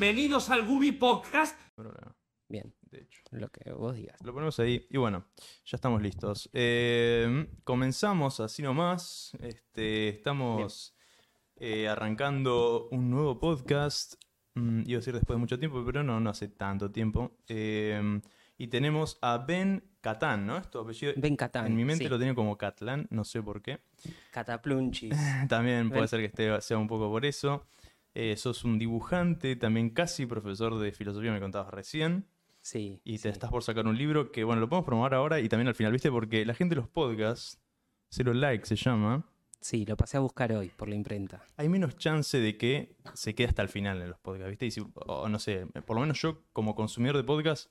Bienvenidos al Gubi Podcast. Bien, de hecho. lo que vos digas. Lo ponemos ahí y bueno, ya estamos listos. Eh, comenzamos así nomás. Este, estamos eh, arrancando un nuevo podcast. Mm, iba a decir después de mucho tiempo, pero no, no hace tanto tiempo. Eh, y tenemos a Ben Catán, ¿no? Esto apellido. Ben Catán. en mi mente sí. lo tenía como Catlan, no sé por qué. Cataplunchis. También puede Ben. ser que esté, sea un poco por eso. Eh, sos un dibujante, también casi profesor de filosofía, me contabas recién. Sí. Y te sí. estás por sacar un libro que, bueno, lo podemos promover ahora y también al final, ¿viste? Porque la gente de los podcasts, Zero Like se llama, Sí, lo pasé a buscar hoy por la imprenta. hay menos chance de que se quede hasta el final en los podcasts, ¿viste? Y si- o no sé, por lo menos yo como consumidor de podcasts,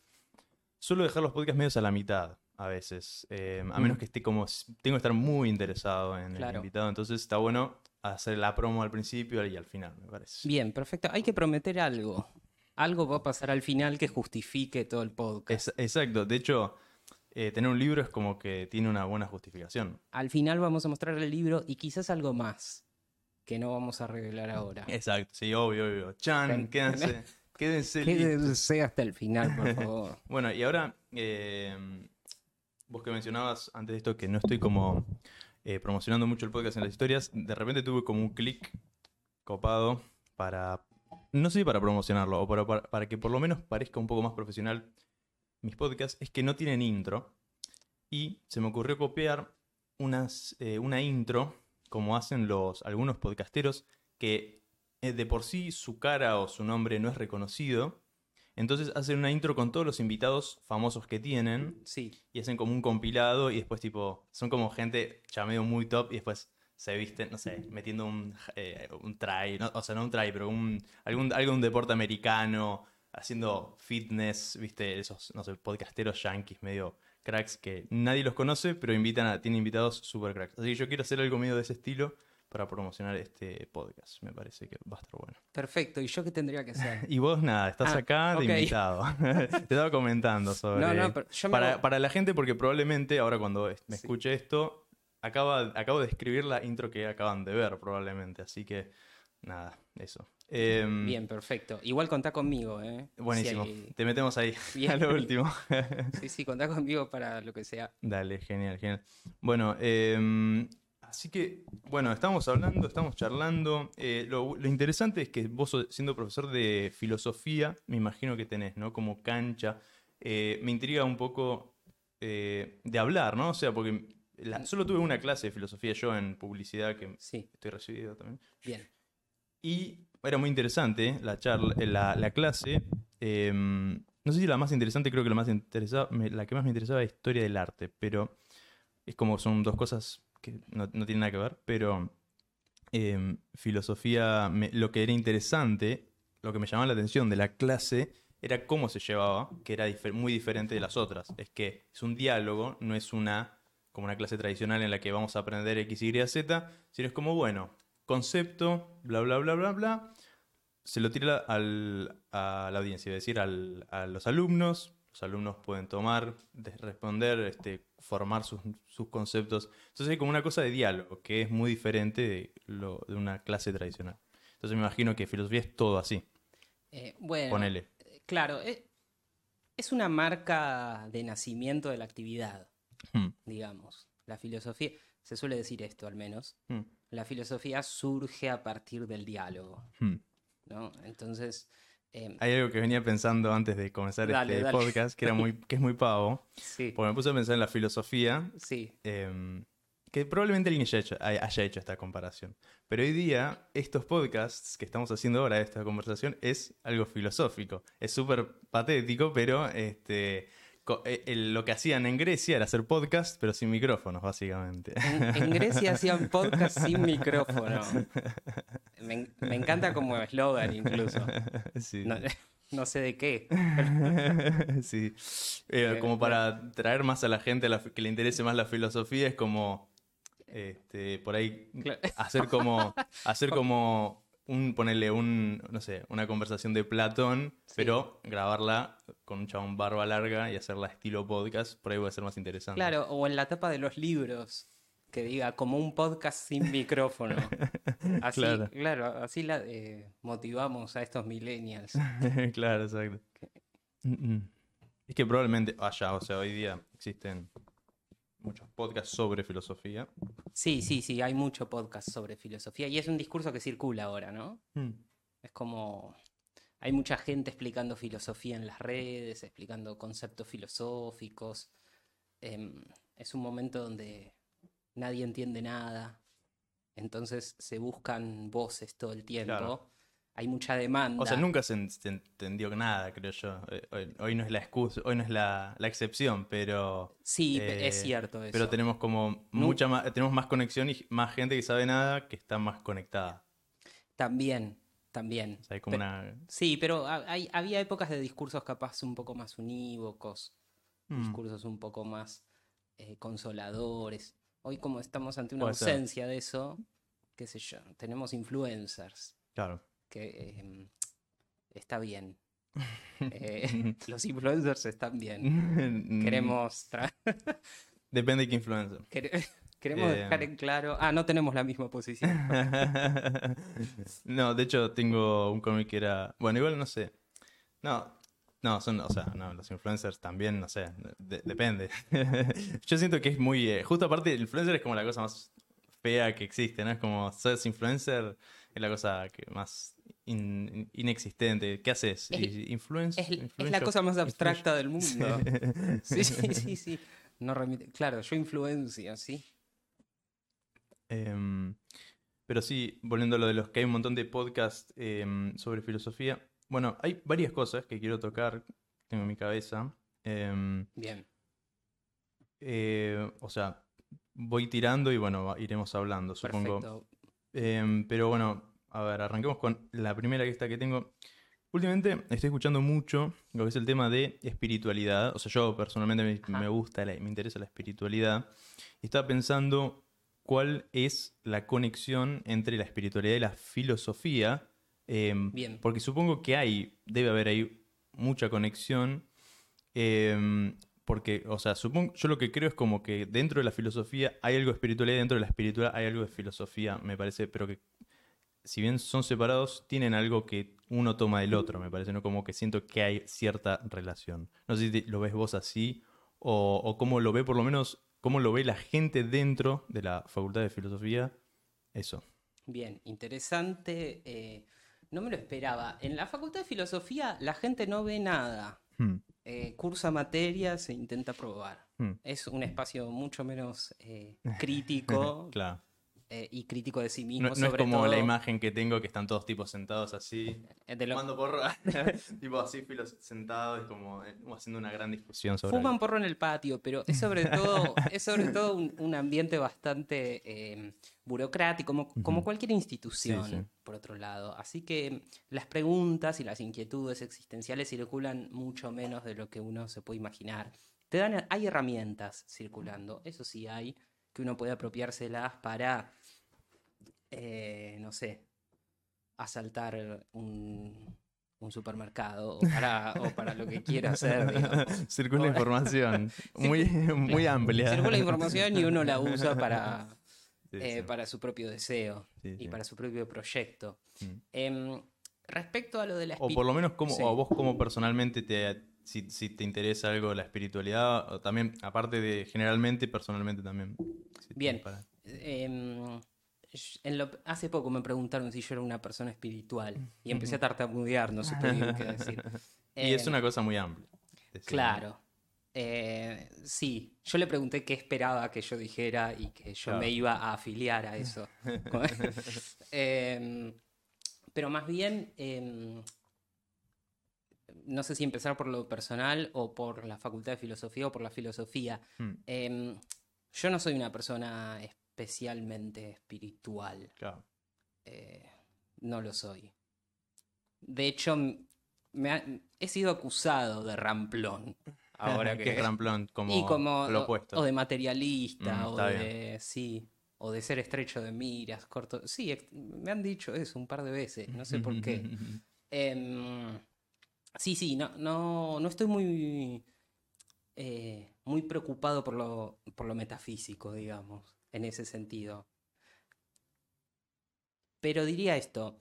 suelo dejar los podcasts medios a la mitad a veces. eh, a menos que esté como, tengo que estar muy interesado en el invitado, entonces está bueno hacer la promo al principio y al final, me parece. Bien, perfecto. Hay que prometer algo. Algo va a pasar al final que justifique todo el podcast. Es- exacto, de hecho, eh, tener un libro es como que tiene una buena justificación. Al final vamos a mostrar el libro y quizás algo más que no vamos a revelar ahora. Exacto, sí, obvio, obvio. Chan, quédense, quédense. Quédense hasta el final, por favor. Bueno, y ahora, eh, vos que mencionabas antes de esto que no estoy como eh, promocionando mucho el podcast en las historias, de repente tuve como un clic copado para, no sé para promocionarlo, o para, para- para que por lo menos parezca un poco más profesional mis podcasts, es que no tienen intro. Y se me ocurrió copiar unas, eh, una intro, como hacen los, algunos podcasteros, que eh, de por sí su cara o su nombre no es reconocido. Entonces hacen una intro con todos los invitados famosos que tienen Sí, y hacen como un compilado y después tipo, son como gente ya medio muy top y después se visten, no sé, metiendo un, eh, un try, no, o sea, no un try, pero un, algún, algo de un deporte americano, haciendo fitness, viste, esos, no sé, podcasteros yankees medio cracks que nadie los conoce, pero invitan a, tienen invitados super cracks. Así que yo quiero hacer algo medio de ese estilo para promocionar este podcast, me parece que va a estar bueno. perfecto. ¿Y yo qué tendría que hacer? Y vos nada, estás Ah, acá de invitado. Te estaba comentando sobre... No, no, pero yo me para, voy- para la gente, porque probablemente ahora cuando me Sí. escuche esto, acaba, acabo de escribir la intro que acaban de ver probablemente. Así que nada, eso. Em, Bien, perfecto. Igual contá conmigo, ¿eh? Buenísimo. Si hay- Te metemos ahí Bien. a lo último. Sí, sí, contá conmigo para lo que sea. Dale, genial, genial. Bueno, em, así que, bueno, estamos hablando, estamos charlando. Eh, lo, lo interesante es que vos, siendo profesor de filosofía, me imagino que tenés, ¿no? Como cancha. Eh, me intriga un poco eh, de hablar, ¿no? O sea, porque la- solo tuve una clase de filosofía yo en publicidad, que Sí, estoy recibido también. bien. Y era muy interesante la charla, eh, la, la clase. eh, no sé si la más interesante, creo que la más la que más me interesaba es historia del arte, pero es como son dos cosas que no, no tienen nada que ver, pero eh, filosofía, lo que era interesante, lo que me llamaba la atención de la clase era cómo se llevaba, que era muy diferente de las otras. Es que es un diálogo, no es una como una clase tradicional en la que vamos a aprender X, Y, Z, sino es como, bueno, concepto, bla, bla, bla, bla, bla, se lo tira al- a la audiencia, es decir, al- a los alumnos. Los alumnos pueden tomar, de- responder, este, formar sus, sus conceptos. Entonces hay como una cosa de diálogo que es muy diferente de, lo, de una clase tradicional. Entonces me imagino que filosofía es todo así. Eh, bueno, Ponele. eh, claro, eh, es una marca de nacimiento de la actividad, Hmm, digamos. La filosofía, se suele decir esto al menos, hmm, la filosofía surge a partir del diálogo, hmm. ¿no? Entonces, eh, Hay algo que venía pensando antes de comenzar Dale, este dale. podcast, que, era muy, que es muy pavo, sí, porque me puse a pensar en la filosofía sí, Em, que probablemente alguien haya hecho, haya- hecho esta comparación. Pero hoy día, estos podcasts que estamos haciendo ahora, esta conversación, es algo filosófico. Es súper patético, pero este, eh, lo que hacían en Grecia era hacer podcast, pero sin micrófonos, básicamente. En, en Grecia hacían podcast sin micrófono. Me, me encanta como eslogan incluso. sí. No, no sé de qué. sí. Eh, Eh, como para traer más a la gente la que le interese más la filosofía, es como este, por ahí hacer como hacer como un ponerle un no sé una conversación de Platón Sí. pero grabarla con un chabón barba larga y hacerla estilo podcast por ahí va a ser más interesante Claro, o en la tapa de los libros. que diga como un podcast sin micrófono. Así, Claro. claro, así la, eh, motivamos a estos millennials. claro, exacto. Mm, mm. Es que probablemente allá, o sea, hoy día existen muchos podcasts sobre filosofía. Sí, sí, sí, hay mucho podcast sobre filosofía y es un discurso que circula ahora, ¿no? Mm. Es como hay mucha gente explicando filosofía en las redes, explicando conceptos filosóficos. Em, es un momento donde nadie entiende nada. Entonces se buscan voces todo el tiempo. Claro. Hay mucha demanda. O sea, nunca se, en- se entendió nada, creo yo. Eh, Hoy, hoy no es la excusa, hoy no es la, la excepción, pero, Sí, es eh, cierto eso. pero tenemos como mucha más, tenemos más conexión y más gente que sabe nada que está más conectada. También, también. O sea, hay como Pe- una... Sí, pero hay- había épocas de discursos capaz un poco más unívocos, Mm. discursos un poco más eh, consoladores. Hoy como estamos ante una ausencia de eso, qué sé yo, tenemos influencers, Claro. Que em, está bien. Eh, los influencers están bien. Mm. Queremos, Depende de qué influencer. quere- queremos Eh. dejar en claro... Ah, no tenemos la misma posición. no, de hecho tengo un cómic que era. Bueno, igual no sé. No, no, son, o sea, no, los influencers también, no sé, de- depende. Yo siento que es muy. eh, justo aparte, el influencer es como la cosa más fea que existe, ¿no? Es como, sos influencer, es la cosa que más in- inexistente. ¿Qué haces? Influence- Es, es la cosa más abstracta del mundo. Sí, sí, sí, sí. No remite- Claro, yo influencio, ¿sí? Em, pero sí, volviendo a lo de los que hay un montón de podcasts em, sobre filosofía. Bueno, hay varias cosas que quiero tocar, tengo en mi cabeza. Em, Bien. eh, o sea, voy tirando y bueno, iremos hablando, supongo. Perfecto. Em, pero bueno, a ver, arranquemos con la primera que está que tengo. Últimamente estoy escuchando mucho lo que es el tema de espiritualidad. O sea, yo personalmente me, gusta, la- me interesa la espiritualidad. Y estaba pensando cuál es la conexión entre la espiritualidad y la filosofía. em, Bien. Porque supongo que hay, debe haber ahí mucha conexión. em, porque, o sea, supongo, yo lo que creo es como que dentro de la filosofía hay algo de espiritualidad y dentro de la espiritualidad hay algo de filosofía, me parece, pero que si bien son separados, tienen algo que uno toma del otro, me parece, ¿no? Como que siento que hay cierta relación. No sé si lo ves vos así o, o cómo lo ve, por lo menos, cómo lo ve la gente dentro de la Facultad de Filosofía. Eso. Bien, interesante. eh, no me lo esperaba. En la Facultad de Filosofía la gente no ve nada. Hmm, Eh, cursa materias e intenta probar. hmm. Es un espacio mucho menos eh, crítico Claro. Eh, y crítico de sí mismo. No, no es sobre como la imagen que tengo que están todos tipos sentados así. eh, lo- Fumando porro. tipo así, filos sentados, como, eh, como haciendo una gran discusión sobre Fuman algo. porro en el patio, pero es sobre todo, es sobre todo un, un ambiente bastante eh, burocrático, como, como cualquier institución, Sí, sí. por otro lado. Así que las preguntas y las inquietudes existenciales circulan mucho menos de lo que uno se puede imaginar. Te dan, hay herramientas circulando, eso sí hay, que uno puede apropiárselas para, eh, no sé, asaltar un, un supermercado o para, o para lo que quiera hacer, digamos. Circula información muy, muy amplia. Circula información y uno la usa para, Sí, eh, sí. para su propio deseo Sí, y para su propio proyecto. Mm. Em, respecto a lo de la O por lo menos, como, o vos como personalmente te, si, si te interesa algo de la espiritualidad, o también, aparte de generalmente, personalmente también. si Bien. En lo- hace poco me preguntaron si yo era una persona espiritual y empecé a tartamudear, no bien qué decir. Y es Em, una cosa muy amplia. decir, Claro. Eh, sí, yo le pregunté qué esperaba que yo dijera y que yo Claro. me iba a afiliar a eso. Em, pero más bien, em, no sé si empezar por lo personal o por la Facultad de Filosofía o por la filosofía. Mm, Em, yo no soy una persona especialmente espiritual. claro. Eh, no lo soy. De hecho, me ha- he sido acusado de ramplón. Ahora que, que es ramplón, como, y como lo opuesto. o de materialista Mm, o de sí o de ser estrecho de miras corto sí me han dicho eso un par de veces no sé por qué Em, sí sí no no no estoy muy eh, muy preocupado por lo por lo metafísico digamos en ese sentido. Pero diría esto,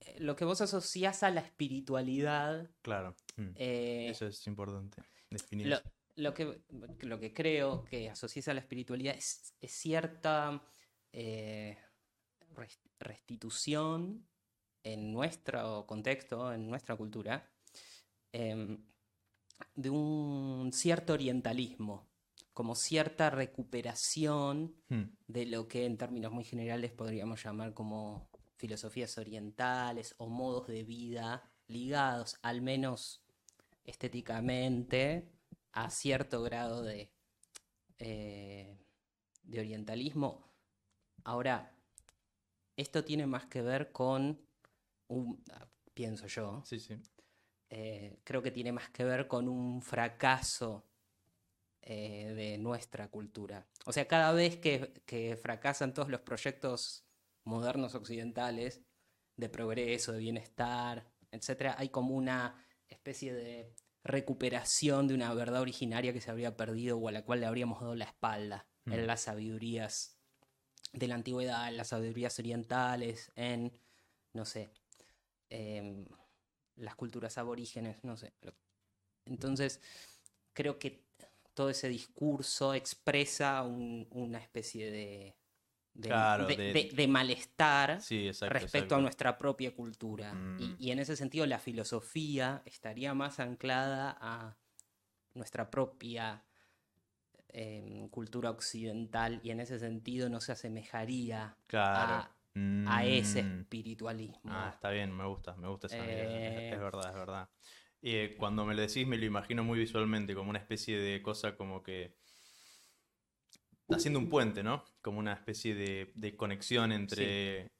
eh, lo que vos asociás a la espiritualidad, Claro. mm, eh, Eso es importante. Definir. lo, que, lo que creo que asocias a la espiritualidad es, es cierta eh, res- restitución en nuestro contexto, en nuestra cultura, em, de un cierto orientalismo, como cierta recuperación Mm, de lo que en términos muy generales podríamos llamar como filosofías orientales o modos de vida ligados, al menos estéticamente, a cierto grado de, eh, de orientalismo. Ahora, esto tiene más que ver con un, pienso yo, Sí, sí. eh, creo que tiene más que ver con un fracaso eh, de nuestra cultura. O sea, cada vez que, que fracasan todos los proyectos modernos occidentales de progreso, de bienestar, etcétera, hay como una especie de recuperación de una verdad originaria que se habría perdido o a la cual le habríamos dado la espalda Mm. en las sabidurías de la antigüedad, en las sabidurías orientales, en, no sé, em, las culturas aborígenes, no sé. Entonces, creo que todo ese discurso expresa un- una especie de, de, Claro, de- de- de- de malestar Sí, exacto. respecto exacto. a nuestra propia cultura. Y- Mm. Y, en ese sentido la filosofía estaría más anclada a nuestra propia em, cultura occidental y en ese sentido no se asemejaría Claro. a, a ese Mm. espiritualismo. Ah, está bien, me gusta, me gusta esa idea. Es, Eh. es verdad, es verdad. Eh, cuando me lo decís me lo imagino muy visualmente, como una especie de cosa como que... Haciendo un puente, ¿no? Como una especie de, de conexión entre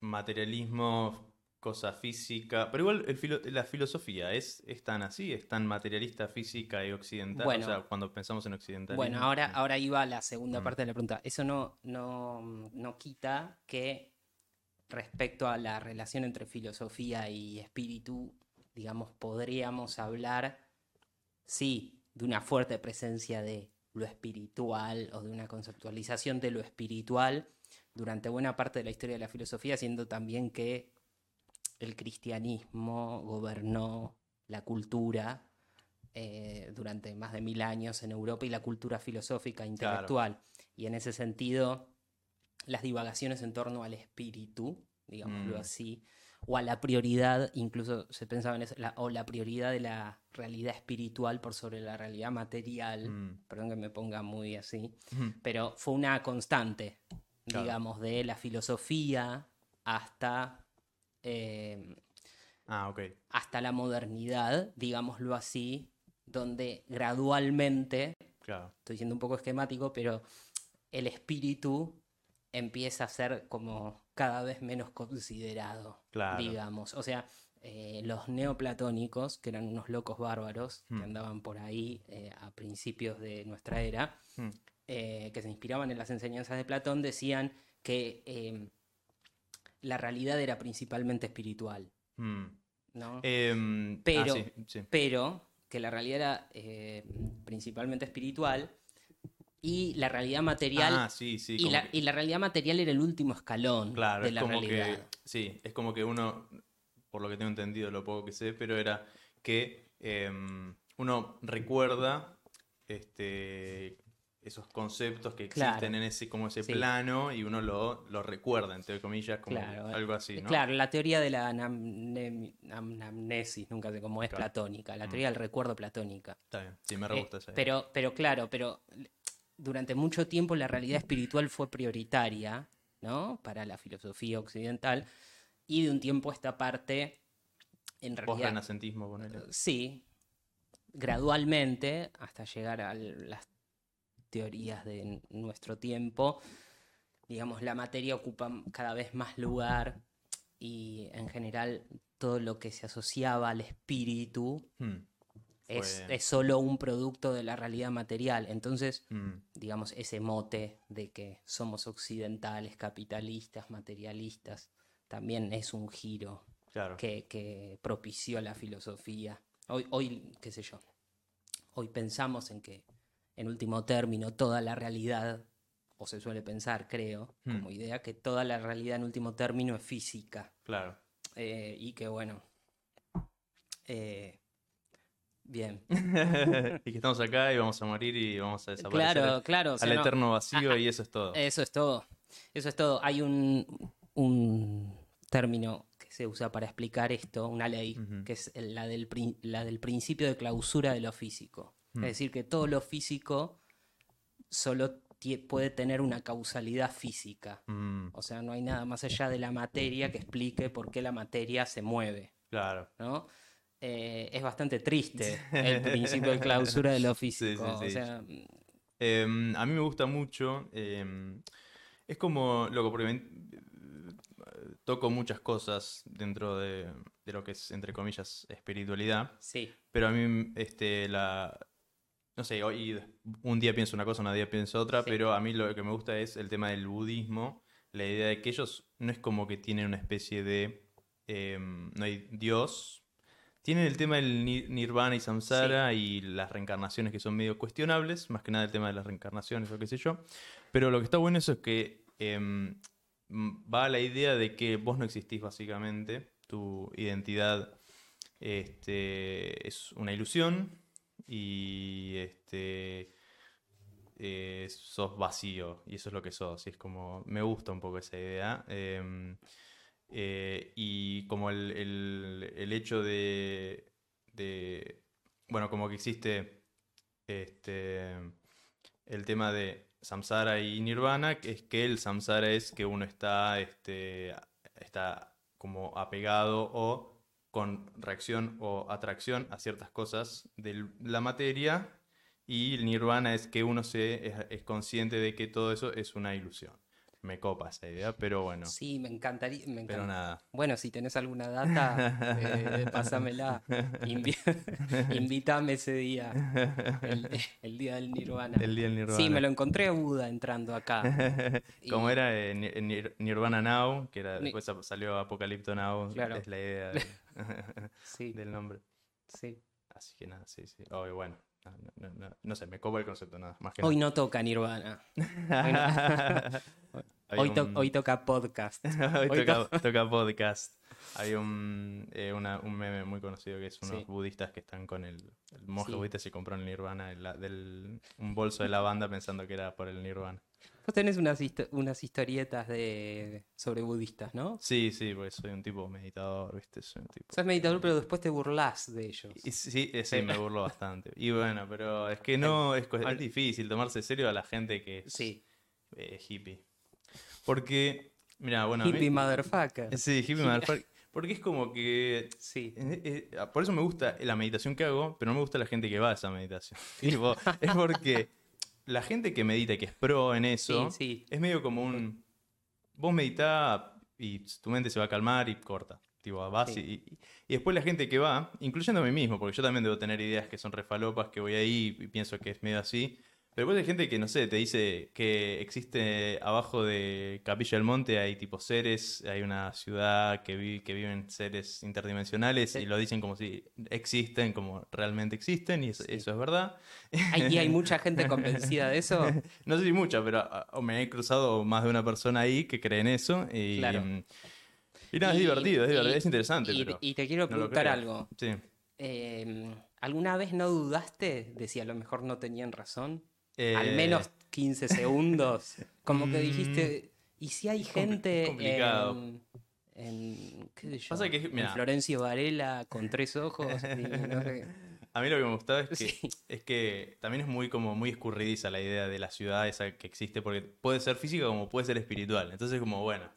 materialismo, cosa física. Pero igual el filo- la filosofía es, es tan así, es tan materialista, física y occidental. Bueno. o sea, cuando pensamos en occidentalismo. Bueno, ahora, ahora iba la segunda Mm. parte de la pregunta. Eso no, no, no quita que respecto a la relación entre filosofía y espíritu, digamos, podríamos hablar, sí, de una fuerte presencia de lo espiritual o de una conceptualización de lo espiritual durante buena parte de la historia de la filosofía, siendo también que el cristianismo gobernó la cultura eh, durante más de mil años en Europa y la cultura filosófica intelectual. Y en ese sentido, las divagaciones en torno al espíritu, digámoslo Mm. así, o a la prioridad, incluso se pensaba en eso, la- o la prioridad de la realidad espiritual por sobre la realidad material, Mm. perdón que me ponga muy así, pero fue una constante, Claro. digamos, de la filosofía hasta, eh, Ah, ok. hasta la modernidad, digámoslo así, donde gradualmente, Claro. estoy siendo un poco esquemático, pero el espíritu empieza a ser como cada vez menos considerado, Claro. digamos. O sea, eh, los neoplatónicos, que eran unos locos bárbaros Hmm. que andaban por ahí eh, a principios de nuestra era, Mm. eh, que se inspiraban en las enseñanzas de Platón, decían que eh, la realidad era principalmente espiritual, Mm. ¿no? Em, ah, Pero- sí, sí. Pero que la realidad era principalmente espiritual y la realidad material Ah, sí, sí. y, la, que- y la realidad material era el último escalón Claro, de es la como realidad. que, sí, es como que uno, por lo que tengo entendido, lo poco que sé, pero era que em, uno recuerda este, esos conceptos que existen Claro. en ese, como ese Sí. plano y uno lo, lo recuerda, entre comillas, como Claro, algo así, ¿no? Claro, la teoría de la anamne- anamnesis, nunca sé cómo es Claro. platónica, la Mm. teoría del recuerdo platónica. Está bien, sí, me re Eh, gusta esa idea. pero, pero claro, pero durante mucho tiempo la realidad espiritual fue prioritaria, ¿no? Para la filosofía occidental. Y de un tiempo a esta parte, en realidad. Post-renacentismo, ponele. Sí, gradualmente, hasta llegar a las teorías de nuestro tiempo, digamos, la materia ocupa cada vez más lugar y en general todo lo que se asociaba al espíritu Hmm, Fue- es solo un producto de la realidad material. Entonces, hmm, digamos, ese mote de que somos occidentales, capitalistas, materialistas, también es un giro claro. que, que propició la filosofía. Hoy, hoy, qué sé yo, hoy pensamos en que, en último término, toda la realidad o se suele pensar, creo, Hmm. como idea, que toda la realidad en último término es física. Claro. eh, y que bueno. eh, bien. y que estamos acá y vamos a morir y vamos a desaparecer Claro, claro. o sea, al no- eterno vacío Ah, ah, y eso es todo. Eso es todo. Eso es todo. Hay un, un término que se usa para explicar esto, una ley, que es la del, la del principio de clausura de lo físico. Mm. Es decir, que todo lo físico solo puede tener una causalidad física. Mm, O sea, no hay nada más allá de la materia que explique por qué la materia se mueve. claro. ¿no? Eh, es bastante triste el principio de clausura de lo sí, físico. sí. O sea, Em, a mí me gusta mucho. em, es como, loco, porque me- toco muchas cosas dentro de, de lo que es, entre comillas, espiritualidad. sí, Pero a mí, este, la. No sé, hoy un día pienso una cosa, un día pienso otra, pero a mí lo que me gusta es el tema del budismo. La idea de que ellos no es como que tienen una especie de. em, no hay Dios. Tienen el tema del ni- nirvana y samsara y las reencarnaciones que son medio cuestionables, más que nada el tema de las reencarnaciones o qué sé yo. Pero lo que está bueno eso es que em, va a la idea de que vos no existís básicamente, tu identidad este, es una ilusión y este, eh, sos vacío y eso es lo que sos. Y es como, me gusta un poco esa idea. em, eh, y como el, el- el hecho de, de, bueno, como que existe este, el tema de samsara y nirvana, que es que el samsara es que uno está, este, está como apegado o con reacción o atracción a ciertas cosas de la materia y el nirvana es que uno se, es, es consciente de que todo eso es una ilusión. Me copa esa idea, pero bueno, sí, me encantaría. me pero nada. Bueno, si tenés alguna data, eh, pásamela. Invi- invítame ese día, el, el día del Nirvana. El día del nirvana. Sí, me lo encontré a Buda entrando acá. Como Y- era eh, Nir- Nirvana Now, que era, después salió Apocalipto Now, Claro. es la idea de- Sí, del nombre. sí. Así que nada, sí, sí. Oh, y bueno, no, no, sé, me copa el concepto nada más que Hoy no toca Nirvana. Hoy, to- un- hoy toca podcast. Hoy hoy toca, toca podcast. Hay un, eh, una- un meme muy conocido que es unos Sí. budistas que están con el, el monje Sí. budista se compró el Nirvana, el- la- del, un bolso de lavanda pensando que era por el Nirvana. Vos tenés unas, unas historietas de sobre budistas, ¿no? Sí, sí, porque soy un tipo meditador, ¿viste? Soy un tipo... Sos meditador, pero después te burlás de ellos. Y sí, eh, sí, me burlo bastante. Y bueno, pero es que no, es, es difícil tomarse serio a la gente que es Sí. eh, hippie. Porque, mira, bueno, a mí- Hippie motherfucker. Sí, hippie motherfucker. Porque es como que Sí. Eh, eh, por eso me gusta la meditación que hago, pero no me gusta la gente que va a esa meditación. Tipo, es porque la gente que medita y que es pro en eso, Sí, sí. es medio como un... Vos meditá y tu mente se va a calmar y corta. Tipo, vas Sí. y, y- y después la gente que va, incluyendo a mí mismo, porque yo también debo tener ideas que son refalopas, que voy ahí y pienso que es medio así. Pero después hay gente que, no sé, te dice que existe abajo de Capilla del Monte, hay tipo seres, hay una ciudad que, vi- que viven seres interdimensionales Sí. y lo dicen como si existen, como realmente existen, y eso, Sí. eso es verdad. Y hay mucha gente convencida de eso. No sé si mucha, pero ah, me he cruzado más de una persona ahí que cree en eso. Y, Claro. y nada, es divertido, es, divertido, y- es interesante. Y, pero y te quiero preguntar algo. Sí. Eh, ¿Alguna vez no dudaste de si a lo mejor no tenían razón? Al Eh, menos 15 segundos. Como que mm, dijiste, ¿y si hay gente complicado. en, en, qué sé yo, Pasa que, en. Florencio Varela con tres ojos? y no sé- A mí lo que me gustaba es que, Sí. es que también es muy como muy escurridiza la idea de la ciudad esa que existe, porque puede ser física como puede ser espiritual. Entonces como, bueno,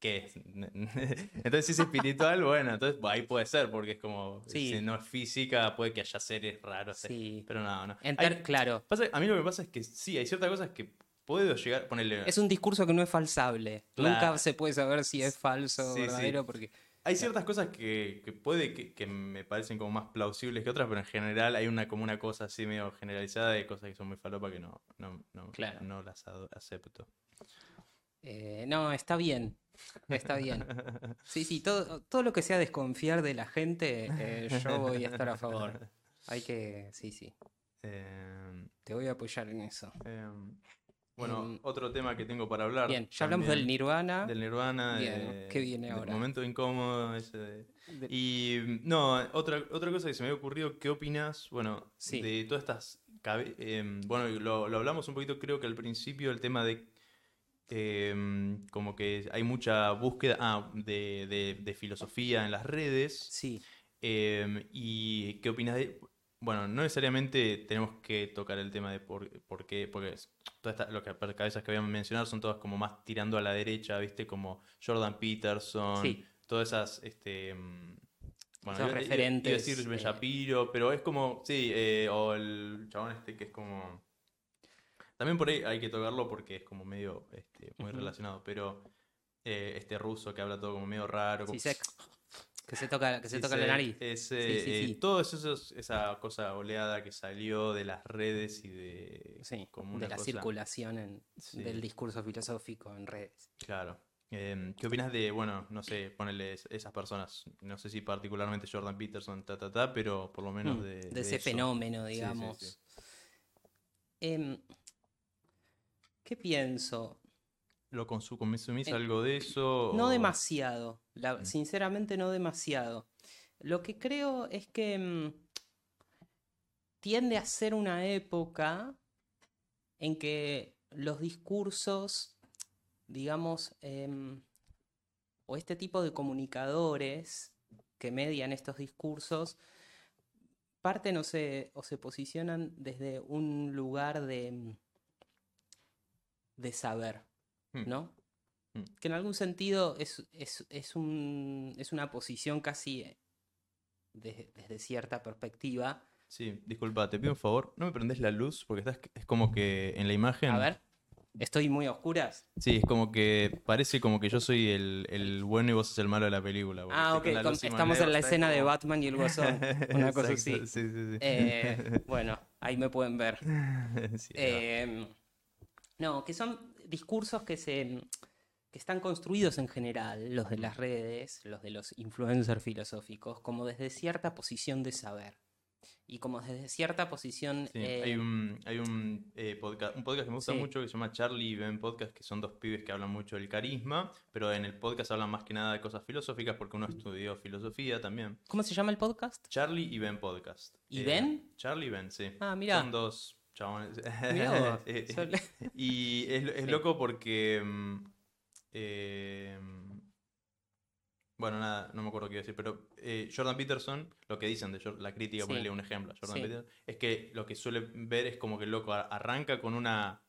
¿qué es? Entonces si es espiritual, bueno, entonces ahí puede ser, porque es como, Sí. si no es física, puede que haya seres raros. Sí. Pero no, no. Hay- claro, pasa- a mí lo que pasa es que sí, hay ciertas cosas que puedo llegar, ponerle... es un discurso que no es falsable. Claro. Nunca se puede saber si es falso o Sí, sí. verdadero porque... Hay ciertas cosas que, que puede que, que me parecen como más plausibles que otras, pero en general hay una como una cosa así medio generalizada de cosas que son muy falopa que no, no, no, Claro. no las acepto. Eh, no, está bien. Está bien. Sí, sí, todo, todo lo que sea desconfiar de la gente, eh, yo voy a estar a favor. Hay que, sí, sí, Eh, te voy a apoyar en eso. eh, Bueno, Em, otro tema que tengo para hablar. Bien, ya hablamos también, del Nirvana. Del Nirvana. Bien, de- ¿qué viene del ahora? momento incómodo ese de- de- Y no, otra, otra cosa que se me había ocurrido, ¿qué opinas? Bueno, Sí. de todas estas... cabe- em, bueno, lo, lo hablamos un poquito creo que al principio, el tema de... em, como que hay mucha búsqueda ah, de, de- de filosofía en las redes. Sí, Em, ¿y qué opinas de...? Bueno, no necesariamente tenemos que tocar el tema de por, por qué, porque todas estas, lo que, las cabezas que habíamos mencionado son todas como más tirando a la derecha, ¿viste? Como Jordan Peterson, Sí. todas esas, este... mm, Bueno, Esos iba- iba- iba a referentes, decir eh. Shapiro, pero es como, sí, eh, o el chabón este que es como... También por ahí hay que tocarlo porque es como medio, este, muy relacionado, pero eh, este ruso que habla todo como medio raro, como... sí. Que se toca, que se Sí, toca la nariz. ese, Sí, sí, eh, sí. todo eso, esos- esa cosa oleada que salió de las redes y de Sí, como de la cosa- circulación en- del discurso filosófico en redes. Claro. Em, ¿qué opinas de, bueno, no sé, ponerle esas personas, no sé si particularmente Jordan Peterson, ta, ta, ta, pero por lo menos Mm, de, de, de ese eso? fenómeno, digamos. sí. ¿Qué pienso? ¿Lo consu- consumís Eh, algo de eso? No o- demasiado, la- Mm. sinceramente no demasiado. Lo que creo es que mm, tiende a ser una época en que los discursos, digamos, em, o este tipo de comunicadores que median estos discursos, parten o se, o se posicionan desde un lugar de, mm, de saber, Mm. ¿no? Mm. Que en algún sentido es, es, es un- es una posición casi eh, de- desde cierta perspectiva. Sí, disculpa, te pido un favor, no me prendés la luz porque estás, es como que en la imagen... A ver, estoy muy a oscuras. Sí, es como que parece como que yo soy el, el bueno y vos sos el malo de la película. Ah, ok, con estamos en la escena de Batman y el Guasón, una cosa así. Sí, sí, sí. Eh, bueno, ahí me pueden ver. Eh, no, que son discursos que se que están construidos en general, los de las redes, los de los influencers filosóficos, como desde cierta posición de saber. Y como desde cierta posición. Sí, eh, hay un, hay un, eh, podcast, un podcast que me gusta Sí. mucho que se llama Charlie y Ben Podcast, que son dos pibes que hablan mucho del carisma, pero en el podcast hablan más que nada de cosas filosóficas porque uno estudió filosofía también. ¿Cómo se llama el podcast? Charlie y Ben Podcast. ¿Y Eh, Ben? Charlie y Ben, sí. Ah, mira. Son dos Eh, Y es, es Sí. loco porque. mm, eh, bueno, nada, no me acuerdo qué iba a decir, pero eh, Jordan Peterson, lo que dicen de la crítica, Sí. ponerle un ejemplo a Jordan Sí. Peterson, es que lo que suele ver es como que el loco arranca con una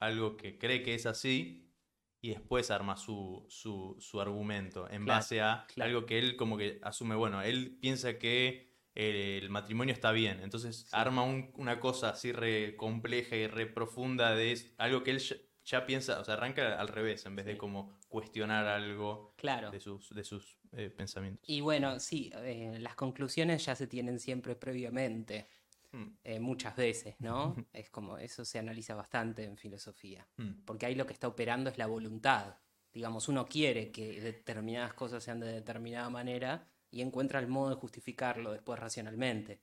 algo que cree que es así y después arma su, su, su argumento en Claro, base a claro. algo que él como que asume, bueno, él piensa que el matrimonio está bien, entonces arma un- una cosa así re compleja y re profunda de es- algo que él ya, ya piensa, o sea, arranca al revés, en vez de como cuestionar algo Claro. de sus, de sus eh, pensamientos. Y bueno, sí, eh, las conclusiones ya se tienen siempre previamente, Mm, eh, muchas veces, ¿no? Es como, eso se analiza bastante en filosofía, mm, porque ahí lo que está operando es la voluntad. Digamos, uno quiere que determinadas cosas sean de determinada manera y encuentra el modo de justificarlo después racionalmente,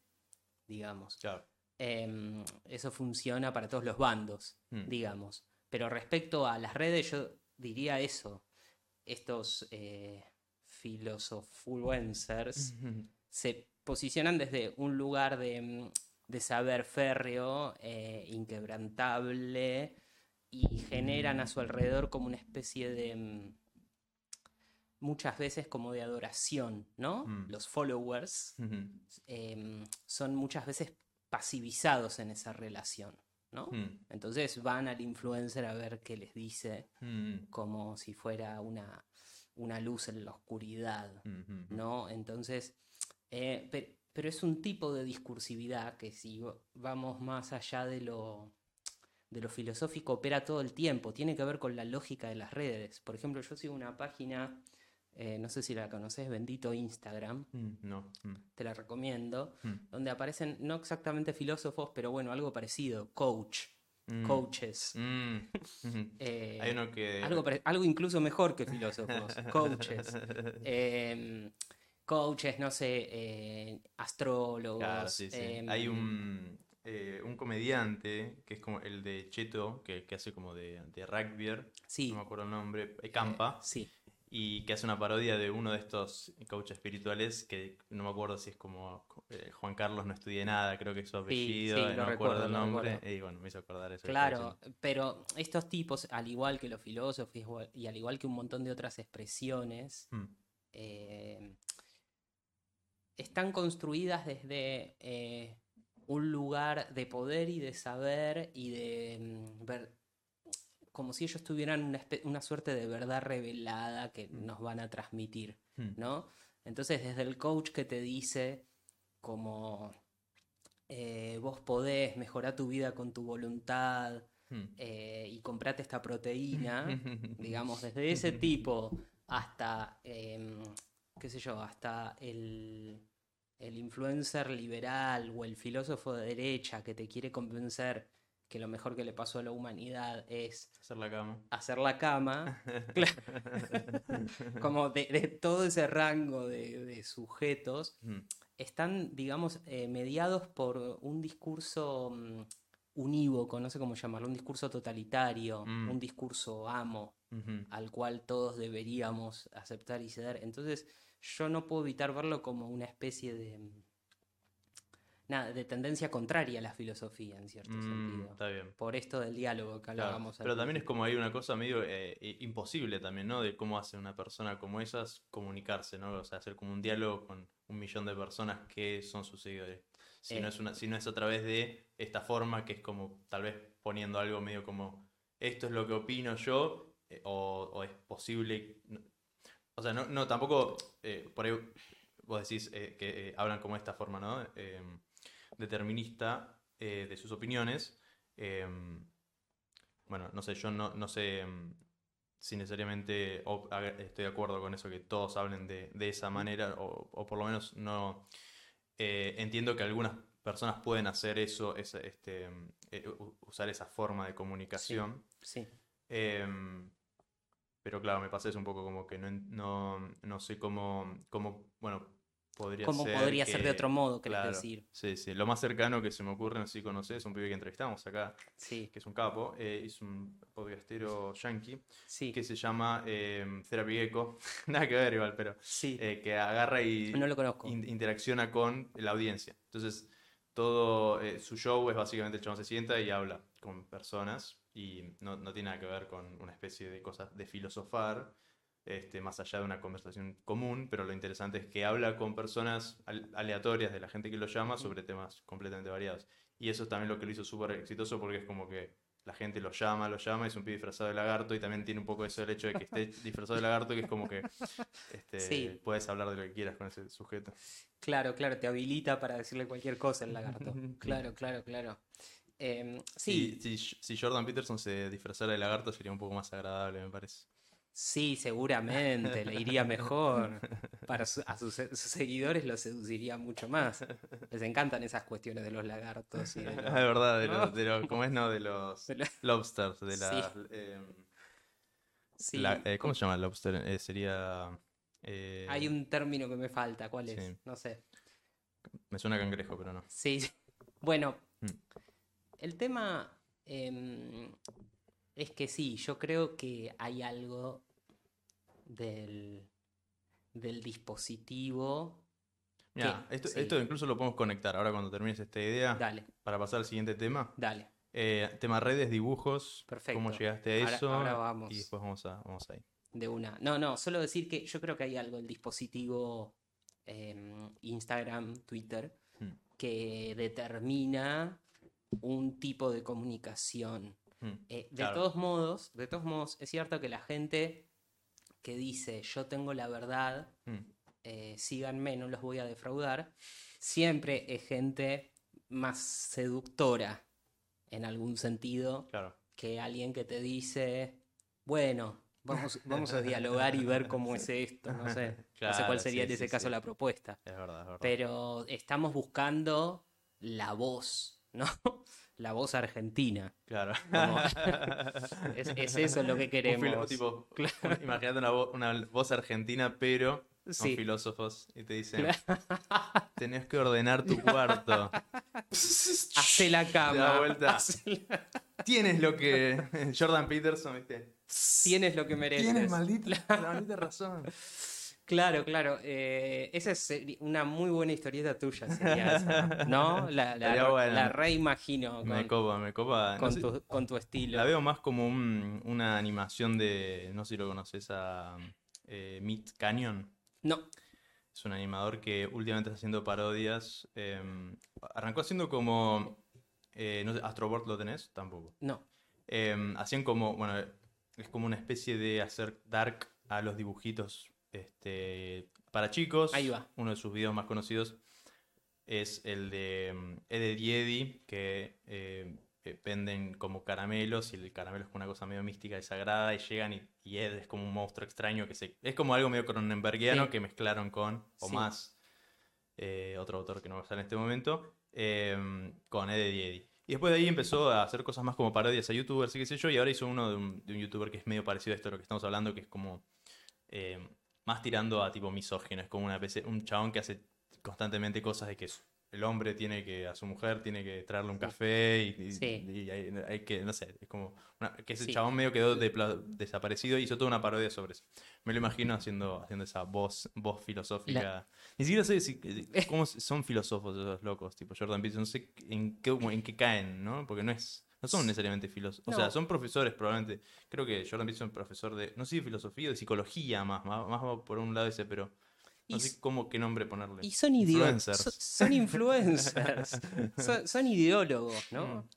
digamos. claro. Em, eso funciona para todos los bandos, Mm. digamos. Pero respecto a las redes, yo diría eso. Estos eh, filosofluencers se posicionan desde un lugar de, mm, de saber férreo, eh, inquebrantable, y generan a su alrededor como una especie de... muchas veces como de adoración, ¿no? Mm. Los followers em, son muchas veces pasivizados en esa relación, ¿no? mm, Entonces van al influencer a ver qué les dice, mm, como si fuera una, una luz en la oscuridad, ¿no? Entonces, eh, pe- pero es un tipo de discursividad que si va- vamos más allá de lo, de lo filosófico, opera todo el tiempo, tiene que ver con la lógica de las redes. Por ejemplo, yo sigo una página, eh, no sé si la conoces, Bendito Instagram, mm, No. mm, te la recomiendo, mm, donde aparecen no exactamente filósofos, pero bueno, algo parecido, coach, coaches. eh, Hay uno que. algo, algo incluso mejor que filósofos, coaches. Em, coaches, no sé, eh, astrólogos. Sí, sí. em, Hay un. eh, un comediante que es como el de Cheto, que, que hace como de, de rugby, Sí. no me acuerdo el nombre, eh, Campa, Sí. Y que hace una parodia de uno de estos coaches espirituales que no me acuerdo si es como eh, Juan Carlos no estudié nada, creo que es su apellido, sí, eh, no recuerdo, acuerdo el nombre, y bueno, me hizo acordar eso. Claro, pero estos tipos, al igual que los filósofos y al igual que un montón de otras expresiones, diciendo. eh, están construidas desde eh, un lugar de poder y de saber y de mm, ver, como si ellos tuvieran una, una suerte de verdad revelada que nos van a transmitir, Mm, mm, ¿no? Entonces, desde el coach que te dice como eh, vos podés mejorar tu vida con tu voluntad mm. eh, y comprate esta proteína, digamos, desde ese tipo hasta, em, qué sé yo, hasta el, el influencer liberal o el filósofo de derecha que te quiere convencer que lo mejor que le pasó a la humanidad es Hacer la cama. hacer la cama, como de, de todo ese rango de, de sujetos, Mm, están, digamos, eh, mediados por un discurso mm, unívoco, no sé cómo llamarlo, un discurso totalitario, Mm. un discurso amo al cual todos deberíamos aceptar y ceder. Entonces, yo no puedo evitar verlo como una especie de mm, nada, de tendencia contraria a la filosofía, en cierto Mm, sentido. está bien. Por esto del diálogo que hablábamos Pero también es como hay una cosa medio eh, imposible también, ¿no? De cómo hace una persona como esas comunicarse, ¿no? O sea, hacer como un diálogo con un millón de personas que son sus seguidores. Si no Eh. es una, si no es a través de esta forma que es como tal vez poniendo algo medio como esto es lo que opino yo, eh, o, o es posible. o sea, no, no tampoco por ahí vos decís eh, que hablan como de esta forma, ¿no? Determinista eh, de sus opiniones. Em, bueno, no sé, yo no, no sé em, si necesariamente estoy de acuerdo con eso, que todos hablen de, de esa manera, o, o por lo menos no eh, entiendo que algunas personas pueden hacer eso, esa- este, em, eh, usar esa forma de comunicación. Sí. Pero claro, me pasa eso un poco como que no, no, no sé cómo, cómo, bueno, podría ¿Cómo ser podría ser de que- otro modo, querés claro, decir? Sí, sí. Lo más cercano que se me ocurre, no sé si conoces, es un pibe que entrevistamos acá, Sí, que es un capo, eh, es un podcastero yankee, sí, que se llama eh, Therapy Gecko. Nada que ver igual, pero sí. eh, que agarra y No lo conozco. in- interacciona con la audiencia. Entonces, todo eh, su show es básicamente el chabón se sienta y habla con personas y no, no tiene nada que ver con una especie de cosas de filosofar, este, más allá de una conversación común, pero lo interesante es que habla con personas al- aleatorias de la gente que lo llama sobre temas completamente variados. Y eso es también lo que lo hizo súper exitoso porque es como que la gente lo llama, lo llama, es un pibe disfrazado de lagarto y también tiene un poco eso el hecho de que esté disfrazado de lagarto, que es como que este, Sí. puedes hablar de lo que quieras con ese sujeto. Claro, claro, te habilita para decirle cualquier cosa el lagarto. Claro, claro, claro. Em, sí, Si, si, si Jordan Peterson se disfrazara de lagarto sería un poco más agradable, me parece. Sí, seguramente, le iría mejor. Para su- a sus, sus seguidores los seduciría mucho más. Les encantan esas cuestiones de los lagartos y de Es los- verdad, de ¿no? los, de los- ¿cómo es? No, de los de lobsters, de Sí. em, sí. la- eh, ¿cómo se llama el lobster? Eh, sería... eh, Hay un término que me falta, ¿cuál es? Sí. No sé. Me suena a cangrejo, pero no. Sí, sí. bueno, Mm. el tema em, es que sí, yo creo que hay algo del, del dispositivo. Esto, Sí. esto incluso lo podemos conectar ahora cuando termines esta idea Dale, para pasar al siguiente tema. dale. Eh, tema redes, dibujos, Perfecto. cómo llegaste a Ahora- eso ahora vamos. y después vamos, a, vamos ahí. De una. No, no, solo decir que yo creo que hay algo del dispositivo em, Instagram, Twitter, Mm. que determina un tipo de comunicación. Mm, Eh, de claro. todos modos, de todos modos, es cierto que la gente que dice yo tengo la verdad, mm, eh, síganme, no los voy a defraudar, siempre es gente más seductora en algún sentido Claro. que alguien que te dice, bueno, vamos, vamos a dialogar y ver cómo es esto, no sé, no sé cuál sería sí, en ese sí, caso sí. la propuesta, Es verdad, es verdad. pero estamos buscando la voz, ¿no? La voz argentina. Claro. Como- Es, es eso lo que Un queremos. tipo, una- imagínate una, vo- una voz argentina, pero con Sí. filósofos y te dicen, Claro. tenés que ordenar tu cuarto. Hace la cama. Da vuelta. Hacé la- Tienes lo que. Jordan Peterson, ¿viste? Tienes lo que mereces. Tienes maldita, la maldita razón. Claro, claro. eh, esa es una muy buena historieta tuya, sería esa, ¿no? La, reimagino Me con, copa, me copa. No con sé, tu, con tu estilo. la veo más como un- una animación de. No sé si lo conoces, a. Eh, Meat Canyon. No, Es un animador que últimamente está haciendo parodias. eh, arrancó haciendo como. eh, no sé, Astrobot lo tenés, tampoco. no. Eh, hacían como, bueno, es como una especie de hacer dark a los dibujitos este, para chicos. Ahí va. Uno de sus videos más conocidos es el de mm, Ed y Eddie, que eh, eh, venden como caramelos y el caramelo es una cosa medio mística y sagrada y llegan y, y Ed es como un monstruo extraño que se... Es como algo medio cronenbergiano Sí. que mezclaron con, o Sí. más, eh, otro autor que no me sale en este momento, eh, con Ed y Eddie. Y después de ahí empezó a hacer cosas más como parodias a youtubers y qué sé yo, y ahora hizo uno de un, de un youtuber que es medio parecido a esto de lo que estamos hablando, que es como eh, más tirando a tipo misógino, es como una especie- un chabón que hace constantemente cosas de que el hombre tiene que, a su mujer tiene que traerle un café y, y- Sí. y hay, hay que, no sé, es como una- que ese Sí. chabón medio quedó desaparecido y hizo toda una parodia sobre eso. Me lo imagino haciendo, haciendo esa voz, voz filosófica. Ni siquiera sé si, cómo son filósofos esos locos, tipo Jordan Peterson, no sé en qué, en qué caen, ¿no? Porque no es... No son necesariamente filósofos, o sea, son profesores probablemente. Creo que Jordan Peterson es profesor de, no sé de filosofía o de psicología más, más, más va por un lado ese, pero no sé cómo, qué nombre ponerle. Y son ideólogos. Influencers. Son, influencers. son, son ideólogos, ¿no?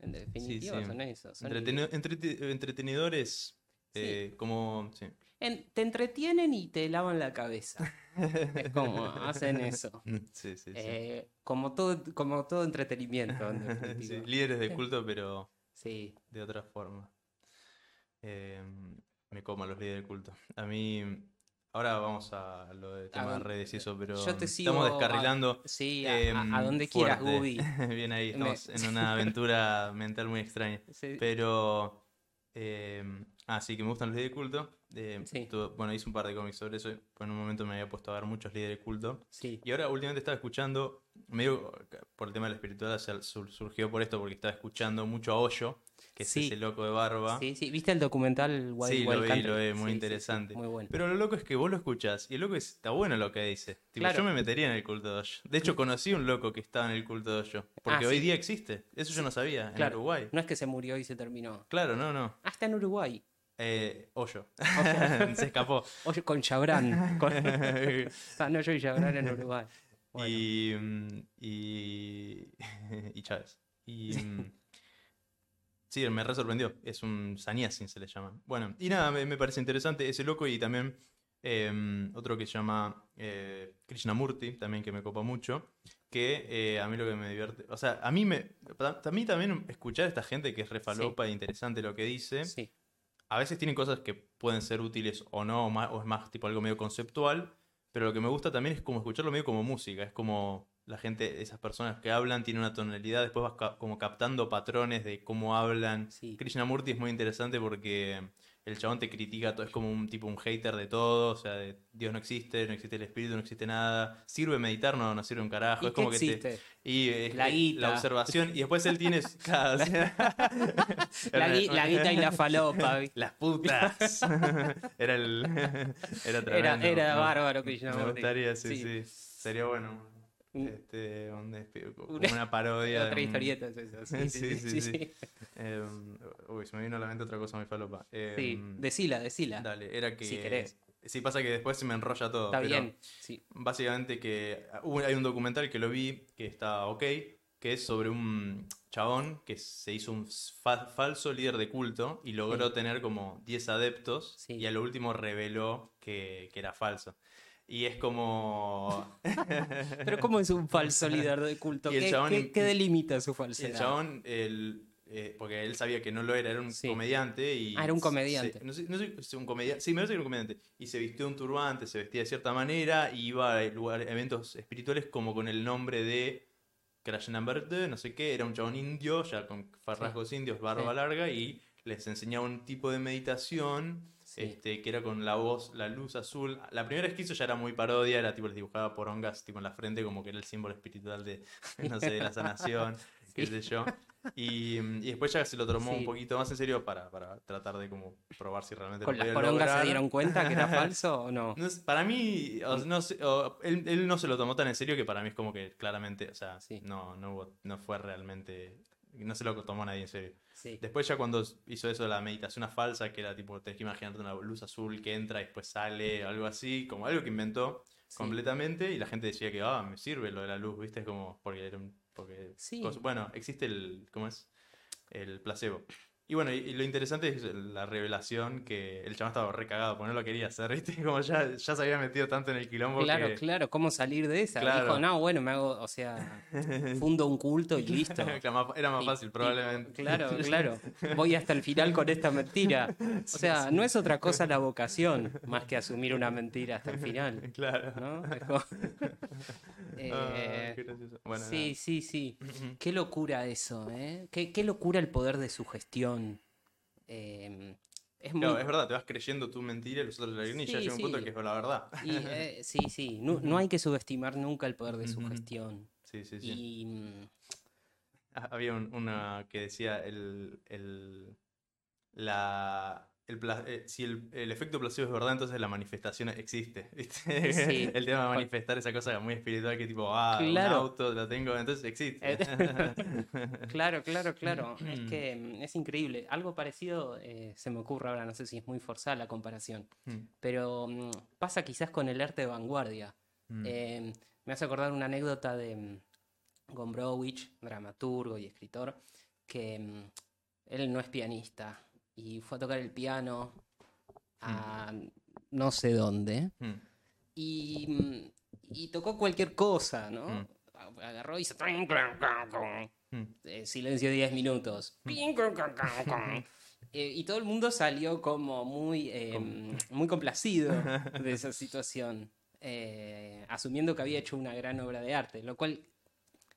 En definitiva Mm. sí. son eso. son Entreteni- entrete- entretenedores, Sí. eh, como, sí. En- te entretienen y te lavan la cabeza. Es como hacen eso. Sí, sí, sí. Eh, como, todo, como todo entretenimiento, en Sí, líderes de culto, pero Sí. de otra forma. Eh, me como a los líderes de culto. A mí, ahora vamos a lo de tema de redes y eso, pero yo te sigo estamos a- descarrilando. Sí, a, a- em, a donde quieras, fuerte. Gubi. Bien ahí, Me- estamos en una aventura mental muy extraña. Sí. Pero. Eh, ah, sí, que me gustan los líderes de culto. Eh, Sí. bueno, hice un par de cómics sobre eso. en un momento me había puesto a ver muchos líderes de culto. Sí. Y ahora últimamente estaba escuchando, medio por el tema de la espiritualidad, surgió por esto, porque estaba escuchando mucho a Hoyo, que es Sí. ese loco de barba. Sí, sí. ¿Viste el documental Wild Sí, lo Wild vi, Country? lo vi, muy Sí, interesante. Muy bueno. Pero lo loco es que vos lo escuchás y el loco es- está bueno lo que dice. Tipo, Claro. Yo me metería en el culto de Hoyo. De hecho, conocí un loco que estaba en el culto de Hoyo. Porque Ah, hoy día existe. Eso yo no sabía, en Claro. Uruguay. No es que se murió y se terminó. Claro, no, no. Ah, está en Uruguay. Eh, Hoyo. Se escapó. Oye, con Chabrán. Con... Ah, no, yo y Chabrán en Uruguay. Bueno. Y, mm, y, y Chávez. Y, mm, sí, me re sorprendió. Es un Sannyasin, se le llama. Bueno, y nada, me, me parece interesante ese loco y también eh, otro que se llama eh, Krishnamurti, también que me copa mucho. Que eh, a mí lo que me divierte. O sea, a mí, me, a mí también escuchar a esta gente que es refalopa e interesante lo que dice. Sí, A veces tienen cosas que pueden ser útiles o no, o, más- o es más tipo algo medio conceptual, pero lo que me gusta también es como escucharlo medio como música, es como la gente, esas personas que hablan tienen una tonalidad, después vas ca- como captando patrones de cómo hablan. sí. Krishnamurti es muy interesante porque el chabón te critica, todo, es como un tipo un hater de todo, o sea, de Dios no existe, no existe el espíritu, no existe nada. ¿Sirve meditar? No, no sirve un carajo. ¿Y es como que te, y es La que guita. observación, y después él tiene. La, gui- la guita y la falopa. las putas. era el. Era Era, tremendo. era Me- bárbaro Me Krishnamurti. gustaría, sí, Sí. sí. Sería bueno. Este, un Una- una parodia. de Otra un- historieta es eso. Sí, sí, sí. sí, sí. Eh, uy, se me vino a la mente otra cosa muy falopa. Eh, Sí, decila, decila. Dale, era que. Si querés. Sí, pasa que después se me enrolla todo. Está pero bien. Sí. Básicamente que hubo- hay un documental que lo vi que está ok, que es sobre un chabón que se hizo un fa- falso líder de culto y logró Sí. tener como 10 adeptos Sí. y a lo último reveló que, que era falso. Y es como... Pero ¿cómo es un falso líder de culto? ¿Qué, chabón- qué- qué delimita su Y el falsedad? chabón, el- eh, porque él sabía que no lo era, era un Sí. comediante y... Ah, era un se- comediante. no sé, no sé un comediante, sí, me parece que era un comediante. Y se vistió un turbante, se vestía de cierta manera, y iba a lugar, eventos espirituales como con el nombre de Krishnamurti, no sé qué, era un chabón indio, ya con rasgos indios, barba Sí. larga, y les enseñaba un tipo de meditación Este, que era con la voz, la luz azul. La primera vez que hizo ya era muy parodia, era tipo, les dibujaba por ongas tipo en la frente, como que era el símbolo espiritual de, no sé, de la sanación, qué sé yo. Y, y después ya se lo tomó Sí. un poquito más en serio para, para tratar de como probar si realmente ¿Con lo las porongas se dieron cuenta que era falso o no? Para mí, o- no o- él, él no se lo tomó tan en serio que para mí es como que claramente, o sea, no, no, hubo- no fue realmente, no se lo tomó nadie en serio. Sí. Después ya cuando hizo eso de la meditación a falsa, que era tipo, tenés que imaginarte una luz azul que entra y después sale, algo así, como algo que inventó Sí. completamente y la gente decía que, ah, me sirve lo de la luz, viste, es como, porque, era un- porque Sí. bueno, existe el, ¿cómo es? El placebo. Y bueno, y, y lo interesante es la revelación que el chaval estaba recagado, porque no lo quería hacer, ¿viste? Como ya, ya se había metido tanto en el quilombo Claro, que... claro, ¿cómo salir de esa? Claro. Dijo, no, bueno, me hago, o sea, fundo un culto y listo. Era más- Y- fácil, y- probablemente. claro, claro. Voy hasta el final con esta mentira. O sea, no es otra cosa la vocación más que asumir una mentira hasta el final. Claro. ¿No? Como- Ah, Eh. Bueno, sí, sí, sí. Qué locura eso, ¿eh? Qué, qué locura el poder de sugestión. Eh, es muy... Claro, es verdad, te vas creyendo tu mentira y los otros la ya Sí, llega un punto que es la verdad. y, eh, sí, sí. No, no hay que subestimar nunca el poder de sugestión. Sí, sí, sí. Y mm, Había un- una que decía el, el, la, el eh, si el, el efecto placebo es verdad, entonces la manifestación existe. ¿viste? Sí. El tema de manifestar esa cosa muy espiritual que tipo, ah, Claro. un auto lo tengo, entonces existe. Claro, claro, claro. Es que mm, es increíble. Algo parecido eh, se me ocurre ahora, no sé si es muy forzada la comparación, Mm, pero mm, pasa quizás con el arte de vanguardia. mm. Eh, me hace acordar una anécdota de mm, Gombrowicz, dramaturgo y escritor, que mm, él no es pianista y fue a tocar el piano a no sé dónde Mm. y, mm, y tocó cualquier cosa, ¿no? Mm. Agarró y hizo... Mm. Eh, silencio 10 minutos. Eh, y todo el mundo salió como muy, eh, muy complacido de esa situación, eh, asumiendo que había hecho una gran obra de arte, lo cual,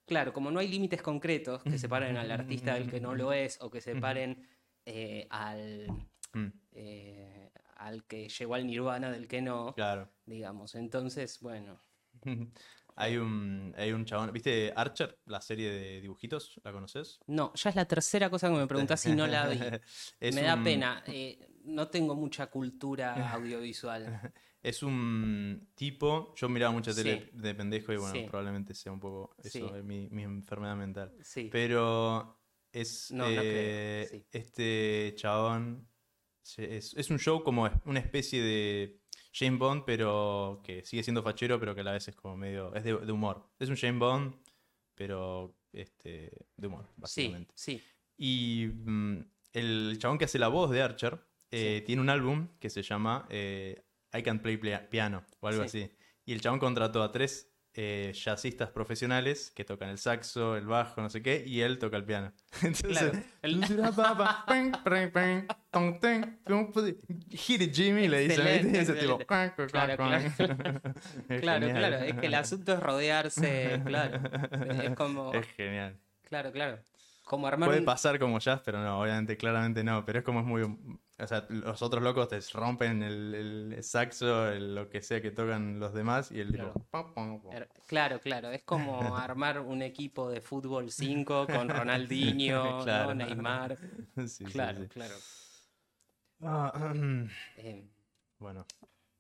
claro, como no hay límites concretos que separen al artista del que no lo es o que separen eh, al, Mm, eh, al que llegó al nirvana del que no, Claro. digamos. Entonces, bueno, Hay un, hay un chabón, ¿viste Archer, la serie de dibujitos? ¿La conoces? no, ya es la tercera cosa que me preguntás si no la vi. Me da un- pena, eh, no tengo mucha cultura audiovisual. Es un tipo, yo miraba mucha tele Sí. de pendejo y bueno, Sí. probablemente sea un poco eso, Sí. mi, mi enfermedad mental. Sí. Pero es No, no creo, eh, sí. este chabón, es, es un show como una especie de James Bond, pero que sigue siendo fachero, pero que a la vez es como medio, es de, de humor. Es un James Bond, pero este, de humor, Sí, básicamente. sí. Y mm, el chabón que hace la voz de Archer eh, tiene un álbum que se llama eh, I Can Play Pia- Piano o algo Sí. así. Y el chabón contrató a tres eh, jazzistas profesionales que tocan el saxo, el bajo, no sé qué, y él toca el piano. Entonces, Hit it, Jimmy, le dice. Tipo. Claro, claro. Es Claro, genial. claro, es que el asunto es rodearse, claro. Es como, Es genial. claro, claro. Como armar Puede un- pasar como jazz, pero no, obviamente, claramente no. Pero es como es muy. O sea, los otros locos te rompen el, el saxo, el- lo que sea que tocan los demás, y el Claro. tipo. er- Claro, claro, es como armar un equipo de fútbol 5 con Ronaldinho, ¿no? Claro. Neymar. Sí, Claro, sí. claro. Ah, Eh, bueno,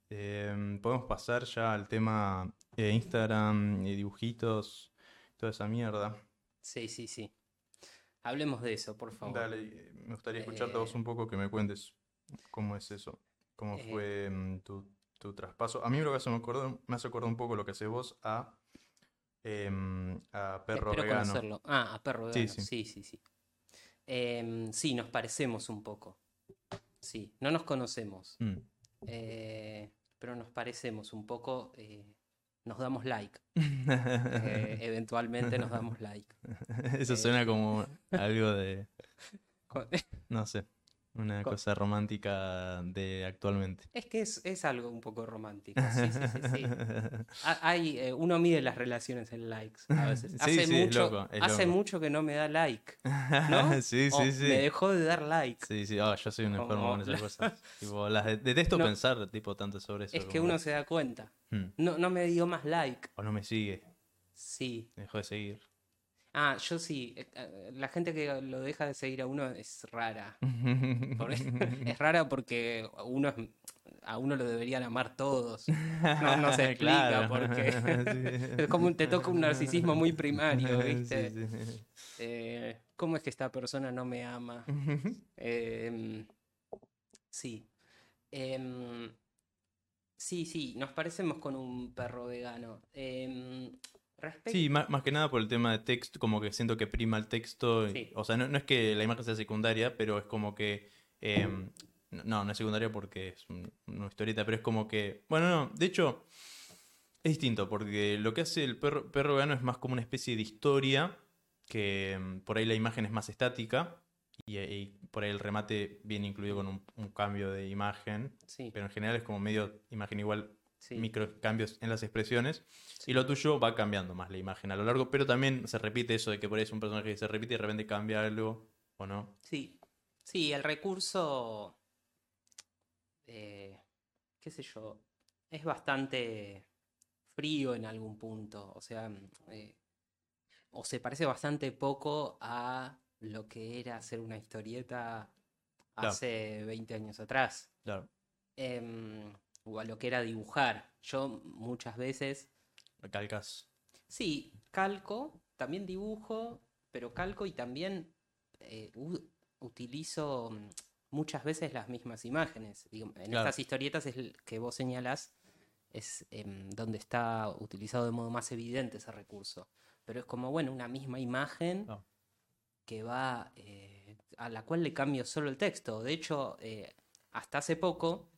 em, podemos pasar ya al tema eh, Instagram y dibujitos, toda esa mierda. sí, sí, sí. Hablemos de eso, por favor. Dale, eh, me gustaría escucharte a vos Eh, un poco que me cuentes cómo es eso, cómo eh, fue mm, tu, tu traspaso. A mí lo que hace me, acordó, me hace acordar un poco lo que haces vos a, em, a Perro Espero Vegano. conocerlo. Ah, a perro Sí, vegano. sí. Sí, sí, sí. Em, sí, nos parecemos un poco. Sí, no nos conocemos. Mm. pero nos parecemos un poco. Nos damos like. eh, eventualmente nos damos like. Eso eh, suena como algo de, no sé. Una Co- cosa romántica de actualmente. Es que es, es algo un poco romántico. Sí, sí, sí, sí. Ha- Hay, eh, uno mide las relaciones en likes a veces. Sí, Hace, sí, es mucho, loco, es hace loco. mucho que no me da like. ¿no? sí, O sí, sí. Me dejó de dar like. Sí, sí, ah, yo soy un enfermo con esas la- cosas. Tipo, las de- detesto No. pensar tipo tanto sobre eso. Es que uno se da cuenta. hmm, No, no me dio más like. O no me sigue, Sí. dejó de seguir. Ah, yo sí. Eh, eh, La gente que lo deja de seguir a uno es rara. Es rara porque uno es- a uno lo deberían amar todos. No, no se explica Claro. porque Sí. es como te toca un narcisismo muy primario, ¿viste? Sí, sí. Eh, ¿Cómo es que esta persona no me ama? Em, sí. Em, sí, sí, nos parecemos con un perro vegano. Respecto... Sí, más, más que nada por el tema de texto, como que siento que prima el texto. y- Sí. O sea, no, no es que la imagen sea secundaria, pero es como que. em, no, no es secundaria porque es un- una historieta, pero es como que. Bueno, no, de hecho, es distinto, porque lo que hace el perro, perro vegano es más como una especie de historia, que em, por ahí la imagen es más estática, y, y por ahí el remate viene incluido con un, un cambio de imagen, Sí, pero en general es como medio imagen igual sí, micro cambios en las expresiones. sí. Y lo tuyo va cambiando más la imagen a lo largo, pero también se repite eso de que por ahí es un personaje que se repite y de repente cambia algo, ¿o no? Sí, sí, el recurso, eh, qué sé yo, es bastante frío en algún punto, o sea, eh, o se parece bastante poco a lo que era hacer una historieta Claro. hace 20 años atrás, Claro, em, o a lo que era dibujar. Yo muchas veces calcas. Sí, calco, también dibujo, pero calco y también eh, utilizo mm, muchas veces las mismas imágenes. En Claro. estas historietas es el que vos señalás, es em, donde está utilizado de modo más evidente ese recurso. Pero es como, bueno, una misma imagen Ah. que va, eh, a la cual le cambio solo el texto. De hecho, eh, hasta hace poco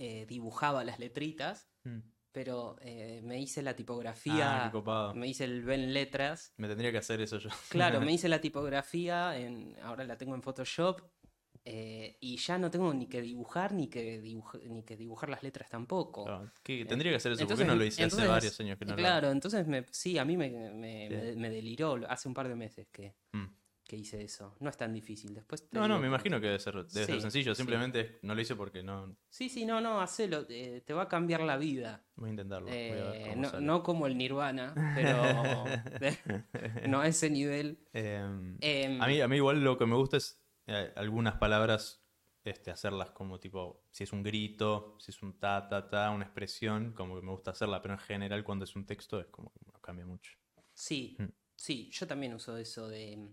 eh, dibujaba las letritas Mm. pero eh, me hice la Ah, tipografía, qué copado. me hice el Ben Letras. Me tendría que hacer eso yo. Claro, me hice la tipografía, en, ahora la tengo en Photoshop, eh, y ya no tengo ni que dibujar ni que, dibuj- ni que dibujar las letras tampoco. Claro, ¿qué- tendría que hacer eso, ¿por qué Entonces- no lo hice entonces- hace varios años que no lo? Claro, entonces me, sí, a mí me, me- Sí. me- me deliró hace un par de meses que, Mm. Que hice eso. No es tan difícil. Después te No, no, me imagino que debe ser, debe ser sencillo, sí. simplemente no lo hice porque no... Sí, sí, no, no, hacelo, eh, te va a cambiar la vida. Voy a intentarlo. voy a ver Eh, cómo no, sale. no como el Nirvana, pero no a ese nivel. Em, Em, A mí, a mí igual lo que me gusta es eh, algunas palabras este, hacerlas como tipo, si es un grito, si es un ta, ta, ta, una expresión, como que me gusta hacerla, pero en general cuando es un texto es como que no cambia mucho. Sí, Mm. sí, yo también uso eso de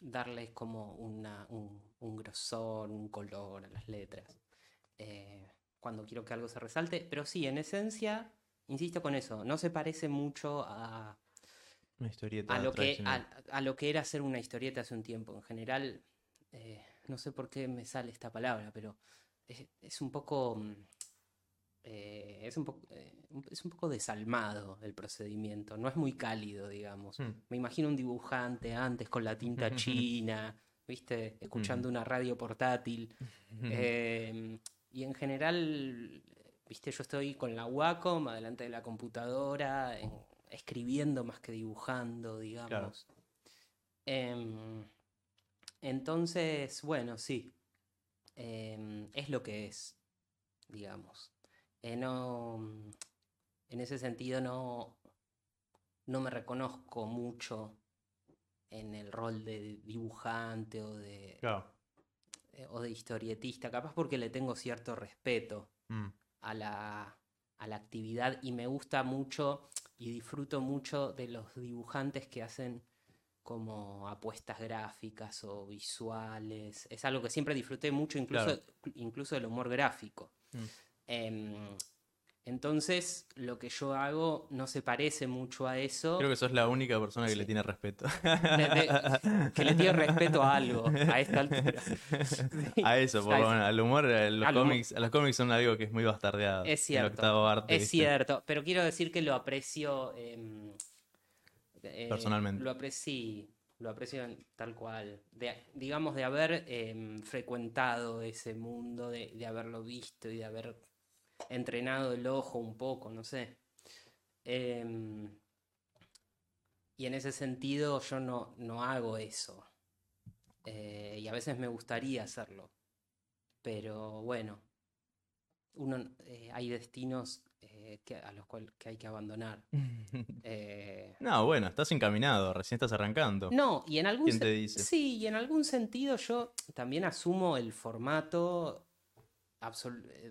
darles como una, un, un grosor, un color a las letras. eh, cuando quiero que algo se resalte, pero sí, en esencia, insisto con eso, no se parece mucho a, Una historieta a lo que, a, a lo que era hacer una historieta hace un tiempo. En general, eh, no sé por qué me sale esta palabra, pero es, es un poco. Eh, es, un poco eh, un- es un poco desalmado el procedimiento, no es muy cálido, digamos. Hmm. Me imagino un dibujante antes con la tinta china, ¿viste? Escuchando una radio portátil. Eh, y en general, viste, yo estoy con la Wacom adelante de la computadora, en- escribiendo más que dibujando, digamos. Em, entonces, bueno, sí. Em, es lo que es, digamos. Eh, no, en ese sentido no, no me reconozco mucho en el rol de dibujante o de, Claro. eh, o de historietista, capaz porque le tengo cierto respeto Mm. a la, a la actividad y me gusta mucho y disfruto mucho de los dibujantes que hacen como apuestas gráficas o visuales. Es algo que siempre disfruté mucho, incluso, Claro. incluso del humor gráfico. Mm. Em, entonces, lo que yo hago no se parece mucho a eso. Creo que sos la única persona que le tiene respeto. de- de- que le tiene respeto a algo a esta altura. Sí, A eso, por a eso. menos, al humor, a los Al humor. cómics, a los cómics son algo que es muy bastardeado. Es cierto, arte, Es ¿viste? cierto, pero quiero decir que lo aprecio. em, eh, Personalmente. Lo aprecio. lo aprecio tal cual. De, digamos, de haber em, frecuentado ese mundo, de, de haberlo visto y de haber entrenado el ojo un poco, no sé. Em, y en ese sentido yo no, no hago eso. Eh, y a veces me gustaría hacerlo. Pero bueno, uno, eh, hay destinos eh, que, a los cuales que hay que abandonar. Eh, no, bueno, estás encaminado, recién estás arrancando. no, y en algún ¿Quién te dice? Sí, y en algún sentido yo también asumo el formato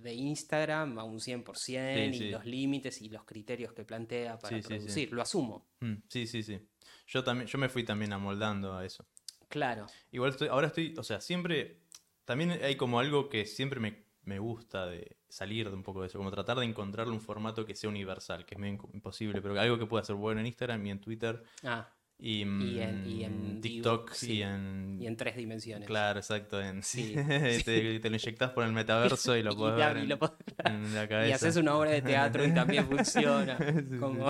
de Instagram a un 100% Sí, y sí. los límites y los criterios que plantea para Sí, producir. Lo asumo, Mm, sí, sí, sí. Yo también, yo me fui también amoldando a eso. claro. Igual estoy, ahora estoy, o sea, siempre, también hay como algo que siempre me, me gusta de salir de un poco de eso, como tratar de encontrarle un formato que sea universal, que es medio imp- imposible, pero algo que pueda ser bueno en Instagram y en Twitter Ah, y, Y en- y en mm, TikTok sí. y en... y en tres dimensiones. Claro, exacto. En, Sí, te, te lo inyectás por el metaverso y lo la- ver y en, lo pod- en la cabeza. Y haces una obra de teatro y también funciona. Como...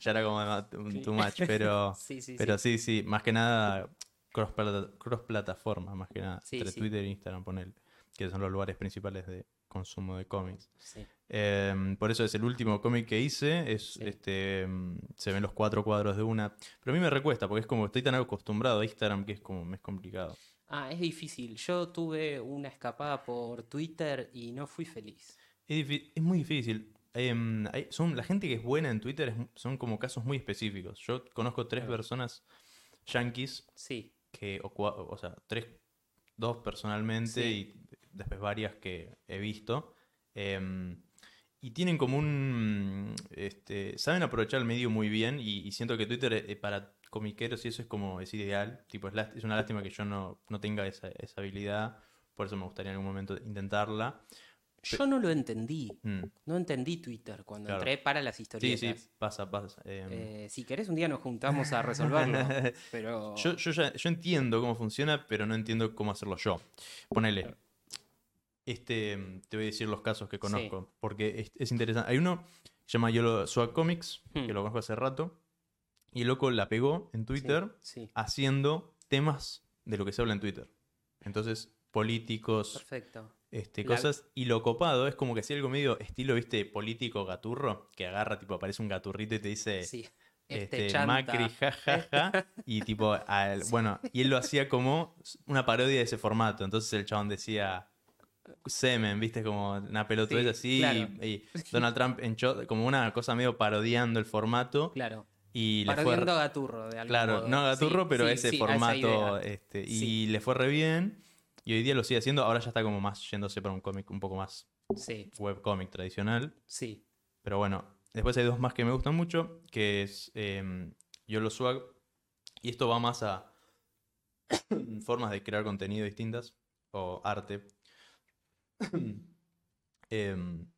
ya era como too much, pero... Sí, sí, Pero sí. sí, más que nada cross, plata- cross plataforma, más que nada. Entre. Twitter e Instagram, ponele, que son los lugares principales de consumo de cómics. Sí. Em, por eso es el último cómic que hice, es Sí. este em, se ven los cuatro cuadros de una. Pero a mí me recuesta, porque es como estoy tan acostumbrado a Instagram que es como me es complicado. Ah, es difícil. Yo tuve una escapada por Twitter y no fui feliz. Es, es muy difícil. Em, hay- son, la gente que es buena en Twitter es- son como casos muy específicos. Yo conozco tres Claro. personas yankees Sí, que, o, sea, tres, dos personalmente Sí. y después varias que he visto. Y tienen como un, este, saben aprovechar el medio muy bien y, y siento que Twitter eh, para comiqueros y eso es como, es ideal. Tipo, es, una lástima que yo no, no tenga esa, esa habilidad, por eso me gustaría en algún momento intentarla. yo no lo entendí. Mm, No entendí Twitter cuando Claro. entré para las Sí, historietas. sí, pasa, pasa. em. Eh, si querés un día nos juntamos a resolverlo. pero Yo, yo, ya, yo entiendo cómo funciona, pero no entiendo cómo hacerlo yo. Ponele. Este, te voy a decir los casos que conozco, porque es, es interesante. Hay uno que se llama Yolo Swag Comics, Hmm. que lo conozco hace rato, y el loco la pegó en Twitter sí, haciendo temas de lo que se habla en Twitter. Entonces, políticos, perfecto. este, La- cosas. Y lo copado es como que hacía algo medio estilo, viste, político gaturro, que agarra, tipo, aparece un gaturrito y te dice Sí. Este, este. Macri, jajaja, y tipo, al- bueno, y él lo hacía como una parodia de ese formato, entonces el chabón decía semen, viste, como una pelotudez Sí, así, claro. y, y Donald Trump en cho- como una cosa medio parodiando el formato, Claro. y le fue... Parodiando a Gaturro de algún Claro, modo. no Gaturro, Sí, pero sí, ese formato, este, y le fue re bien, y hoy día lo sigue haciendo, ahora ya está como más yéndose para un cómic un poco más Sí, webcómic tradicional, sí. pero bueno, después hay dos más que me gustan mucho, que es eh, Yolo Swag. Y esto va más a formas de crear contenido distintas o arte. Em,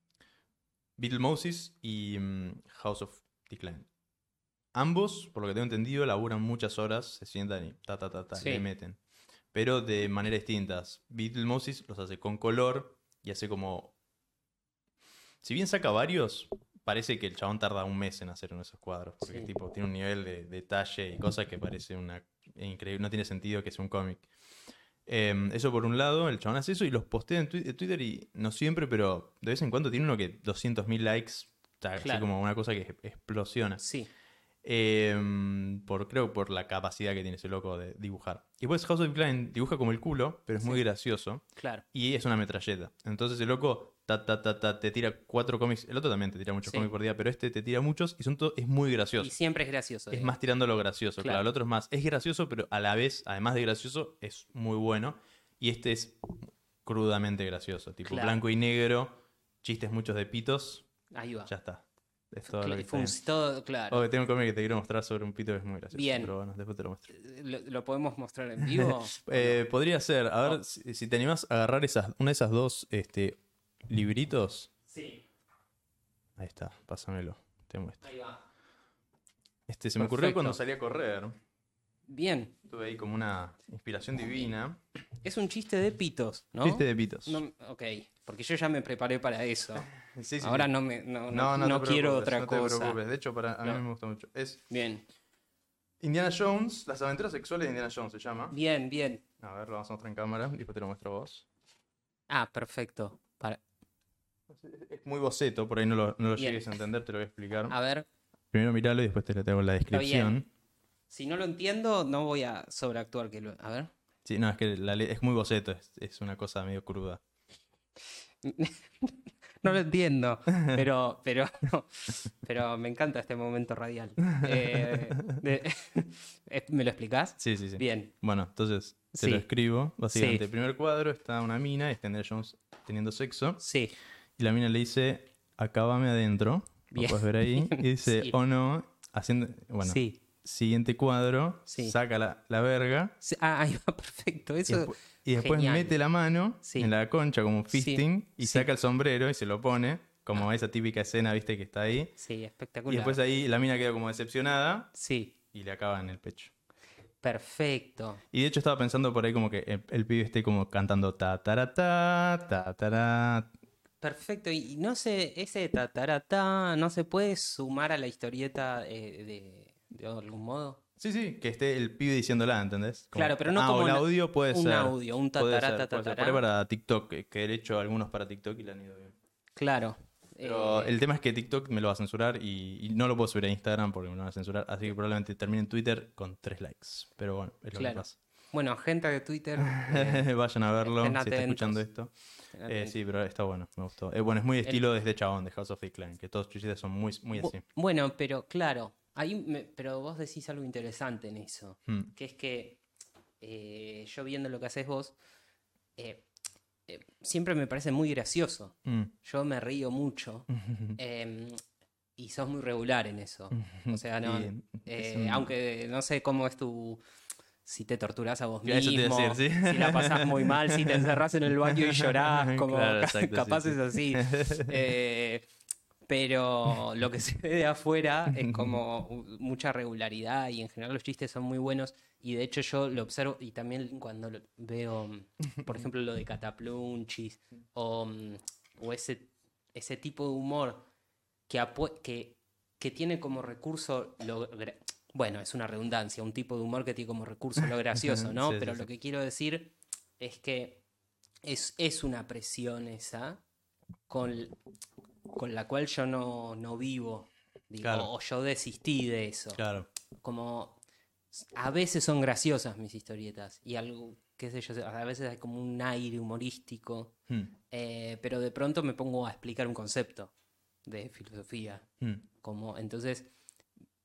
Beetlemosis y mm, House of Decline. Ambos, por lo que tengo entendido, laburan muchas horas, se sientan y ta ta ta ta, Sí. le meten. Pero de maneras distintas. Beetlemosis los hace con color y hace como si bien saca varios, parece que el chabón tarda un mes en hacer uno de esos cuadros. Porque Sí. tipo, tiene un nivel de detalle y cosas que parece una increíble. No tiene sentido que sea un cómic. Em, eso por un lado, el chabón hace eso y los postea en Twi- en Twitter y no siempre, pero de vez en cuando tiene uno que 200.000 likes. o sea, Así Claro. como una cosa que explosiona. Sí, Em, por, creo por la capacidad que tiene ese loco de dibujar. Y después House of Klein dibuja como el culo, pero es muy gracioso. claro. Y es una metralleta. Entonces el loco ta, ta, ta, ta, te tira cuatro cómics. El otro también te tira muchos Sí. cómics por día, pero este te tira muchos y son todo, es muy Y gracioso. siempre es gracioso. Es eh. más tirando lo gracioso, claro. Claro. El otro es más. Es gracioso, pero a la vez, además de gracioso, es muy bueno. Y este es crudamente gracioso. Tipo Claro. blanco y negro, chistes muchos de pitos. Ahí va. Ya está. Es todo lo que todo claro. Oh, tengo un cómic que te quiero mostrar sobre un pito que es muy gracioso. Bien. Pero bueno, después te lo muestro. ¿Lo, lo podemos mostrar en vivo? Eh, podría ser, a ver No. si, si te animás a agarrar esas, una de esas dos este, libritos. sí, Ahí está, pásamelo. Te muestro. ahí va. Este se me ocurrió Perfecto. cuando salí a correr. Bien. Tuve ahí como una inspiración divina. Es un chiste de pitos, ¿no? Chiste de pitos. No, ok, porque yo ya me preparé para eso. Sí, sí, Ahora sí. no me no, No, no, no, te quiero otra no te cosa. preocupes. De hecho, para, a mí me gusta mucho. Es Bien. Indiana Jones, las aventuras sexuales de Indiana Jones se llama. Bien, bien. A ver, lo vamos a mostrar en cámara y después te lo muestro a vos. Ah, perfecto. Es muy boceto, por ahí no lo, no lo Bien. llegues a entender, te lo voy a explicar. A ver, Primero miralo y después te lo tengo en la descripción. si no lo entiendo, no voy a sobreactuar que lo. A ver. Sí, no, es que la le- es muy boceto, es, es una cosa medio cruda. No lo entiendo, pero, pero, pero me encanta este momento radial. Eh, de- ¿Me lo explicás? Sí, sí, sí. Bien, Bueno, entonces te Sí. lo escribo. Básicamente, Sí. el primer cuadro está una mina, está Indiana Jones teniendo sexo. sí, Y la mina le dice, acábame adentro. Lo puedes ver ahí. Y dice, Sí. o no, haciendo. Bueno, sí, siguiente cuadro, Sí. saca la, la verga. sí. Ah, ahí va, perfecto. Y, Eso, despu- y después genial. mete la mano en la concha como un fisting y. Ah. saca el sombrero y se lo pone, como esa típica escena, viste, que está ahí. sí, Y espectacular. después ahí la mina queda como decepcionada Sí, y le acaba en el pecho. perfecto. Y de hecho estaba pensando por ahí como que el, el pibe esté como cantando ta ta ta ta ta Perfecto. Y no sé, ese tatarata no se puede sumar a la historieta eh, de, de algún modo. Sí, sí, que esté el pibe diciéndola, ¿entendés? Como- Claro, pero no ah, como una- audio puede un ser. audio, un tatará. Por ahí para TikTok, que de hecho algunos para TikTok y le han ido bien. Claro. Pero eh, el tema es que TikTok me lo va a censurar y, y no lo puedo subir a Instagram porque me lo van a censurar. Así que probablemente termine en Twitter con tres likes. Pero bueno, es lo Claro. que pasa. Bueno, gente de Twitter. Vayan a verlo si está escuchando esto. Eh, sí, pero está bueno, me gustó. Eh, bueno, es muy estilo desde Chabón, de House of the Clan, que todos sus chistes son muy, muy así. Bueno, pero claro, ahí me- pero vos decís algo interesante en eso, Mm. que es que eh, yo viendo lo que haces vos, siempre me parece muy gracioso. Mm. Yo me río mucho em, y sos muy regular en eso. O sea, no, Y, es un- aunque no sé cómo es tu... Si te torturás a vos Ya, eso te iba a mismo, decir, sí. si la pasás muy mal, si te encerrás en el baño y llorás, como Claro, exacto, capaz sí, es sí. así. Eh, pero lo que se ve de afuera es como mucha regularidad y en general los chistes son muy buenos. Y de hecho yo lo observo y también cuando veo, mm, por ejemplo, lo de Cataplunchis o, mm, o ese, ese tipo de humor que, que, que tiene como recurso lo bueno, es una redundancia, un tipo de humor que tiene como recurso lo gracioso, ¿no? Sí, Pero sí. lo que quiero decir es que es, es una presión esa con, con la cual yo no, no vivo. digo, Claro. O yo desistí de eso. Claro. Como a veces son graciosas mis historietas y algo, qué sé yo, a veces hay como un aire humorístico, Mm. eh, pero de pronto me pongo a explicar un concepto de filosofía. Mm. Como, entonces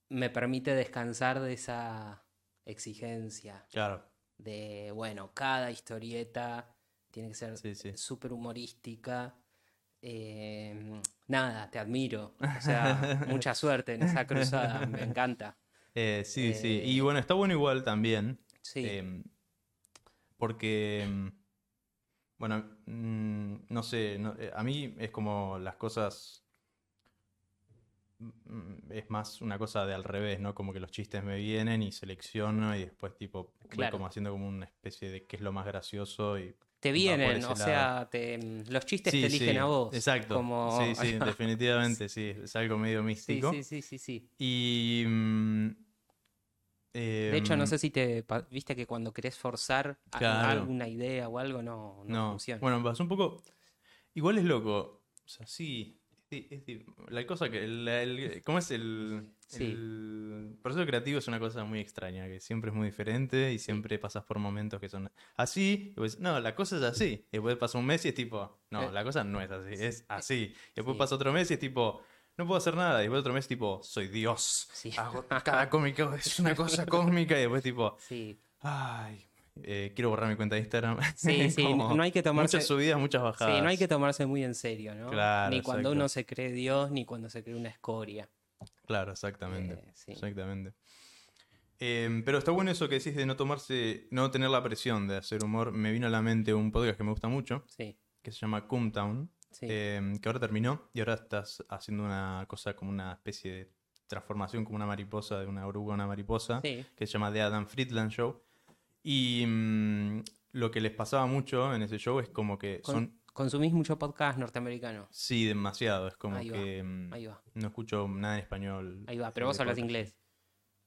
me permite descansar de esa exigencia Claro. de, bueno, cada historieta tiene que ser Sí, sí. súper humorística. Eh, nada, te admiro. O sea, mucha suerte en esa cruzada, me encanta. Eh, sí, sí. Eh, Y bueno, está bueno igual también. Sí, em, porque, em, bueno, mm, no sé, no- eh, a mí es como las cosas... mm, Es más una cosa de al revés, ¿no? Como que los chistes me vienen y selecciono y después tipo voy como haciendo como una especie de qué es lo más gracioso y te vienen, o lado. sea, te, los chistes Sí, te eligen sí, a vos. Exacto. Como... Sí, sí, definitivamente, sí. Es algo medio místico. sí, sí, sí, sí. Y. mm, De hecho, no em, sé si te viste que cuando querés forzar Claro. alguna idea o algo no, no, No, funciona. bueno, pasó un poco. Igual es loco. O sea, sí. Es la cosa que. la- el- ¿Cómo es el, Sí. el proceso creativo? Es una cosa muy extraña, que siempre es muy diferente y siempre pasas por momentos que son así. Y después, no, la cosa es así. Y después pasa un mes y es tipo, no, Eh, la cosa no es así, es así. Y después Sí. pasa otro mes y es tipo, no puedo hacer nada. Y después otro mes, tipo, soy Dios. Sí. Hago cada cómico, es una cosa cósmica. Y después, tipo, Sí, ay, eh, quiero borrar mi cuenta de Instagram. sí, sí, no hay que tomarse... Muchas subidas, muchas bajadas. Sí, no hay que tomarse muy en serio, ¿no? Claro, ni cuando exacto. uno se cree Dios, ni cuando se cree una escoria. Claro, exactamente. Eh, sí. Exactamente. Em, pero está bueno eso que decís de no tomarse, no tener la presión de hacer humor. Me vino a la mente un podcast que me gusta mucho, Sí, que se llama Coomtown, sí. em, que ahora terminó y ahora estás haciendo una cosa como una especie de transformación como una mariposa, de una oruga a una mariposa, sí, que se llama The Adam Friedland Show. Y mm, lo que les pasaba mucho en ese show es como que Con- son... Consumís mucho podcast norteamericano. Sí, demasiado. Es como Ahí va, que mm, Ahí va, no escucho nada en español. ahí va. Pero vos hablas inglés.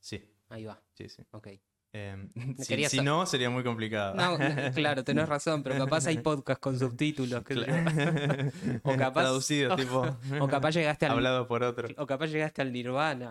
Sí. Ahí va. Sí, sí. Ok. Em, si, no, sería muy complicado. No, claro, tenés razón, pero capaz hay podcast con subtítulos. yo. O capaz- Traducidos, tipo. O capaz llegaste al, Hablado por otro. o capaz llegaste al Nirvana.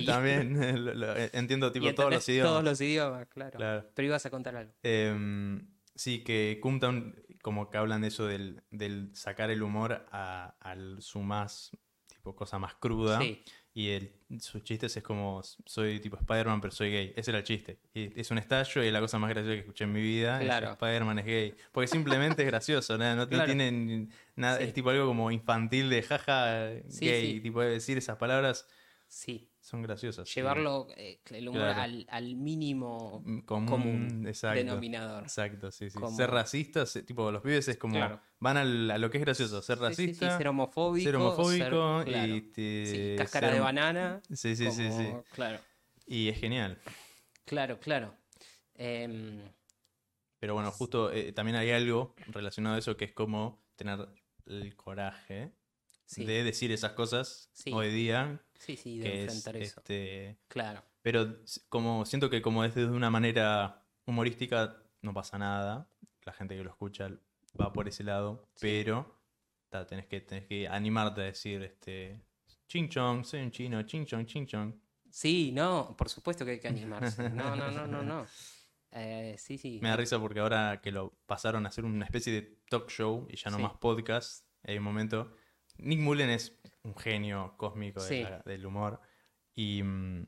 y- También lo- lo- entiendo tipo todos los idiomas. Todos los idiomas, claro. Claro. Pero ibas a contar algo. Em, sí, que Kumtown, como que hablan de eso del, del sacar el humor a, al su más, tipo, cosa más cruda. Sí, Y el, sus chistes es como, soy tipo Spider-Man, pero soy gay. Ese era el chiste. Y es un estallo y es la cosa más graciosa que escuché en mi vida. Claro. Spider-Man es gay. Porque simplemente es gracioso, ¿no? No, Claro. tiene ni- nada, Sí. es tipo algo como infantil de jaja, Sí, gay. sí. Tipo, decir esas palabras sí. Son graciosas. Llevarlo, eh, el humor Claro. al, al mínimo Y común, común exacto. denominador. Exacto, sí, sí. Ser racistas, eh, tipo, los pibes es como. Claro. Van al- a lo que es gracioso. Ser Sí, sí, sí, racista, ser homofóbico. ser homofóbico ser- claro. y. te- Sí, cáscara ser- de banana. Sí, sí, sí, sí. Claro, Y es genial. claro, claro. Em, Pero bueno, justo eh, también hay algo relacionado a eso que es como tener el coraje de decir esas cosas hoy día. Sí, sí, de es, enfrentar eso. este, Claro, pero como siento que como es de una manera humorística, no pasa nada. La gente que lo escucha va por ese lado. Pero ta, tenés, que, tenés que animarte a decir este. Ching chong, soy un chino, ching chong, ching chong. Sí, no, por supuesto que hay que animarse. No, no, no, no, no. Eh, sí, sí. Me da risa porque ahora que lo pasaron a hacer una especie de talk show y ya no Sí. más podcast, hay un momento. Nick Mullen es un genio cósmico de Sí. la- del humor y mm,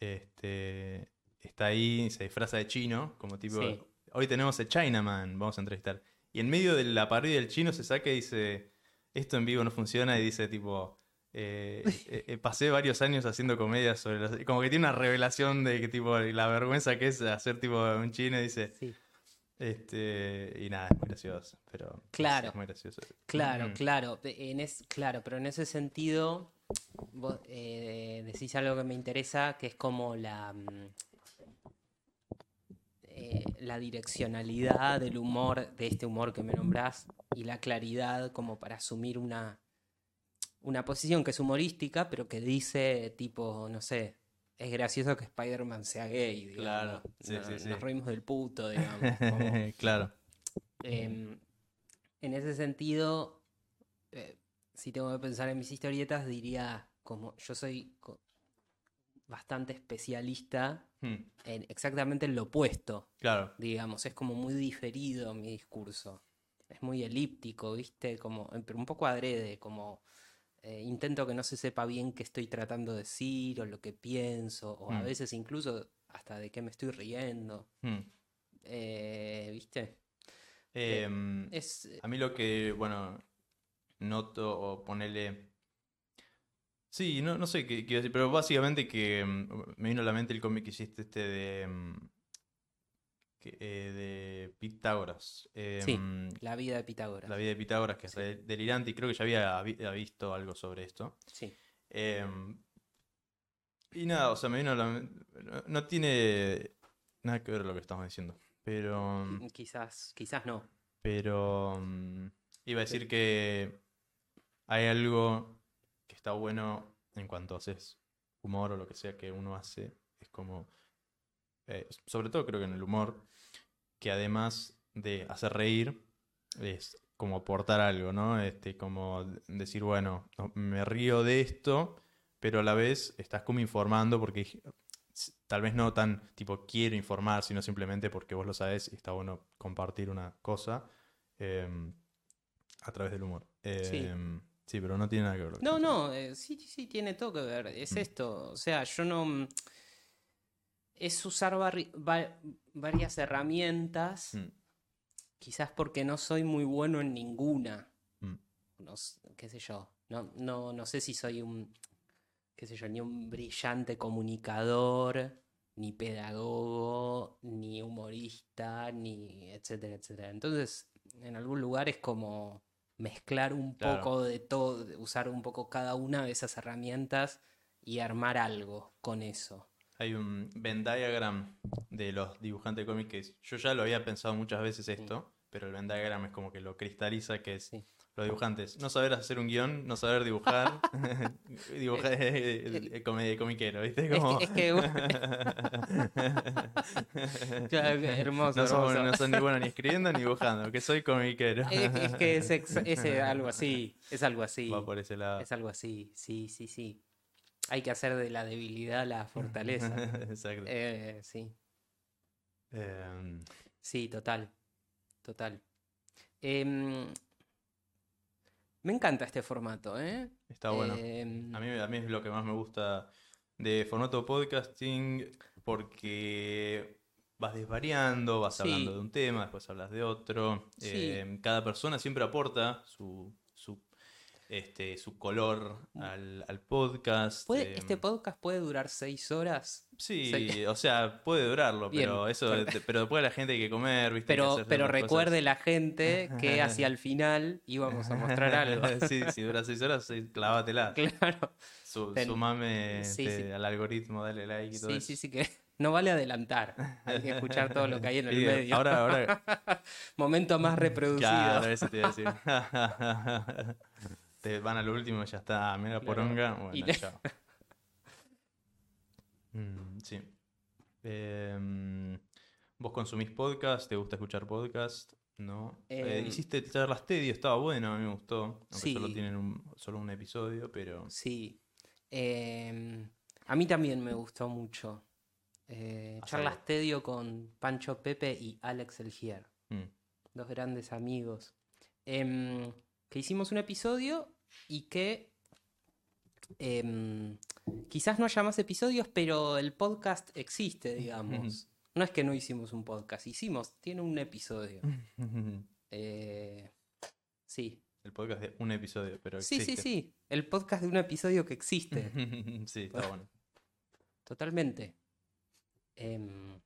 este está ahí, se disfraza de chino, como tipo, Sí. hoy tenemos a Chinaman, vamos a entrevistar. Y en medio de la parodia del chino se saca y dice, esto en vivo no funciona y dice tipo, eh, eh, eh, pasé varios años haciendo comedias sobre los... Como que tiene una revelación de que tipo la vergüenza que es hacer tipo un chino y dice, Sí. Este, y nada, es muy gracioso, pero Claro. es muy gracioso. Claro, Mm. claro. En es, claro, pero en ese sentido, vos eh, decís algo que me interesa, que es como la, mm, eh, la direccionalidad del humor, de este humor que me nombrás, y la claridad como para asumir una, una posición que es humorística, pero que dice tipo, no sé, es gracioso que Spider-Man sea gay, digamos. Claro, sí, No- sí, sí. Nos reímos del puto, digamos. como- claro. Em, en ese sentido, eh, si tengo que pensar en mis historietas, diría como yo soy bastante especialista Hmm, en exactamente en lo opuesto, Claro. digamos, es como muy diferido mi discurso. Es muy elíptico, ¿viste? Como, pero un poco adrede, como eh, intento que no se sepa bien qué estoy tratando de decir o lo que pienso, o a Mm. veces incluso hasta de qué me estoy riendo. Hmm. eh, ¿Viste? Em, Es, A mí lo que, bueno, noto o ponerle... Sí, no, no sé qué quiero decir, pero básicamente que mm, me vino a la mente el cómic que hiciste este de... que, eh, de Pitágoras. Sí, Em, La vida de Pitágoras. La vida de Pitágoras, que es Sí. delirante, y creo que ya había, había visto algo sobre esto. Sí. Em, y nada, o sea, me vino la. No, no tiene nada que ver lo que estamos diciendo, pero... mm, Quizás, quizás no. Pero iba a decir que hay algo que está bueno en cuanto haces humor o lo que sea que uno hace. Es como, eh, sobre todo creo que en el humor, que además de hacer reír, es como aportar algo, ¿no? Este, como decir, bueno, no, me río de esto, pero a la vez estás como informando porque tal vez no tan tipo quiero informar, sino simplemente porque vos lo sabes y está bueno compartir una cosa em, a través del humor. Sí. Em, sí, pero no tiene nada que ver. No, no, eh, sí, sí, tiene todo que ver. Es Mm. esto. O sea, yo no. Mm, Es usar va- varias herramientas, diciendo. quizás porque no soy muy bueno en ninguna. Mm, mm, No qué sé yo. No, no, no sé si soy un. qué sé yo, ni un brillante comunicador, ni pedagogo, ni humorista, ni etcétera, etcétera. Entonces, en algún lugar es como mezclar un Claro. poco de todo, usar un poco cada una de esas herramientas y armar algo con eso. Hay un Venn diagram de los dibujantes de cómics que es- yo ya lo había pensado muchas veces esto, pero el Venn diagram es como que lo cristaliza, que es Sí. Los dibujantes. No saber hacer un guion, no saber dibujar. dibujar eh, eh, come- comiquero, ¿viste? Es Como- que, es que- Claro, hermoso, no, son, hermoso. no son ni bueno ni escribiendo ni dibujando, que soy comiquero. Es, es que es, ex- es, eh, algo así, es algo así, Va por ese lado. es algo así, sí, sí, sí. Hay que hacer de la debilidad la fortaleza. Exacto. Eh, sí, Em, sí, total, total. Em, me encanta este formato, ¿eh? está bueno. Em, A mí, a mí es lo que más me gusta de formato podcasting porque vas desvariando, vas Sí. hablando de un tema, después hablas de otro. Sí. Cada persona siempre aporta su, este, su color al, al podcast. ¿puede- eh, ¿Este podcast puede durar seis horas? Sí, o sea, puede durarlo, Bien, pero eso, pero después la gente hay que comer, ¿viste? Pero, pero recuerde cosas. la gente que hacia el final íbamos a mostrar algo. sí, si dura seis horas, clavatela. Claro. Su, Ten- sumame Sí, este, sí. al algoritmo, dale like y todo Sí, eso. sí, sí, que no vale adelantar. Hay que escuchar todo lo que hay en el medio. Ahora, ahora, Momento más reproducido. claro, eso te iba a decir. Te van a lo último y ya está, mira Claro. poronga. Bueno, Y chao. Mm, sí. Em, ¿vos consumís podcast? ¿Te gusta escuchar podcast? ¿No? Eh, Em, hiciste charlas Teddy, estaba bueno, a mí me gustó. Aunque Sí. solo tienen un, solo un episodio, pero. Sí. Em, a mí también me gustó mucho. Eh, charlas. Tedio con Pancho Pepe y Alex Elgier. mm, dos grandes amigos, que hicimos un episodio y que em, quizás no haya más episodios, pero el podcast existe, digamos. No es que no hicimos un podcast, hicimos, tiene un episodio. Eh, sí, El podcast de un episodio, pero sí, sí, existe. sí, el podcast de un episodio que existe, sí, está bueno. totalmente. Em,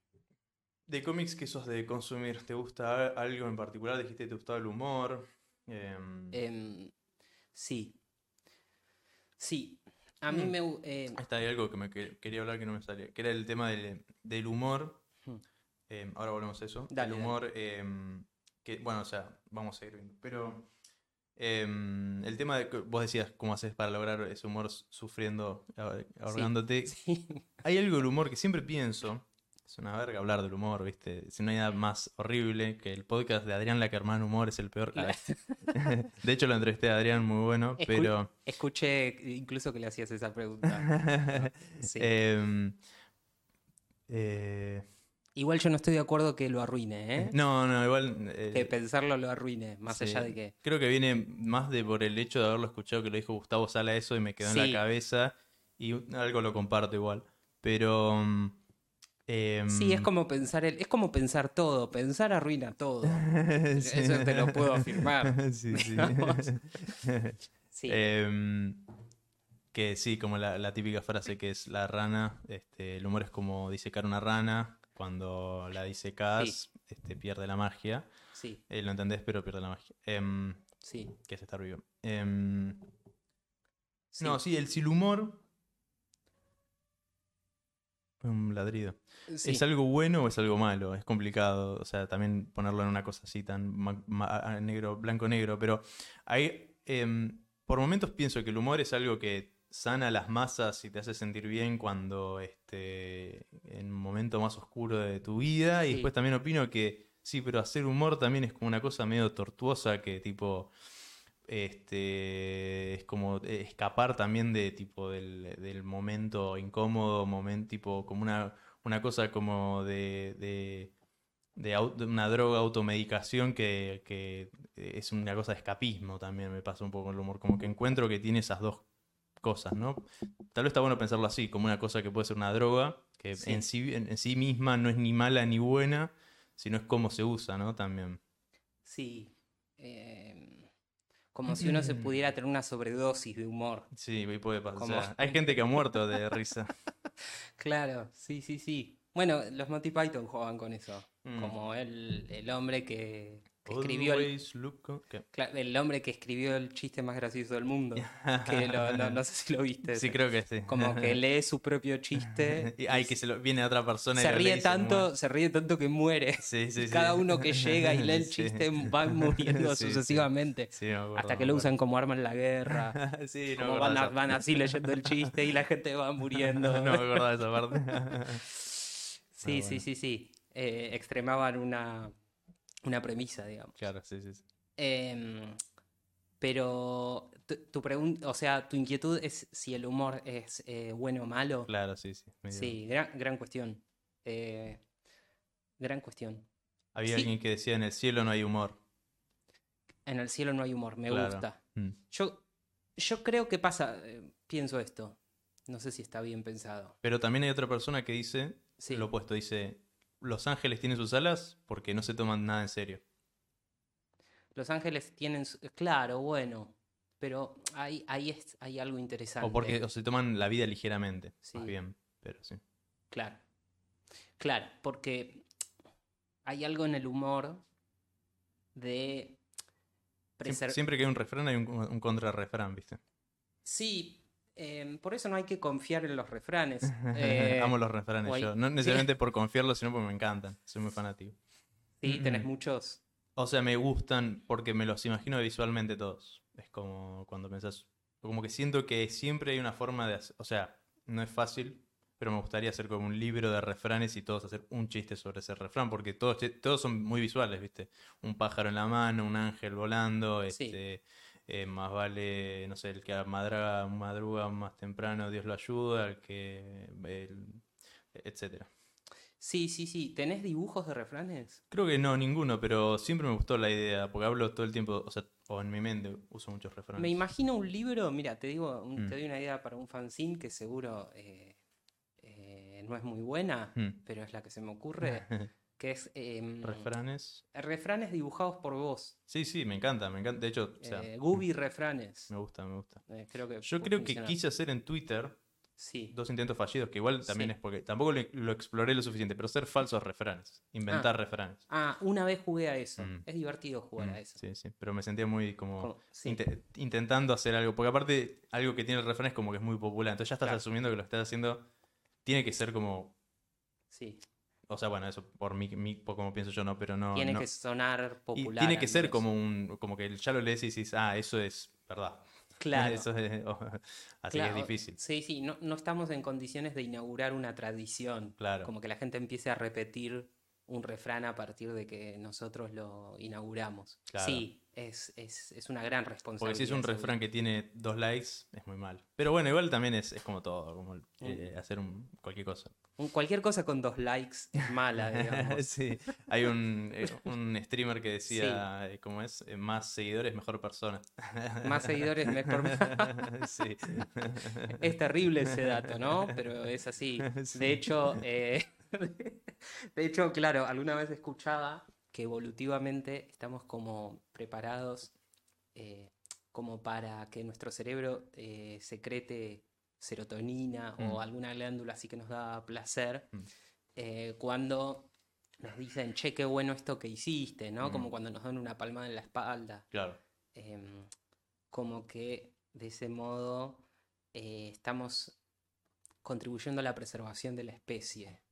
De cómics, ¿qué sos de consumir? ¿Te gusta algo en particular? Dijiste que te gustaba el humor. Em, sí, sí, a mí Mm. me... em, Está hay algo que me que- quería hablar que no me salía, que era el tema del, del humor. Hmm. Em, ahora volvemos a eso. Dale, el humor, em, que, bueno, o sea, vamos a ir viendo. Pero em, el tema de que vos decías cómo haces para lograr ese humor sufriendo, ah- ahogándote. sí. Hay algo del humor que siempre pienso. Es una verga hablar del humor, ¿viste? Si no hay nada más horrible que el podcast de Adrián Lackerman Humor es el peor. Claro. De hecho, lo entrevisté a Adrián, muy bueno, Escu- pero. Escuché incluso que le hacías esa pregunta. Sí. Em, eh, Igual yo no estoy de acuerdo que lo arruine, ¿eh? no, no, igual. eh, Que pensarlo lo arruine, más sí. allá de que... Creo que viene más de por el hecho de haberlo escuchado que lo dijo Gustavo Sala eso y me quedó en la cabeza. Y algo lo comparto igual. Pero. Em, Sí, es como pensar el... es como pensar todo, pensar arruina todo. Sí. Eso te lo puedo afirmar. sí, sí. Em, que sí, como la, la típica frase que es la rana, este, el humor es como disecar una rana, cuando la disecas este, pierde la magia. sí, Eh, lo entendés, pero pierde la magia. Em, sí, que es estar vivo. Em. No, sí, el, si el humor... Un ladrido. Sí. ¿Es algo bueno o es algo malo? Es complicado, o sea, también ponerlo en una cosa así tan negro, blanco-negro, pero hay, em, por momentos pienso que el humor es algo que sana las masas y te hace sentir bien cuando, este, en un momento más oscuro de tu vida, y después también opino que sí, pero hacer humor también es como una cosa medio tortuosa que tipo... Este es como eh, escapar también de tipo del, del momento incómodo, momento tipo como una, una cosa como de, de, de au- de una droga automedicación que, que es una cosa de escapismo también me pasa un poco el humor, como que encuentro que tiene esas dos cosas, ¿no? Tal vez está bueno pensarlo así, como una cosa que puede ser una droga, que Sí. en, sí, en, en sí misma no es ni mala ni buena, sino es cómo se usa, ¿no? También. Sí. em, como si uno se pudiera tener una sobredosis de humor. Sí, y puede pasar. Como- O sea, hay gente que ha muerto de risa. Claro, sí, sí, sí. Bueno, los Monty Python jugaban con eso. Mm. Como el, el hombre que escribió el, look hombre que escribió el chiste más gracioso del mundo. Que lo- lo- no sé si lo viste. Sí, creo que sí. Como que lee su propio chiste. Y, ay, que se lo viene a otra persona y se ríe tanto, se ríe tanto que muere. Sí, sí, sí. Cada uno que llega y lee el Sí. chiste va muriendo Sí, sí. sucesivamente. Sí, acuerdo, hasta que lo usan como arma en la guerra. sí, como van, a- van así leyendo el chiste y la gente va muriendo. no me acuerdo de esa parte. sí, sí, sí, sí. Eh, extremaban una, una premisa, digamos. claro, sí, sí. sí. Em, pero tu, tu pregunta, o sea, tu inquietud es si el humor es eh, bueno o malo. Claro, sí, sí. Sí, gran, gran cuestión. Eh, gran cuestión. Había sí. alguien que decía en el cielo no hay humor. En el cielo no hay humor, me Claro. gusta. Mm. Yo, yo creo que pasa, eh, pienso esto. No sé si está bien pensado. Pero también hay otra persona que dice Sí. lo opuesto. Dice, los ángeles tienen sus alas porque no se toman nada en serio. Los ángeles tienen, claro, bueno, pero ahí, ahí es, hay algo interesante. O porque o se toman la vida ligeramente. Sí. Más bien, pero sí. Claro. Claro, porque hay algo en el humor de Siempre que hay un refrán hay un, un contrarrefrán, ¿viste? Sí, em, por eso no hay que confiar en los refranes. Eh, Amo los refranes guay. yo. No necesariamente por confiarlos, sino porque me encantan. Soy muy fanático. Sí, tenés Mm. muchos. O sea, me gustan porque me los imagino visualmente todos. Es como cuando pensás. Como que siento que siempre hay una forma de hacer. O sea, no es fácil, pero me gustaría hacer como un libro de refranes y todos hacer un chiste sobre ese refrán, porque todos, todos son muy visuales, ¿viste? Un pájaro en la mano, un ángel volando, Sí. Eh, más vale, no sé, el que madruga, madruga más temprano, Dios lo ayuda, el que. el- etcétera. Sí, sí, sí. ¿Tenés dibujos de refranes? Creo que no, ninguno, pero siempre me gustó la idea, porque hablo todo el tiempo, o sea, o en mi mente uso muchos refranes. Me imagino un libro, mira, te digo, un- Mm. te doy una idea para un fanzine que seguro eh, eh, no es muy buena, Mm. pero es la que se me ocurre, que es em, Refranes. refranes dibujados por vos. Sí, sí, me encanta, me encanta. De hecho, o sea, Eh, Gubi refranes. me gusta, me gusta. Eh, creo que Yo creo que quise hacer en Twitter Sí. dos intentos fallidos, que igual también Sí. es porque tampoco lo, lo exploré lo suficiente, pero ser falsos refranes, inventar refranes. Ah, una vez jugué a eso. Mm. Es divertido jugar Mm, a eso. Sí, sí, pero me sentía muy como Como- sí. inte- intentando hacer algo, porque aparte algo que tiene el refrán es como que es muy popular, entonces ya estás Claro. asumiendo que lo estás haciendo, tiene que ser como, Sí. O sea, bueno, eso por mí, mí- por como pienso yo, no, pero no. tiene no- que sonar y popular. tiene que ser menos. como un, como que ya lo lees y dices, ah, eso es verdad. Claro. Eso es- así Claro, que es difícil. Sí, sí, no, no estamos en condiciones de inaugurar una tradición. Claro. Como que la gente empiece a repetir un refrán a partir de que nosotros lo inauguramos. Claro. Sí, es, es, es una gran Porque responsabilidad. si es un refrán que tiene dos likes, es muy mal. Pero bueno, igual también es, es como todo, como eh, hacer un, cualquier cosa. Cualquier cosa con dos likes es mala, digamos. sí, hay un, eh, un streamer que decía, eh, ¿cómo es? Eh, más seguidores, mejor persona. Más seguidores, mejor. sí. Es terrible ese dato, ¿no? Pero es así. Sí. De hecho, eh, de hecho, claro, alguna vez escuchaba que evolutivamente estamos como preparados eh, como para que nuestro cerebro eh, secrete serotonina Mm. o alguna glándula así que nos da placer Mm. eh, cuando nos dicen, che, qué bueno esto que hiciste, ¿no? Mm. Como cuando nos dan una palmada en la espalda Claro. em, como que de ese modo eh, estamos contribuyendo a la preservación de la especie,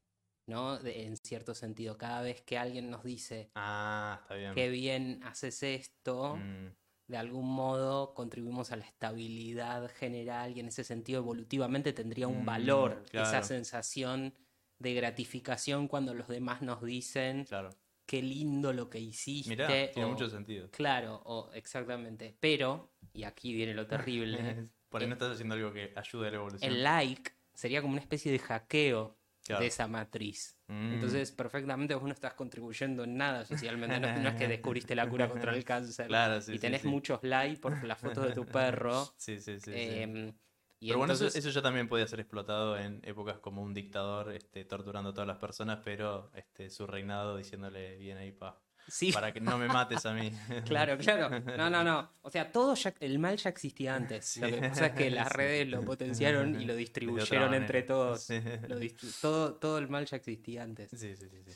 ¿no? De- en cierto sentido, cada vez que alguien nos dice, Ah, está bien. qué bien haces esto, Mm, de algún modo contribuimos a la estabilidad general y en ese sentido evolutivamente tendría un Mm, valor esa sensación de gratificación cuando los demás nos dicen, claro. qué lindo lo que hiciste. Mirá, tiene o- mucho sentido. Claro, o exactamente. Pero, y aquí viene lo terrible, Por ahí eh, no estás haciendo algo que ayude a la evolución. el like sería como una especie de hackeo Claro. de esa matriz. Mm, Entonces, perfectamente vos no estás contribuyendo en nada socialmente. No, no es que descubriste la cura contra el cáncer Claro, sí, y tenés sí. muchos likes por las fotos de tu perro. Sí, sí, sí. em, y Pero bueno, eso, eso ya también podía ser explotado en épocas como un dictador este, torturando a todas las personas, pero este, su reinado diciéndole bien ahí, pa, sí, para que no me mates a mí. claro, claro. No, no, no. O sea, todo ya, el mal ya existía antes. Sí. Lo que pasa es que las redes lo potenciaron y lo distribuyeron entre todos. Sí. Lo distri- todo, todo el mal ya existía antes. Sí, sí, sí, sí.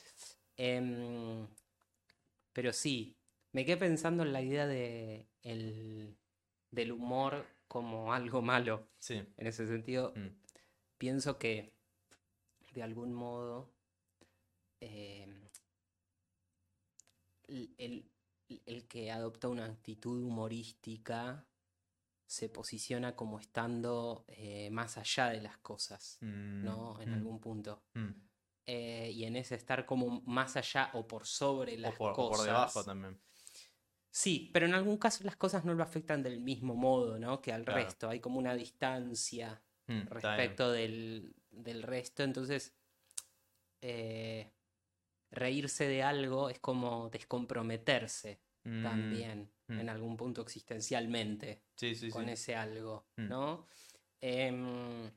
Em, pero sí, Me quedé pensando en la idea de el, del humor como algo malo. Sí. En ese sentido, Mm. pienso que de algún modo eh, el, el- que adopta una actitud humorística se posiciona como estando eh, más allá de las cosas, Mm, ¿no? En mm, algún punto. mm. Eh, y en ese estar como más allá o por sobre las O por, o cosas. por debajo también. Sí, pero en algún caso las cosas no lo afectan del mismo modo, ¿no? Que al Claro. resto. Hay como una distancia respecto del, del resto. Entonces, eh, reírse de algo es como descomprometerse Mm, también, mm. en algún punto existencialmente, Sí, sí, con sí. ese algo, Mm. ¿no? Em,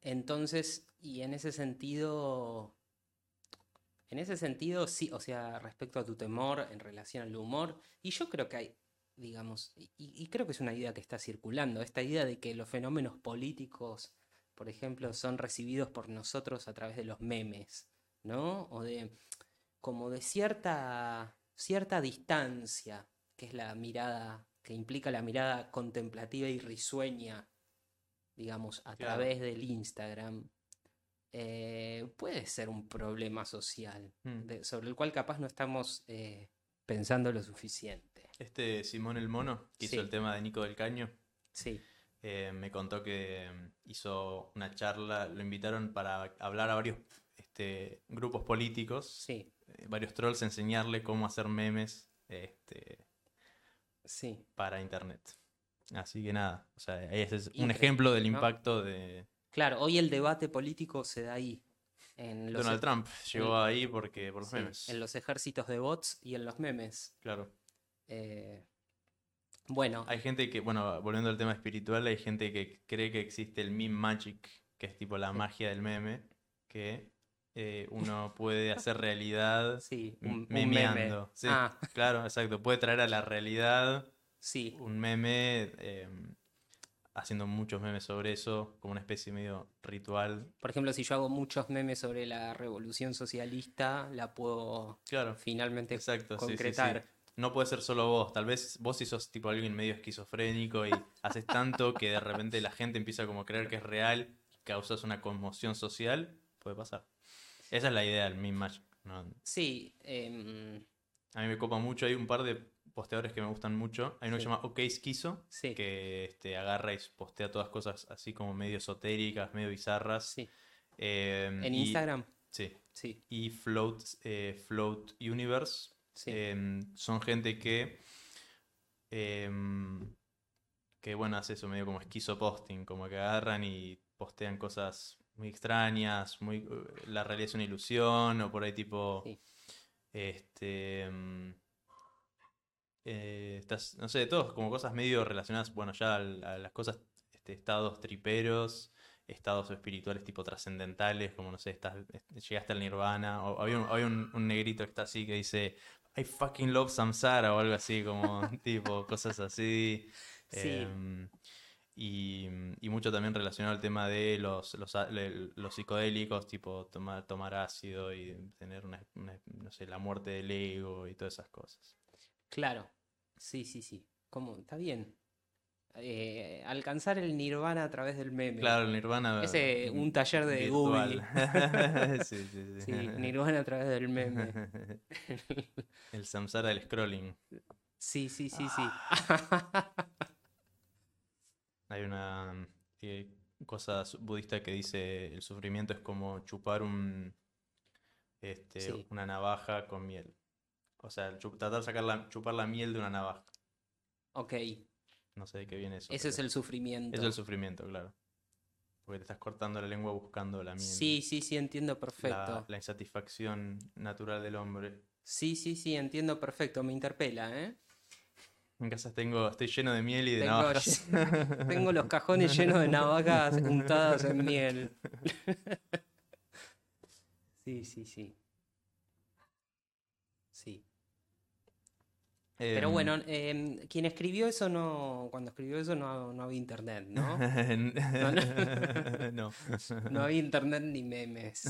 entonces, y en ese sentido, en ese sentido, sí, o sea, respecto a tu temor en relación al humor, y yo creo que hay, digamos, y, y creo que es una idea que está circulando, esta idea de que los fenómenos políticos, por ejemplo, son recibidos por nosotros a través de los memes, ¿no? O de, como de cierta, cierta distancia, que es la mirada, que implica la mirada contemplativa y risueña, digamos, a Claro. través del Instagram, eh, puede ser un problema social, Mm. de- sobre el cual capaz no estamos eh, pensando lo suficiente. Este Simón el Mono, que hizo el tema de Nico del Caño, Sí, eh, me contó que mm, hizo una charla, lo invitaron para hablar a varios este, grupos políticos, sí, eh, varios trolls, enseñarle cómo hacer memes este, sí. para internet. Así que nada, o sea, ese es un ejemplo del ¿no? impacto de Claro, hoy el debate político se da ahí. En los, Donald e- Trump. Llegó en- ahí porque por los sí, memes. en los ejércitos de bots y en los memes. Claro. Eh, bueno, Hay gente que, bueno, volviendo al tema espiritual, hay gente que cree que existe el meme magic, que es tipo la Sí. magia del meme, que eh, uno puede hacer realidad sí, un, un meme. Sí, Ah, claro, exacto. Puede traer a la realidad sí, un meme, eh, haciendo muchos memes sobre eso, como una especie medio ritual. por ejemplo, si yo hago muchos memes sobre la revolución socialista, la puedo Claro, finalmente exacto. sí, concretar. No puede ser solo vos, tal vez vos si sos tipo alguien medio esquizofrénico y haces tanto que de repente la gente empieza como a creer que es real, causas una conmoción social, puede pasar. Esa es la idea del magic. ¿no? Sí, em, A mí me copa mucho, hay un par de posteadores que me gustan mucho. Hay uno que Sí. se llama OK Esquizo, sí, que este, agarra y postea todas cosas así como medio esotéricas, medio bizarras. sí. Eh, En y- Instagram, Sí. sí, Y Float, eh, Float Universe, sí. Em, son gente que, em, que bueno, hace eso medio como esquizo posting, como que agarran y postean cosas muy extrañas, muy, eh, la realidad es una ilusión, o por ahí tipo, Sí. este, em, eh, estas- no sé, todos como cosas medio relacionadas, bueno, ya a, las cosas, este, estados triperos, estados espirituales tipo trascendentales, como no sé, estás, est- llegaste al nirvana, o había, un, había un- un negrito que está así que dice, I fucking love Samsara o algo así, como tipo cosas así. Sí. Em, y, y mucho también relacionado al tema de los, los, los psicodélicos, tipo tomar, tomar ácido y tener una, una- no sé, la muerte del ego y todas esas cosas. Claro, sí, sí, sí. ¿Cómo? Está bien. Eh, alcanzar el nirvana a través del meme. Claro, el nirvana. Ese, mm, un taller de virtual. Google. sí, sí, sí. Sí, nirvana a través del meme. El samsara del scrolling. Sí, sí, sí, sí. Hay una eh, cosa budista que dice el sufrimiento es como chupar un este, Sí. una navaja con miel. O sea, tratar de sacar la, chupar la miel de una navaja. Ok, No sé de qué viene eso. ese es el sufrimiento. eso es el sufrimiento, claro. Porque te estás cortando la lengua buscando la miel. Sí, sí, sí, entiendo La, perfecto. la insatisfacción natural del hombre. Sí, sí, sí, entiendo perfecto. Me interpela, ¿eh? En casa tengo, estoy lleno de miel y de Tengo navajas. Tengo los cajones llenos de navajas untadas en miel. Sí, sí, sí. Sí. Pero Em, bueno, em, quien escribió eso no. Cuando escribió eso no, no había internet, ¿no? no. No había internet ni memes.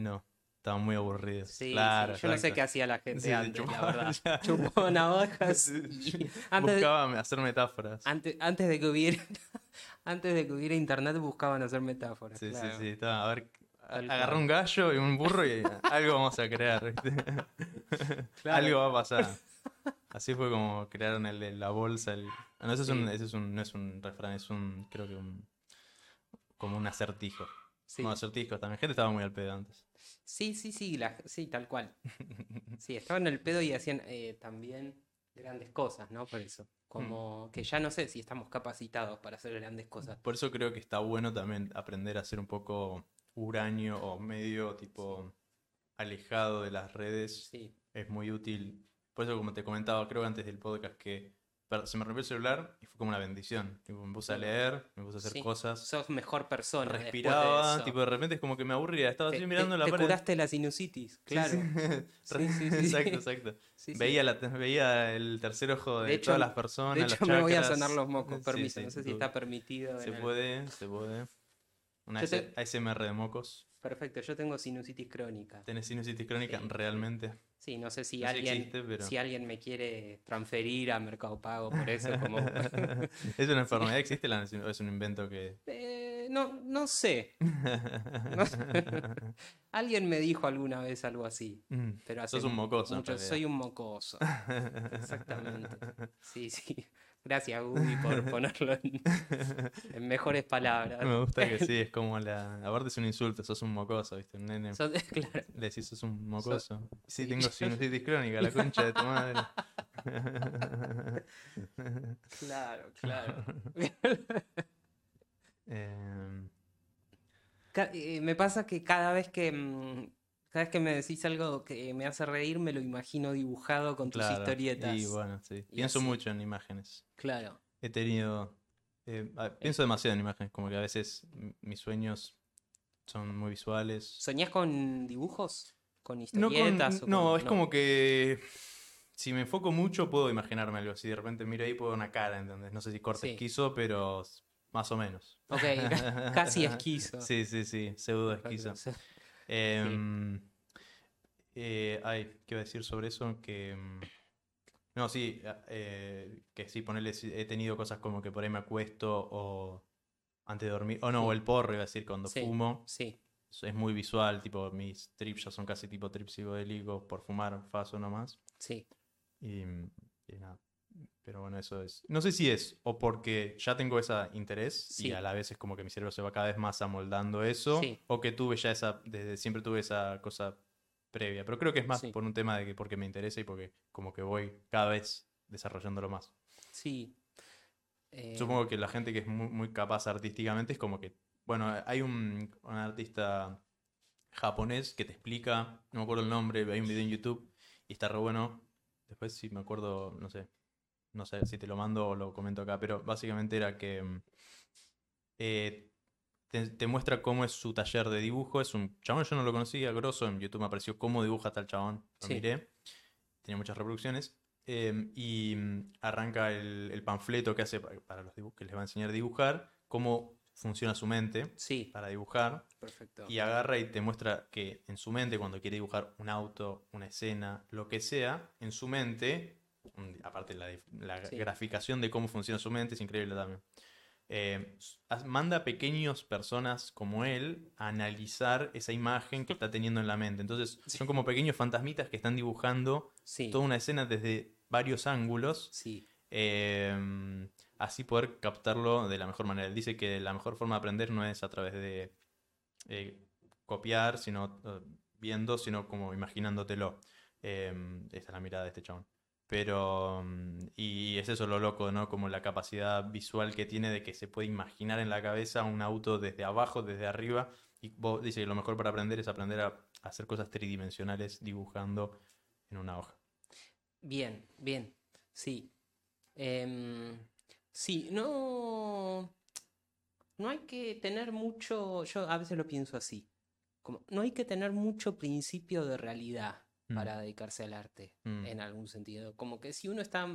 no. Estaban muy aburridos. Sí, sí, claro, yo no sé qué hacía la gente Sí, sí, antes, la chupaba- verdad. ya. Chupaba navajas Sí. y antes, de- Buscaba hacer metáforas. antes, antes de que hubiera antes de que hubiera internet buscaban hacer metáforas. Sí, claro. sí, sí. Estaba, a ver, cual. un gallo y un burro y algo vamos a crear. Claro. Algo va a pasar. Así fue como crearon el de la bolsa. El... No, ese es un, Sí. ese es un, no es un refrán, es un, creo que un, como un acertijo. Sí. No, acertijos también. Gente estaba muy al pedo antes. Sí, sí, sí, la- sí, tal cual. Sí, estaban en el pedo y hacían eh, también grandes cosas, ¿no? Por eso. Como que ya no sé si estamos capacitados para hacer grandes cosas. Por eso creo que está bueno también aprender a ser un poco huraño o medio tipo alejado de las redes. Sí, Es muy útil. Por eso, como te comentaba, creo antes del podcast que se me rompió el celular y fue como una bendición. Tipo, me puse a leer, me puse a hacer Sí. cosas. sos mejor persona. de respiraba, eso. tipo de repente es como que me aburría, estaba Te- así te- mirando la te pared. curaste la sinusitis, claro. sí. Sí, exacto, exacto. Veía, la, veía el tercer ojo de, De hecho- todas las personas. De los hecho, me voy a sonar los mocos, permiso. no sé si está permitido. Se el- puede, se puede. Una te- ASMR de mocos. Perfecto, yo tengo sinusitis crónica. ¿Tenés sinusitis crónica? Realmente. Sí, no sé si No alguien, existe, pero- si alguien me quiere transferir a Mercado Pago por eso, como... ¿Es una enfermedad? ¿Existe la, o es un invento que.? Eh, no, no sé. No sé. Alguien me dijo alguna vez algo así. Mm, Pero hace Sos un mocoso. mucho- soy un mocoso. Exactamente. Sí, sí. Gracias, Gubi, por ponerlo en, en mejores palabras. Me gusta que sí, es como la. Aparte es un insulto, sos un mocoso, ¿viste? Un nene. Sos- claro. Le decís, sos un mocoso. Sí, sí. tengo sinusitis crónica, la concha de tu madre. Claro, claro. Em, eh, me pasa que cada vez que mm, cada vez que me decís algo que me hace reír, me lo imagino dibujado con tus claro, historietas. Y bueno, sí. Y Pienso así. mucho en imágenes. Claro. He tenido. eh, a- pienso demasiado en imágenes, como que a veces mis sueños son muy visuales. ¿Soñás con dibujos? ¿Con No, con- historietas? o no, con- es como que si me enfoco mucho puedo imaginarme algo. Si de repente miro ahí puedo una cara, ¿entendés? No sé si corte Sí. esquizo, pero más o menos. Ok, ca- casi esquizo. Sí, sí, sí, pseudo esquizo. Em, eh, ay, ¿qué iba a decir sobre eso? Que. mm, No, sí, a- eh, que sí, ponerle. He tenido cosas como que por ahí me acuesto o antes de dormir. O no, Sí. o el porro, iba a decir, cuando Sí. fumo. Sí, Es muy visual, tipo, mis trips ya son casi tipo trips psicodélicos por fumar, faso nomás. sí. Y, y nada. Pero bueno, eso es. No sé si es o porque ya tengo ese interés y a la vez es como que mi cerebro se va cada vez más amoldando eso. Sí. O que tuve ya esa. Desde siempre tuve esa cosa previa. Pero creo que es más Sí. por un tema de que porque me interesa y porque como que voy cada vez desarrollándolo más. Sí. Eh, Supongo que la gente que es muy, muy capaz artísticamente es como que. Bueno, hay un, un artista japonés que te explica, no me acuerdo el nombre, hay un video en YouTube y está re bueno. Después si me acuerdo, no sé, no sé si te lo mando o lo comento acá, pero básicamente era que mm, eh, te, te muestra cómo es su taller de dibujo. Es un chabón, yo no lo conocía, grosso, en YouTube me apareció cómo dibuja tal chabón. Lo Sí. miré, tenía muchas reproducciones. eh, y mm, arranca el, el panfleto que hace pa- para los dibujos, que les va a enseñar a dibujar, cómo funciona su mente Sí, para dibujar. perfecto. Y agarra y te muestra que en su mente, cuando quiere dibujar un auto, una escena, lo que sea, en su mente, aparte la, la Sí. graficación de cómo funciona su mente es increíble también. Eh, manda pequeños personas como él a analizar esa imagen que está teniendo en la mente. Entonces, son como pequeños fantasmitas que están dibujando Sí, toda una escena desde varios ángulos eh, así poder captarlo de la mejor manera. Él dice que la mejor forma de aprender no es a través de eh, copiar, sino eh, viendo, sino como imaginándotelo. Eh, esta es la mirada de este chabón. Pero, mm, y es eso lo loco, ¿no? Como la capacidad visual que tiene de que se puede imaginar en la cabeza un auto desde abajo, desde arriba. Y vos, dice que lo mejor para aprender es aprender a hacer cosas tridimensionales dibujando en una hoja. Bien, bien. Sí. Em, sí, no. No hay que tener mucho. Yo a veces lo pienso así. Como, no hay que tener mucho principio de realidad Mm. para dedicarse al arte, Mm. en algún sentido. Como que si uno está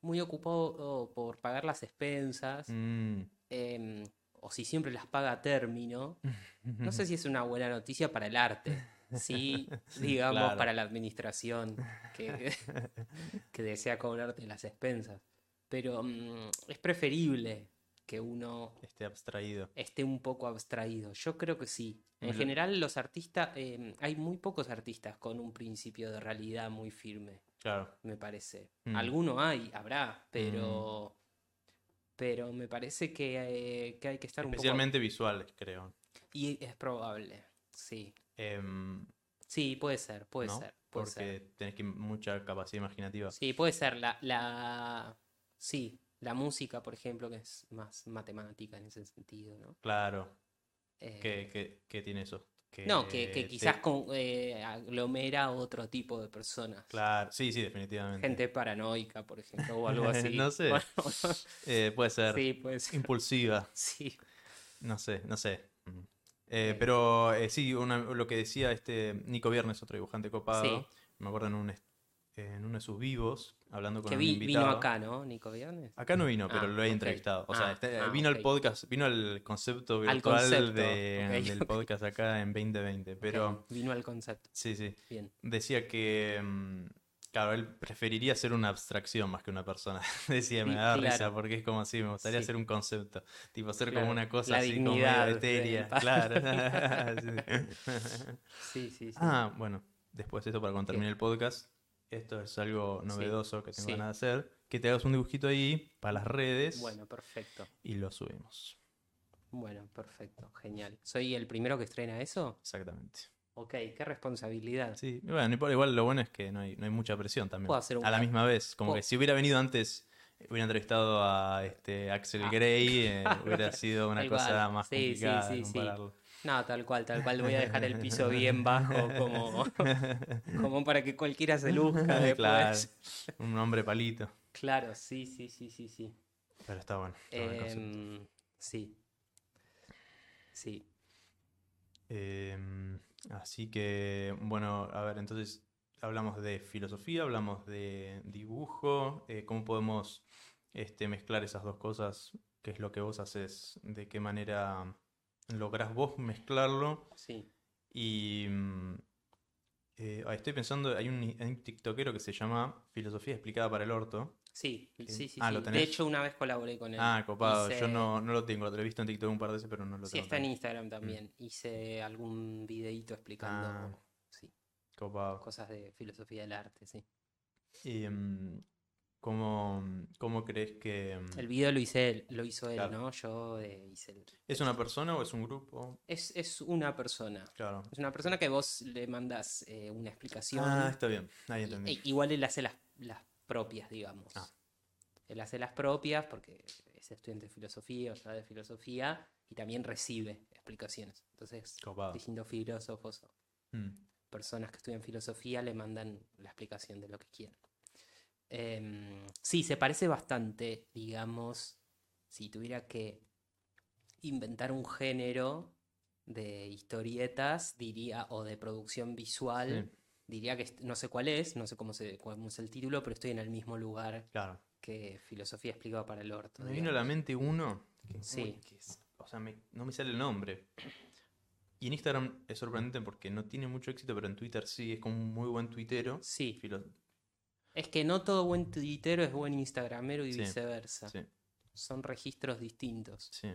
muy ocupado por pagar las expensas, Mm. em, o si siempre las paga a término, no sé si es una buena noticia para el arte. Sí, digamos, Claro. para la administración que, que desea cobrarte las expensas. Pero es preferible que uno Esté abstraído. esté un poco abstraído. Yo creo que sí. En general, los artistas, eh, hay muy pocos artistas con un principio de realidad muy firme, Claro. me parece. Mm. Alguno hay, habrá, pero, pero me parece que, eh, que hay que estar un poco... Especialmente visuales, creo. Y es probable, sí. Em, Sí, puede ser, puede ¿no? ser, puede Porque ser. tenés que mucha capacidad imaginativa. Sí, puede ser. La, la... Sí, la música, por ejemplo, que es más matemática en ese sentido, ¿no? Claro. Eh, ¿Qué, qué- qué tiene eso? No, que, que te- quizás con, eh, aglomera otro tipo de personas. Claro, sí, sí, definitivamente. Gente paranoica, por ejemplo, o algo así. No sé. Bueno, Eh, puede ser sí, puede ser. impulsiva. Sí, No sé, no sé. Mm. Eh, Ok. pero eh, sí, una- lo que decía este Nico Viernes, otro dibujante copado, Sí. me acuerdo en un en uno de sus vivos, hablando con que un vi- invitado. vino acá, ¿no? Nico Viernes. Acá no vino, pero Ah, lo he entrevistado. O sea, Ah, este- ah, vino ok. al podcast, vino al concepto Al virtual concepto, de- del podcast acá en 2020. Pero Vino al concepto. sí, sí. Bien. Decía que, mm, claro, él preferiría ser una abstracción más que una persona. Decía, me da claro. risa porque es como así, me gustaría Sí. ser un concepto. Tipo, ser Claro, como una cosa la así como dignidad del etérea. Claro. Sí. Sí, sí, sí. Ah, bueno, después de esto, para cuando termine el podcast, esto es algo novedoso que tengo sí. ganas de hacer. Que te hagas un dibujito ahí para las redes Bueno, perfecto. y lo subimos. Bueno, perfecto. Genial. ¿Soy el primero que estrena eso? Exactamente. Ok, qué responsabilidad. Sí, y bueno, igual, lo bueno es que no hay, no hay mucha presión también. Puedo hacer un a la misma vez, como puedo- que si hubiera venido antes, hubiera entrevistado a este Axel Ah. Gray, eh, hubiera sido una cosa más Sí, sí, complicada sí, sí. compararlo. No, tal cual, tal cual. Voy a dejar el piso bien bajo como, como para que cualquiera se luzca después. claro, un hombre palito. Claro, sí, sí, sí, sí, sí. Pero está bueno. está. Em, sí. Sí. Em, así que, bueno, a ver, entonces hablamos de filosofía, hablamos de dibujo, eh, cómo podemos este, mezclar esas dos cosas, qué es lo que vos haces, de qué manera lográs vos mezclarlo. Sí. Y mm, eh, estoy pensando, hay un, hay un tiktokero que se llama Filosofía explicada para el orto. Sí, sí, sí. Ah, sí. ¿lo De tenés? hecho, una vez colaboré con él. Ah, copado, Hice- yo no, no lo tengo, lo he visto en TikTok un par de veces, pero no lo Sí, tengo. está en. Instagram también. Hice algún videíto explicando Ah. sí, Copado. cosas de filosofía del arte, sí. Y, mm, ¿cómo, cómo crees que... mm, El video lo hice lo hizo él. ¿no? Yo eh, hice el... ¿Es una persona o es un grupo? Es, es una persona. Claro. Es una persona que vos le mandas eh, una explicación. Ah, está bien, ahí entendí. e- igual él hace las, las propias, digamos. Ah. Él hace las propias porque es estudiante de filosofía o sabe de filosofía y también recibe explicaciones. Entonces, Copado. distintos filósofos o Mm, personas que estudian filosofía le mandan la explicación de lo que quieren. Em, sí, se parece bastante, digamos, si tuviera que inventar un género de historietas, diría, o de producción visual, Sí. diría que no sé cuál es, no sé cómo, se, cómo es el título, pero estoy en el mismo lugar claro. que filosofía explicada para el orto. Me vino a la mente uno. Que, Sí. uy, que es- o sea, me- no me sale el nombre. Y en Instagram es sorprendente porque no tiene mucho éxito, pero en Twitter sí, es como un muy buen tuitero. Sí, Filo- es que no todo buen tuitero es buen instagramero y Sí, viceversa. sí, Son registros distintos. sí.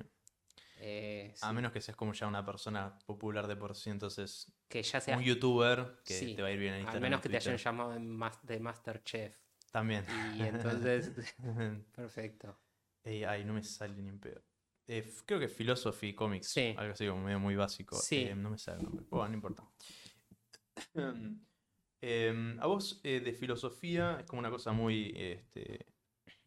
Eh, A sí. menos que seas como ya una persona popular de por sí, entonces que ya sea un youtuber que Sí, te va a ir bien en al Instagram. menos y que te hayan llamado de, mas- de Masterchef También. y entonces perfecto Eh, ay, no me sale ni en pedo. Eh, creo que Philosophy Comics. Sí. Algo así como medio muy básico. Sí. Eh, no me sale el nombre. Bueno, no importa. Em, a vos eh, de filosofía es como una cosa muy, este,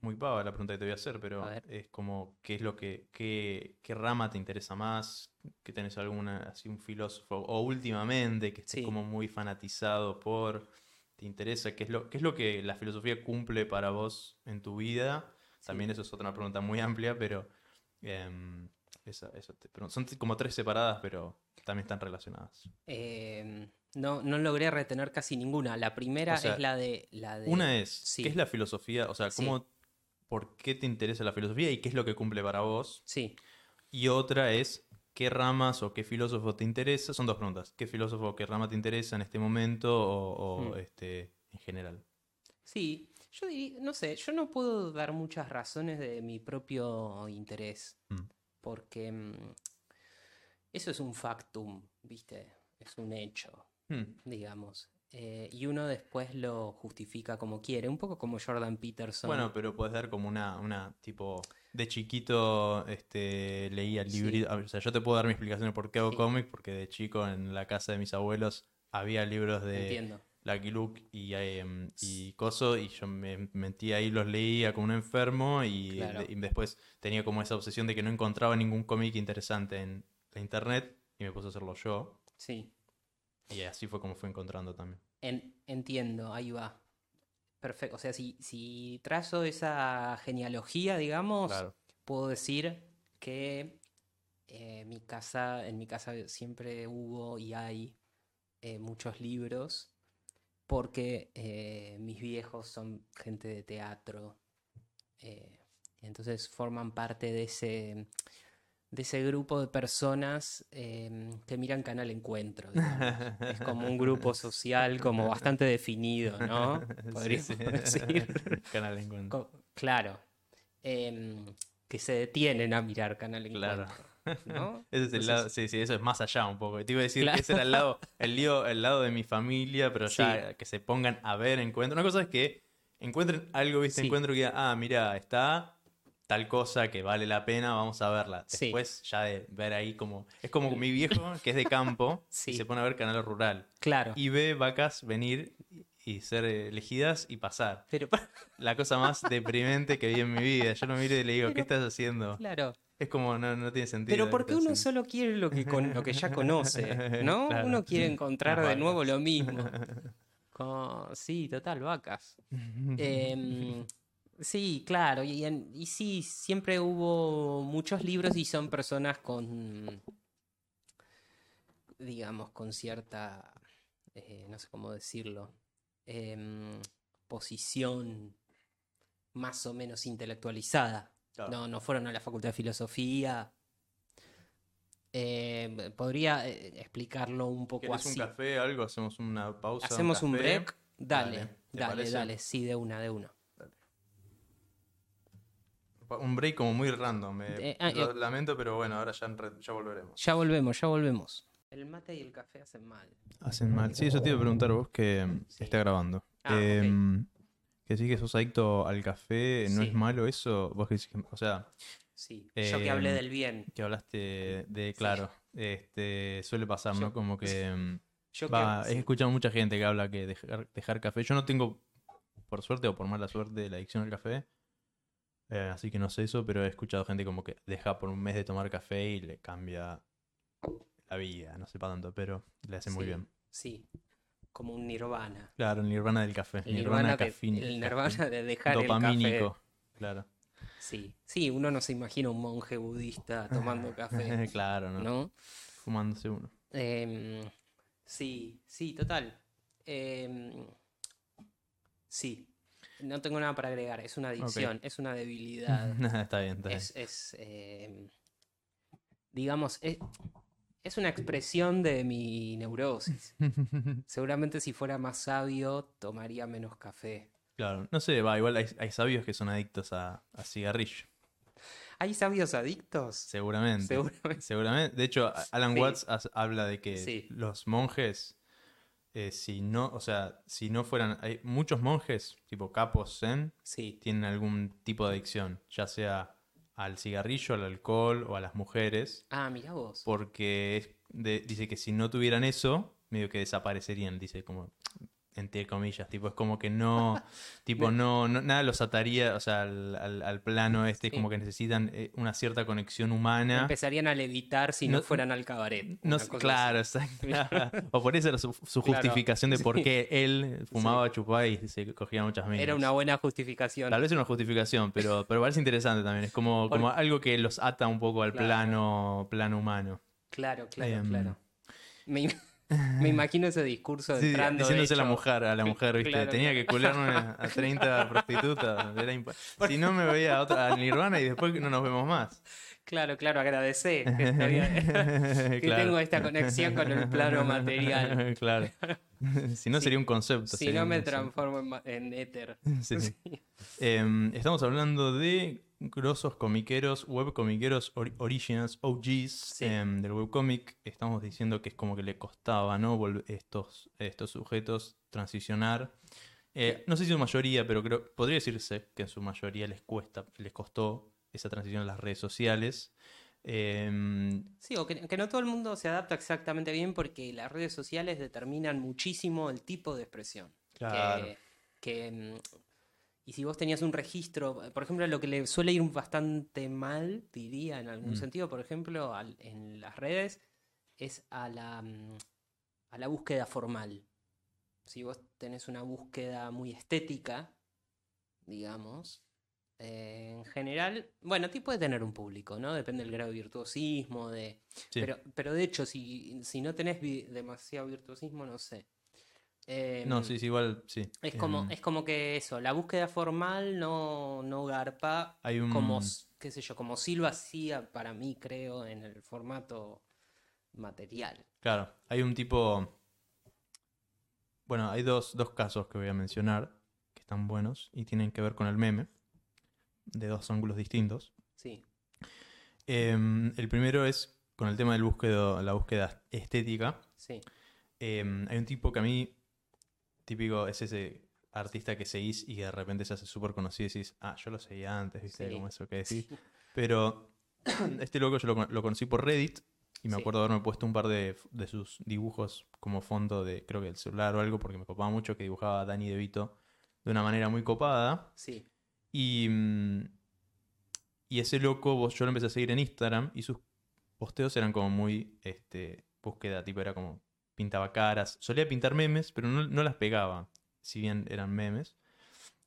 muy pava la pregunta que te voy a hacer, pero A es como qué es lo que, qué, qué rama te interesa más, que tenés alguna, así un filósofo, o últimamente que estés Sí. como muy fanatizado por, te interesa, qué es lo, qué es lo que la filosofía cumple para vos en tu vida. Sí. También eso es otra pregunta muy amplia, pero em, esa- eso te pregunto. son como tres separadas, pero también están relacionadas. Eh, no, no logré retener casi ninguna la primera O sea, es la de la de Una es, sí. ¿qué es la filosofía? O sea, Sí. ¿cómo, ¿por qué te interesa la filosofía y qué es lo que cumple para vos? sí Y otra es, qué ramas o qué filósofo te interesa. Son dos preguntas. ¿Qué filósofo o qué rama te interesa en este momento o, o, Mm. este, en general? Sí, yo diría, no sé, yo no puedo dar muchas razones de mi propio interés, Mm. porque mm, eso es un factum, ¿viste? Es un hecho, Hmm. digamos. Eh, y uno después lo justifica como quiere, un poco como Jordan Peterson. Bueno, pero puedes dar como una, una tipo, de chiquito este, leía Sí. libros, o sea, yo te puedo dar mi explicación de por qué hago Sí. cómics, porque de chico en la casa de mis abuelos había libros de entiendo. Lucky Luke y, em, y Coso, y yo me metí ahí, los leía como un enfermo, y, Claro. y después tenía como esa obsesión de que no encontraba ningún cómic interesante en la internet, y me puse a hacerlo yo, Sí, y así fue como fui encontrando también. en- entiendo, ahí va. Perfecto, o sea, si, si trazo esa genealogía, digamos, Claro. puedo decir que eh, mi casa, en mi casa siempre hubo y hay eh, muchos libros porque eh, mis viejos son gente de teatro. entonces forman parte de ese, de ese grupo de personas em, que miran Canal Encuentro. digamos. Es como un grupo social como bastante definido, ¿no? Podríamos sí. decir. Canal Encuentro. Claro. Em, que se detienen a mirar Canal Claro. Encuentro. ¿no? Ese es el Entonces, lado, sí, sí, eso es más allá un poco. Te iba a decir Claro. que ese era el lado, el lío, el lado de mi familia, pero ya que se pongan a ver encuentro. Una cosa es que encuentren algo, viste, encuentro que digan, ah, mira, está tal cosa que vale la pena, vamos a verla. Sí. Después ya de ver ahí como. Es como mi viejo, que es de campo, Sí. y se pone a ver canal rural. Claro. Y ve vacas venir y ser elegidas y pasar. Pero, La cosa más deprimente que vi en mi vida. Yo lo miro y le digo, ¿qué estás haciendo? claro. Es como, no, no tiene sentido. Pero porque uno solo quiere lo que, con, lo que ya conoce, ¿no? Claro. Uno quiere encontrar Las de nuevo lo mismo. Como- sí, total, vacas. Em, sí, claro, y, en- y sí, siempre hubo muchos libros y son personas con, digamos, con cierta, eh, no sé cómo decirlo, em, posición más o menos intelectualizada. Claro. No, no fueron a la Facultad de Filosofía. Eh, podría eh, explicarlo un poco ¿Querés un así. café, algo? ¿Hacemos una pausa? Hacemos un break. Dale, Dale, dale, sí, de una, de una. Un break como muy random. eh. Eh, ah, Lo eh. lamento, pero bueno, ahora ya, ya volveremos. Ya volvemos, ya volvemos. El mate y el café hacen mal. Hacen mal. Sí, eso te iba a preguntar vos que mm, Sí. está grabando. Ah. Em, Que sí que sos adicto al café, ¿no Sí. es malo eso? Vos que decís que- o sea, Sí, yo que Em, hablé del bien. que hablaste de, claro, este, suele pasar, ¿no? Como que... Yo Va, que, he escuchado mucha gente que habla que dejar, dejar café. Yo no tengo, por suerte o por mala suerte, la adicción al café. Eh, así que no sé eso, pero he escuchado gente como que deja por un mes de tomar café y le cambia la vida. No sé para tanto, pero le hace muy bien. Sí, como un nirvana. Claro, el nirvana del café. El nirvana, nirvana, de, cafín- el cafín- nirvana de dejar el café. Dopamínico. Claro. Sí, sí, uno no se imagina un monje budista tomando café, claro, ¿no? ¿no? Fumándose uno. Em, sí, sí, total. Em, sí, no tengo nada para agregar. Es una adicción, es una debilidad. está bien, está bien. es, es, em, digamos, es, es una expresión de mi neurosis. Seguramente si fuera más sabio, tomaría menos café. claro, no sé, va, igual hay, hay sabios que son adictos a, a cigarrillo. ¿Hay sabios adictos? Seguramente. Seguramente. Seguramente. De hecho, Alan Sí. Watts habla de que Sí. los monjes, eh, si no, o sea, si no fueran, hay muchos monjes, tipo capos zen, Sí, tienen algún tipo de adicción, ya sea al cigarrillo, al alcohol o a las mujeres, Ah, mira vos. porque es de- dice que si no tuvieran eso, medio que desaparecerían, dice como entre comillas, tipo, es como que no, tipo, no, no- nada los ataría, o sea, al, al- al plano este, Sí. como que necesitan eh, una cierta conexión humana. Empezarían a levitar si no, No- fueran al cabaret. No, claro, exacto. o por eso era su, su Claro, justificación de por sí. qué él fumaba, chupaba y se cogía muchas minas. Era una buena justificación. Tal vez era una justificación, pero, pero parece interesante también. Es como, como algo que los ata un poco al Claro. plano, plano humano. Claro, claro, Em, claro. Me, Me imagino ese discurso Sí, entrando. de diciéndose a la mujer, a la mujer, ¿viste? Claro, Tenía claro. que culearme a, a 30 prostitutas. era si no, me veía a otra a Nirvana y después no nos vemos más. Claro, claro, agradecer que, estoy- que Claro. tengo esta conexión con el plano material. claro. Si no, Sí. sería un concepto. Si no me transformo en, en éter. Sí. Em, estamos hablando de grosos comiqueros, webcomiqueros ori- originals, OGs em, del webcomic. Estamos diciendo que es como que le costaba, ¿no? Estos, estos sujetos transicionar. Eh, no sé si su mayoría, pero creo, podría decirse que en su mayoría les cuesta, les costó esa transición a las redes sociales. Em, Sí, o que, que no todo el mundo se adapta exactamente bien porque las redes sociales determinan muchísimo el tipo de expresión. Claro. Que, que, mm, y si vos tenías un registro, por ejemplo, lo que le suele ir bastante mal, diría en algún Mm. sentido, por ejemplo, al- en las redes, es a la, mm, a la búsqueda formal. Si vos tenés una búsqueda muy estética, digamos, eh, en general, bueno, ti puede tener un público, ¿no? Depende del grado de virtuosismo, de... sí. Pero, pero de hecho, si, si no tenés vi- demasiado virtuosismo, no sé. No, Em, sí, sí, igual, sí. es como, Em, es como que eso, la búsqueda formal no, no garpa hay un... como, qué sé yo, como Silva hacía para mí, creo, en el formato material. Claro, hay un tipo. Bueno, hay dos, dos casos que voy a mencionar que están buenos y tienen que ver con el meme, de dos ángulos distintos. Sí, Em, el primero es con el tema del búsquedo, la búsqueda estética. sí, hay un tipo que a mí, típico, es ese artista que seguís y de repente se hace súper conocido y decís, ah, yo lo seguía antes, ¿viste? Sí. Como eso que decís. Pero este loco yo lo, con- lo conocí por Reddit y me Sí. acuerdo haberme puesto un par de, de sus dibujos como fondo de, creo que el celular o algo, porque me copaba mucho que dibujaba a Danny DeVito de una manera muy copada. sí, Y, mm, y ese loco, vos- yo lo empecé a seguir en Instagram y sus posteos eran como muy este, búsqueda, tipo era como pintaba caras. Solía pintar memes, pero no, no las pegaba, si bien eran memes.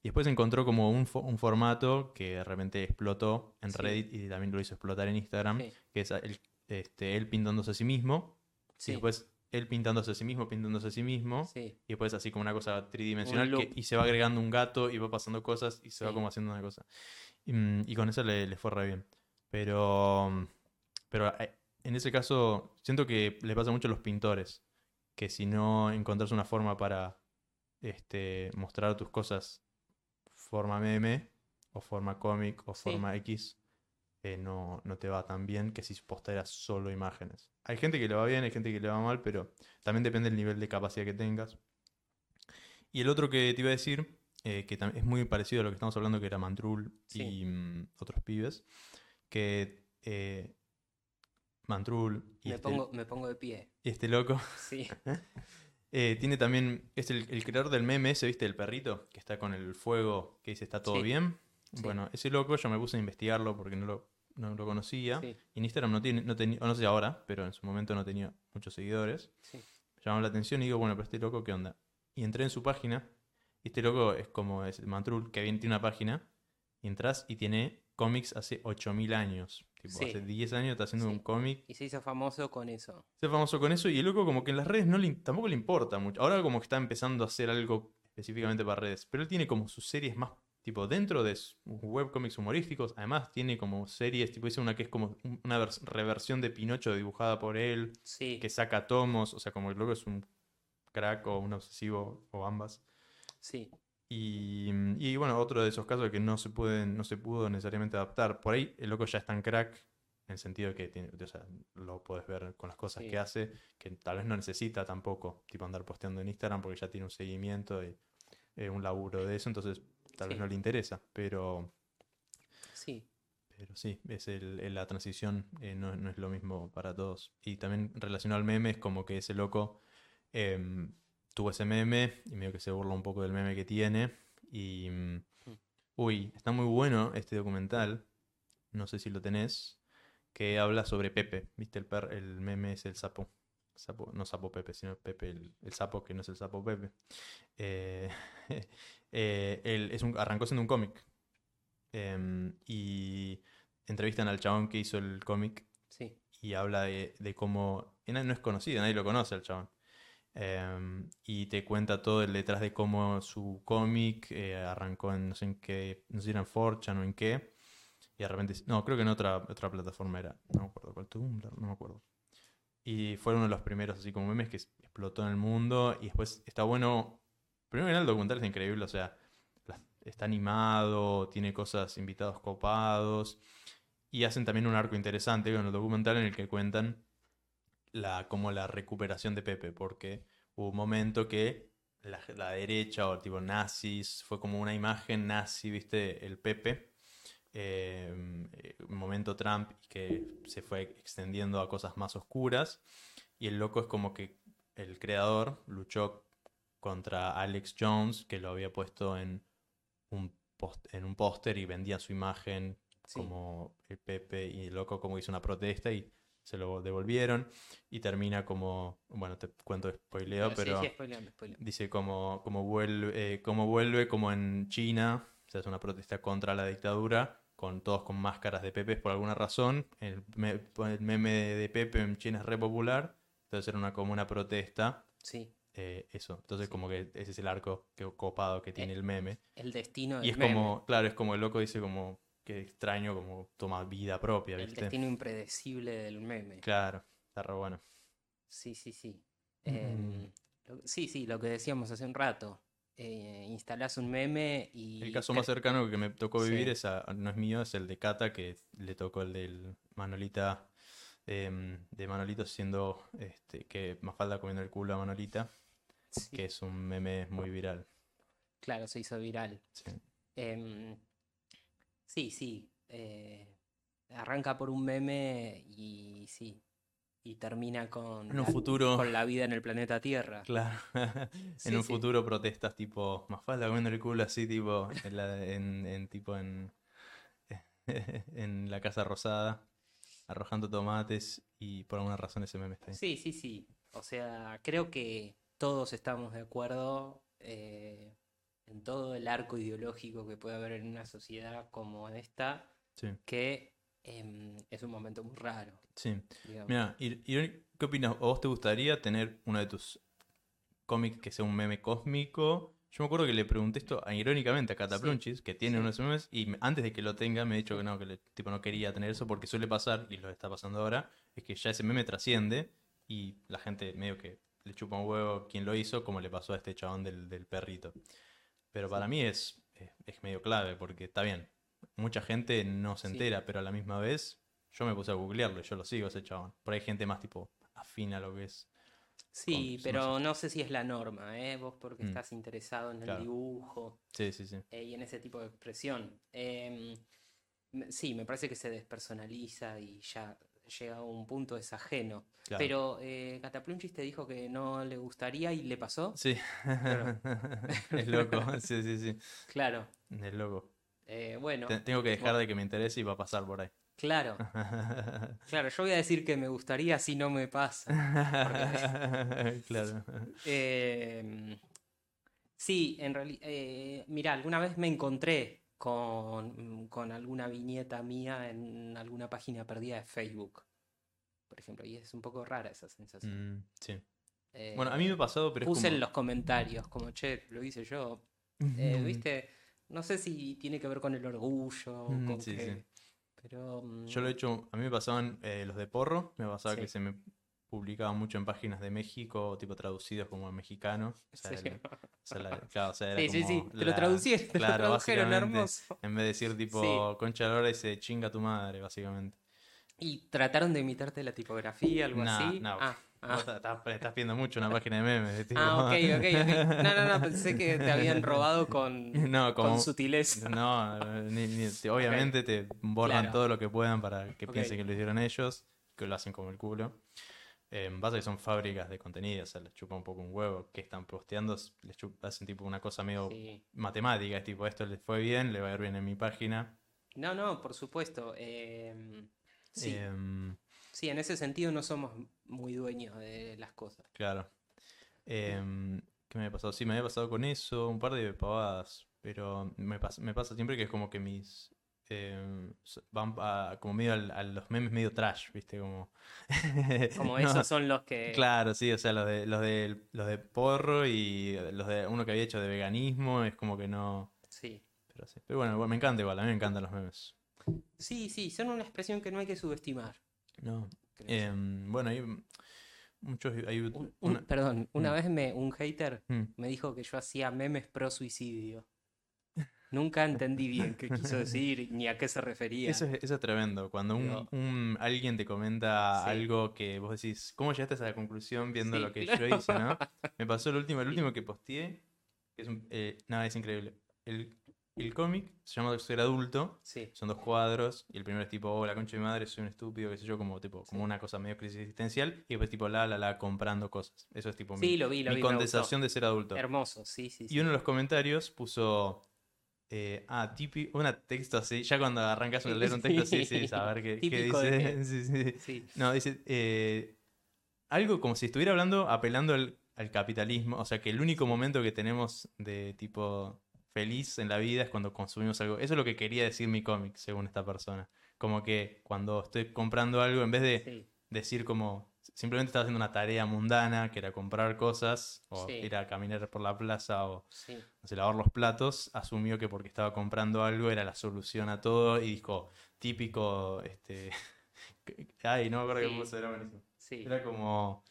Y después encontró como un, fo- un formato que de repente explotó en Sí. Reddit y también lo hizo explotar en Instagram, sí, que es el- este, él pintándose a sí mismo. sí, Y después él pintándose a sí mismo, pintándose a sí mismo. sí, Y después así como una cosa tridimensional Un que- loop. y se va agregando un gato y va pasando cosas y se va como haciendo una cosa. Y, y con eso le, le fue re bien. Pero, pero eh, en ese caso siento que le pasa mucho a los pintores, que si no encontrás una forma para este, mostrar tus cosas forma meme o forma cómic o Sí. forma X, eh, no, no te va tan bien que si posteas solo imágenes. Hay gente que le va bien, hay gente que le va mal, pero también depende del nivel de capacidad que tengas. Y el otro que te iba a decir, eh, que es muy parecido a lo que estamos hablando, que era Mantrul Sí. y mm, otros pibes, que eh, Mantrul y me, este, pongo, me pongo de pie. y este loco Sí, eh, tiene también, es el, el creador del meme ese, ¿viste? El perrito, que está con el fuego, que dice está todo Sí. bien. Sí. Bueno, ese loco yo me puse a investigarlo porque no lo, no lo conocía. sí, Y en Instagram no tiene, no tenía, o no sé ahora, pero en su momento no tenía muchos seguidores. sí. Llamó la atención y digo, bueno, pero este loco, ¿qué onda? Y entré en su página. Y este loco es como es Mantrul, que bien tiene una página. Y entras y tiene cómics hace 8000 años. Tipo, Sí. hace 10 años está haciendo Sí. un cómic. Y se hizo famoso con eso. Se hace famoso con eso. Y el loco, como que en las redes no le, tampoco le importa mucho. Ahora, como que está empezando a hacer algo específicamente para redes. Pero él tiene como sus series más. Tipo, dentro de webcomics humorísticos, además tiene como series, tipo, hizo una que es como un- una vers- reversión de Pinocho dibujada por él, Sí, que saca tomos, o sea, como el loco es un crack o un obsesivo o ambas. sí, Y, y, bueno, otro de esos casos que no se pueden, no se pudo necesariamente adaptar. Por ahí el loco ya es tan crack, en el sentido que tiene, o sea, lo puedes ver con las cosas Sí. que hace, que tal vez no necesita tampoco, tipo andar posteando en Instagram porque ya tiene un seguimiento y eh, un laburo de eso, entonces tal vez no le interesa, pero, sí, pero sí, es el, la transición eh, no, no es lo mismo para todos. Y también relacionado al meme es como que ese loco em, tuvo ese meme y medio que se burla un poco del meme que tiene. Y... mm, Uy, está muy bueno este documental, no sé si lo tenés, que habla sobre Pepe. ¿Viste? El, per- el meme es el sapo. Sapo, no sapo Pepe, sino Pepe, el, el sapo que no es el sapo Pepe. Eh, eh, él es un, arrancó siendo un cómic. Em, y entrevistan al chabón que hizo el cómic sí, y habla de, de cómo. no es conocido, nadie lo conoce al chabón. Em, y te cuenta todo el detrás de cómo su cómic eh, arrancó en no sé qué, no sé si era en 4chan o en qué. Y de repente, no, creo que en otra, otra plataforma era, no me acuerdo cuál, Tumblr, no me acuerdo. Y fue uno de los primeros así como memes que explotó en el mundo. Y después está bueno, primero el documental es increíble, o sea, está animado, tiene cosas, invitados copados. Y hacen también un arco interesante con el documental en el que cuentan la, como la recuperación de Pepe, porque hubo un momento que la, la derecha o tipo nazis, fue como una imagen nazi, viste, el Pepe, eh, un momento Trump que se fue extendiendo a cosas más oscuras, y el loco es como que el creador luchó contra Alex Jones, que lo había puesto en un, en un póster y vendía su imagen Sí. como el Pepe y el loco como hizo una protesta y se lo devolvieron y termina como, bueno, te cuento spoileo, pero Sí, sí, spoileame, spoileame. dice como, como vuelve, eh, como vuelve como en China, sea, es una protesta contra la dictadura, con todos con máscaras de Pepe por alguna razón, el, me- el meme de Pepe en China es re popular, entonces era una, como una protesta, Sí, eh, eso, entonces Sí. como que ese es el arco que, copado que tiene Eh, el meme. el destino Y es meme, como, claro, es como el loco dice como que extraño, como toma vida propia, el ¿viste? destino impredecible del meme. Claro, está re bueno. Sí, sí, sí. Mm. Em, lo- sí, sí, lo que decíamos hace un rato. Eh, instalás un meme y... El caso más cercano que me tocó Sí. vivir es a- no es mío, es el de Cata, que le tocó el del Manolita, em, de Manolito siendo, este, que Mafalda comiendo el culo a Manolita, sí, que es un meme muy viral. Claro, se hizo viral. Sí. Em, sí, sí. eh, arranca por un meme y sí. Y termina con, En un la, futuro, con la vida en el planeta Tierra. claro, Sí, en un sí. futuro protestas tipo Mafalda comiendo el culo así, tipo, en, la- en- en tipo en, en la Casa Rosada, arrojando tomates y por alguna razón ese meme está ahí. Sí, sí, sí. O sea, creo que todos estamos de acuerdo eh, en todo el arco ideológico que puede haber en una sociedad como esta, Sí, que em, es un momento muy raro. sí. Mira, ir- ir- ¿qué opinas? ¿A vos te gustaría tener uno de tus cómics que sea un meme cósmico? Yo me acuerdo que le pregunté esto irónicamente a Cataplunchis, que tiene sí. uno de esos memes, y antes de que lo tenga me ha dicho que no, que le- tipo no quería tener eso porque suele pasar, y lo está pasando ahora, es que ya ese meme trasciende y la gente medio que le chupa un huevo quien lo hizo, como le pasó a este chabón del, del perrito. Pero para mí es, es, es medio clave, porque está bien, mucha gente no se Sí. entera, pero a la misma vez yo me puse a googlearlo y yo lo sigo ese chabón. Por ahí hay gente más tipo afín a lo que es. Sí, con- pero no sé si es la norma, ¿eh? Vos porque Mm. estás interesado en el dibujo Sí, sí, sí. eh, y en ese tipo de expresión. Em, sí, me parece que se despersonaliza y ya llega a un punto es ajeno. Claro. Pero eh, Cataplunchis te dijo que no le gustaría y le pasó. Sí. Claro. es loco. Sí, sí, sí. Claro. Es loco. eh, bueno, Te- Tengo que dejar de que me interese y va a pasar por ahí. claro. Claro, yo voy a decir que me gustaría si no me pasa. claro. Em, sí, en realidad, mira, alguna vez me encontré con, con alguna viñeta mía en alguna página perdida de Facebook, por ejemplo, y es un poco rara esa sensación. Mm, sí. Eh, Bueno, a mí me ha pasado, pero es puse en los comentarios, como, che, lo hice yo. Eh, ¿viste? No sé si tiene que ver con el orgullo, o Mm, con sí, qué, sí. pero... mm, Yo lo he hecho, a mí me pasaban eh, los de porro, me pasaba Sí. que se me publicaban mucho en páginas de México, tipo traducidos como en mexicano. O sea, Sí. el- o sea, la- claro, o sea, era Sí, sí, te lo traducieron, te lo claro, tradujeron básicamente, hermoso. En vez de decir tipo Sí. concha de dice chinga tu madre, básicamente. ¿Y trataron de imitarte la tipografía, algo así? no. Ah, ah. Estás, estás viendo mucho una página de memes. de tipo- Ah, ok, ok, ok. No, no, no, pensé que te habían robado con, No, como- con sutileza. No, ni- ni- te- obviamente te borran Claro. todo lo que puedan para que Ok. piensen que lo hicieron ellos, que lo hacen como el culo. Eh, pasa que son fábricas de contenido, o sea, les chupa un poco un huevo. que están posteando? Les chup- hacen tipo una cosa medio Sí. matemática, es tipo, esto les fue bien, le va a ir bien en mi página. No, no, por supuesto. em, sí, Em, sí, en ese sentido no somos muy dueños de las cosas. claro. Em, ¿qué me había pasado? Sí, me había pasado con eso, un par de pavadas, pero me pasa, me pasa siempre que es como que mis eh, so- van a- como medio al- a los memes medio trash, ¿viste? Como, Como No, esos son los que... Claro, sí, o sea, los de, los de, los de porro y los de uno que había hecho de veganismo, es como que no. Sí. Pero, sí. Pero bueno, me encanta igual, a mí me encantan los memes. Sí, sí, son una expresión que no hay que subestimar. No. Em, bueno, hay muchos. Hay Un- un- una- perdón, una Mm. vez me, un hater Mm. me dijo que yo hacía memes pro suicidio. Nunca entendí bien qué quiso decir ni a qué se refería. Eso es, eso es tremendo. Cuando un, alguien te comenta Sí. algo que vos decís, ¿cómo llegaste a esa conclusión viendo Sí, lo que claro. yo hice, no? Me pasó el último, el último que posteé, que es un, eh, nada, es increíble. El, el cómic se llama Ser adulto, Sí, son dos cuadros, y el primero es tipo, oh, la concha de mi madre, soy un estúpido, qué sé yo, como tipo, como una cosa medio crisis existencial, y después tipo, la, la, la, comprando cosas. Eso es tipo mi, sí, lo vi, lo mi vi. condensación de ser adulto. Hermoso, sí. sí. Y uno de los comentarios puso. Eh, ah, típico. Un texto así. Ya cuando arrancas a leer un texto así, sí, saber qué, qué dice. que- Sí, sí. No, dice. eh, algo como si estuviera hablando, apelando al, al capitalismo. O sea, que el único momento que tenemos de tipo feliz en la vida es cuando consumimos algo. Eso es lo que quería decir mi cómic, según esta persona. Como que cuando estoy comprando algo, en vez de decir como simplemente estaba haciendo una tarea mundana, que era comprar cosas, o Sí. ir a caminar por la plaza, o sí. no sé, lavar los platos, asumió que porque estaba comprando algo era la solución a todo y dijo, típico, este... Ay, no me acuerdo qué Sí. puso, era buenísimo. Era como,